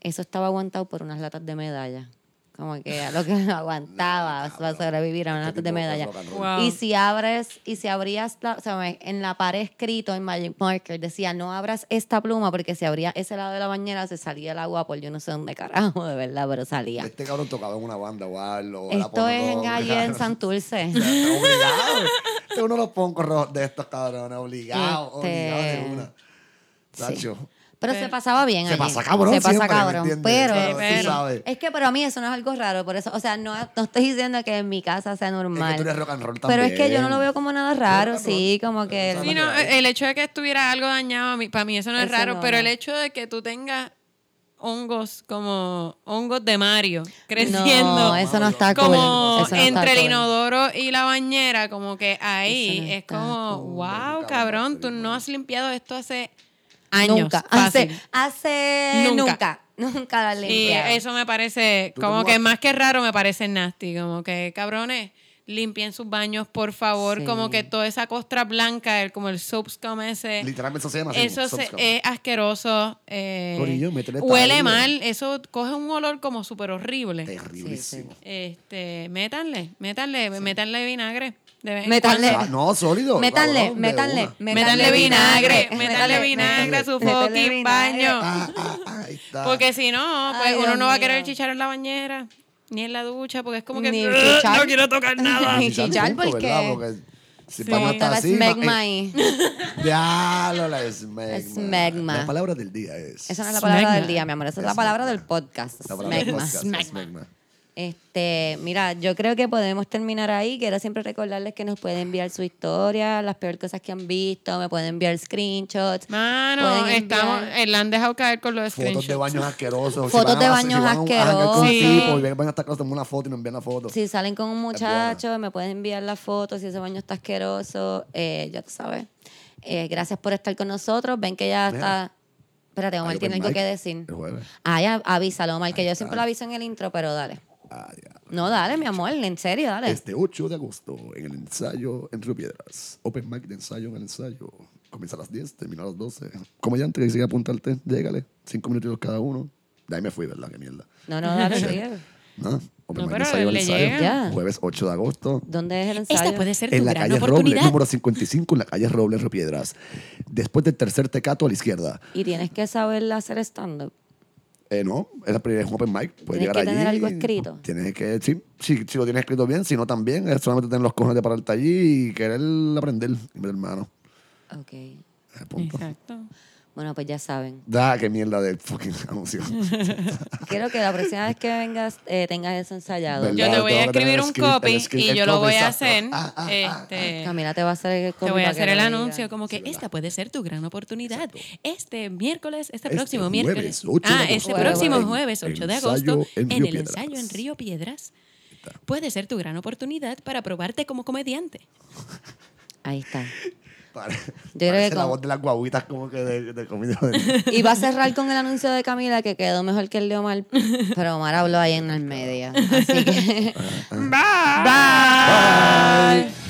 [SPEAKER 1] eso estaba aguantado por unas latas de medalla. Como que a lo que no aguantaba para sobrevivir a unas
[SPEAKER 3] Este
[SPEAKER 1] de medalla.
[SPEAKER 2] Wow.
[SPEAKER 1] Y si abres, y si abrías, la- o sea, en la pared escrito en Magic Marker decía, no abras esta pluma porque si abría ese lado de la bañera se salía el agua por yo no sé dónde carajo, de verdad, pero salía.
[SPEAKER 3] Este cabrón tocaba en una banda o algo. la
[SPEAKER 1] Esto es en
[SPEAKER 3] cabrón.
[SPEAKER 1] en Santurce.
[SPEAKER 3] obligado. Este uno de los poncos rojos de estos cabrones, obligado,
[SPEAKER 1] Este,
[SPEAKER 3] obligado de una.
[SPEAKER 1] sí. Pero se pasaba bien
[SPEAKER 3] Se
[SPEAKER 1] allí.
[SPEAKER 3] pasa cabrón
[SPEAKER 1] Se pasa
[SPEAKER 3] siempre, ¿me
[SPEAKER 1] cabrón. Pero,
[SPEAKER 2] Sí, pero-
[SPEAKER 3] sabes.
[SPEAKER 1] es que para mí eso no es algo raro. Por eso, o sea, no, no estoy diciendo que en mi casa sea normal.
[SPEAKER 3] Es que tú eres rock and roll
[SPEAKER 1] pero es que yo no lo veo como nada raro, sí, como que...
[SPEAKER 2] Sí, no, el hecho de que estuviera algo dañado, a mí- para mí eso no es
[SPEAKER 1] Eso
[SPEAKER 2] raro,
[SPEAKER 1] no,
[SPEAKER 2] pero el hecho de que tú tengas hongos como hongos de Mario creciendo.
[SPEAKER 1] No, eso no está cool.
[SPEAKER 2] como
[SPEAKER 1] Eso no está
[SPEAKER 2] entre el
[SPEAKER 1] cool.
[SPEAKER 2] inodoro y la bañera, como que ahí
[SPEAKER 1] no
[SPEAKER 2] es como,
[SPEAKER 1] cool.
[SPEAKER 2] wow, cabrón, tú no has limpiado esto hace años.
[SPEAKER 1] Nunca. Hace,
[SPEAKER 2] fácil.
[SPEAKER 1] hace
[SPEAKER 2] Nunca.
[SPEAKER 1] nunca. Nunca, la
[SPEAKER 2] Y
[SPEAKER 1] limpiado.
[SPEAKER 2] eso me parece, como que más que raro, me parece nasty. Como que, cabrones, limpien sus baños, por favor.
[SPEAKER 1] Sí.
[SPEAKER 2] Como que toda esa costra blanca, el, como el soap scum ese.
[SPEAKER 3] Literalmente eso se llama así,
[SPEAKER 2] Eso se- es asqueroso. eh,
[SPEAKER 3] Corillo,
[SPEAKER 2] huele mal. Eso coge un olor como súper horrible.
[SPEAKER 3] Terriblísimo.
[SPEAKER 2] Este, métanle, métanle, métanle vinagre.
[SPEAKER 3] Ah, no, sólido.
[SPEAKER 1] Métanle,
[SPEAKER 3] una.
[SPEAKER 2] Métanle vinagre, métanle vinagre a su fucking baño.
[SPEAKER 3] Ah, ah, ah, ahí está.
[SPEAKER 2] Porque si no, pues
[SPEAKER 1] Ay,
[SPEAKER 2] uno
[SPEAKER 1] Dios
[SPEAKER 2] no va a querer chichar en la bañera, ni en la ducha, porque es como que
[SPEAKER 1] Ni
[SPEAKER 2] "Ugh,
[SPEAKER 1] chichar".
[SPEAKER 2] no quiero tocar nada.
[SPEAKER 1] Ni chichar
[SPEAKER 3] punto,
[SPEAKER 1] porque-
[SPEAKER 3] ¿verdad? Porque si
[SPEAKER 2] Sí.
[SPEAKER 1] la
[SPEAKER 3] así,
[SPEAKER 1] smegma
[SPEAKER 3] ma-
[SPEAKER 1] ahí.
[SPEAKER 3] eh, Diablo, la smegma.
[SPEAKER 1] Smegma.
[SPEAKER 3] La palabra del día es.
[SPEAKER 1] Esa no es la palabra
[SPEAKER 2] Smegma.
[SPEAKER 1] del día, mi amor. Esa es la palabra del podcast.
[SPEAKER 3] La palabra del
[SPEAKER 1] Smegma.
[SPEAKER 3] podcast, smegma.
[SPEAKER 1] Este, mira, yo creo que podemos terminar ahí. Quiero siempre recordarles que nos pueden enviar su historia, las peores cosas que han visto, me pueden enviar screenshots.
[SPEAKER 2] Mano,
[SPEAKER 1] Pueden
[SPEAKER 2] estamos,
[SPEAKER 1] enviar-
[SPEAKER 2] eh, la han dejado caer con los
[SPEAKER 3] Fotos de
[SPEAKER 2] screenshots.
[SPEAKER 3] baños asquerosos.
[SPEAKER 1] Fotos de baños
[SPEAKER 3] van a- a janguear con
[SPEAKER 1] asquerosos.
[SPEAKER 3] tipo y van a estar tomando una foto y nos envían la foto.
[SPEAKER 1] Si salen con un muchacho, me pueden enviar la foto. Si ese baño está asqueroso, eh, ya tú sabes. Eh, gracias por estar con nosotros. Ven que ya
[SPEAKER 3] Mira.
[SPEAKER 1] está. Espérate, Omar
[SPEAKER 3] Ay,
[SPEAKER 1] tiene algo que decir.
[SPEAKER 3] El jueves.
[SPEAKER 1] Ah, ya, avísalo, Omar, que yo siempre lo aviso en el intro, pero dale.
[SPEAKER 3] Ah.
[SPEAKER 1] No, dale, mi amor, en serio, dale.
[SPEAKER 3] Este 8 de agosto, en el ensayo en Río Piedras. Open mic de ensayo en el ensayo. Comienza a las 10, termina a las 12. Como ya antes que sigue apuntarte, llégale. Cinco minutos cada uno. De ahí me fui, ¿verdad? Qué mierda.
[SPEAKER 1] No, no, dale, sigue.
[SPEAKER 3] ¿No? Open
[SPEAKER 2] No,
[SPEAKER 3] mic de ensayo en el ensayo.
[SPEAKER 1] Ya.
[SPEAKER 3] Jueves 8 de agosto.
[SPEAKER 1] ¿Dónde es el ensayo?
[SPEAKER 2] Esta puede ser tu
[SPEAKER 3] En la
[SPEAKER 2] gran
[SPEAKER 3] calle Robles, número 55, en la calle Robles, Río Piedras. Después del tercer tecato a la izquierda.
[SPEAKER 1] Y tienes que saber hacer stand-up.
[SPEAKER 3] Eh, no, es la primera es un open mic. Puedes
[SPEAKER 1] Tienes
[SPEAKER 3] llegar
[SPEAKER 1] que
[SPEAKER 3] allí.
[SPEAKER 1] tener algo escrito.
[SPEAKER 3] Tienes que, sí, sí, si lo tienes escrito bien, si no también, es solamente tener los cojones de pararte allí y querer aprender, mi hermano.
[SPEAKER 1] Ok.
[SPEAKER 3] Eh, punto.
[SPEAKER 2] Exacto.
[SPEAKER 1] Bueno, pues ya saben.
[SPEAKER 3] Da, qué mierda de fucking anuncio.
[SPEAKER 1] Quiero que la próxima vez que vengas eh, tengas eso ensayado.
[SPEAKER 3] ¿Verdad?
[SPEAKER 2] Yo te voy a escribir un
[SPEAKER 3] script,
[SPEAKER 2] copy
[SPEAKER 3] script,
[SPEAKER 2] y yo lo voy a
[SPEAKER 3] exacto.
[SPEAKER 2] hacer.
[SPEAKER 3] Ah, ah, ah,
[SPEAKER 2] este,
[SPEAKER 1] Camila te va a hacer el
[SPEAKER 2] Te
[SPEAKER 1] copy
[SPEAKER 2] voy a hacer el anuncio como que
[SPEAKER 3] Sí,
[SPEAKER 2] esta puede ser tu gran oportunidad. Este miércoles, este,
[SPEAKER 3] Este
[SPEAKER 2] próximo
[SPEAKER 3] jueves,
[SPEAKER 2] miércoles.
[SPEAKER 3] 8 de
[SPEAKER 2] ah, este próximo jueves, 8 de agosto,
[SPEAKER 3] en
[SPEAKER 2] en, el ensayo en Río Piedras. Puede ser tu gran oportunidad para probarte como comediante.
[SPEAKER 1] Ahí está.
[SPEAKER 3] Pare-
[SPEAKER 1] creo
[SPEAKER 3] parece
[SPEAKER 1] que
[SPEAKER 3] la
[SPEAKER 1] con-
[SPEAKER 3] voz de las guaguitas como que de, de comida. de-
[SPEAKER 1] Y va a cerrar con el anuncio de Camila que quedó mejor que el de Omar, pero Omar habló ahí en el medio. Así que.
[SPEAKER 2] Bye.
[SPEAKER 3] Bye.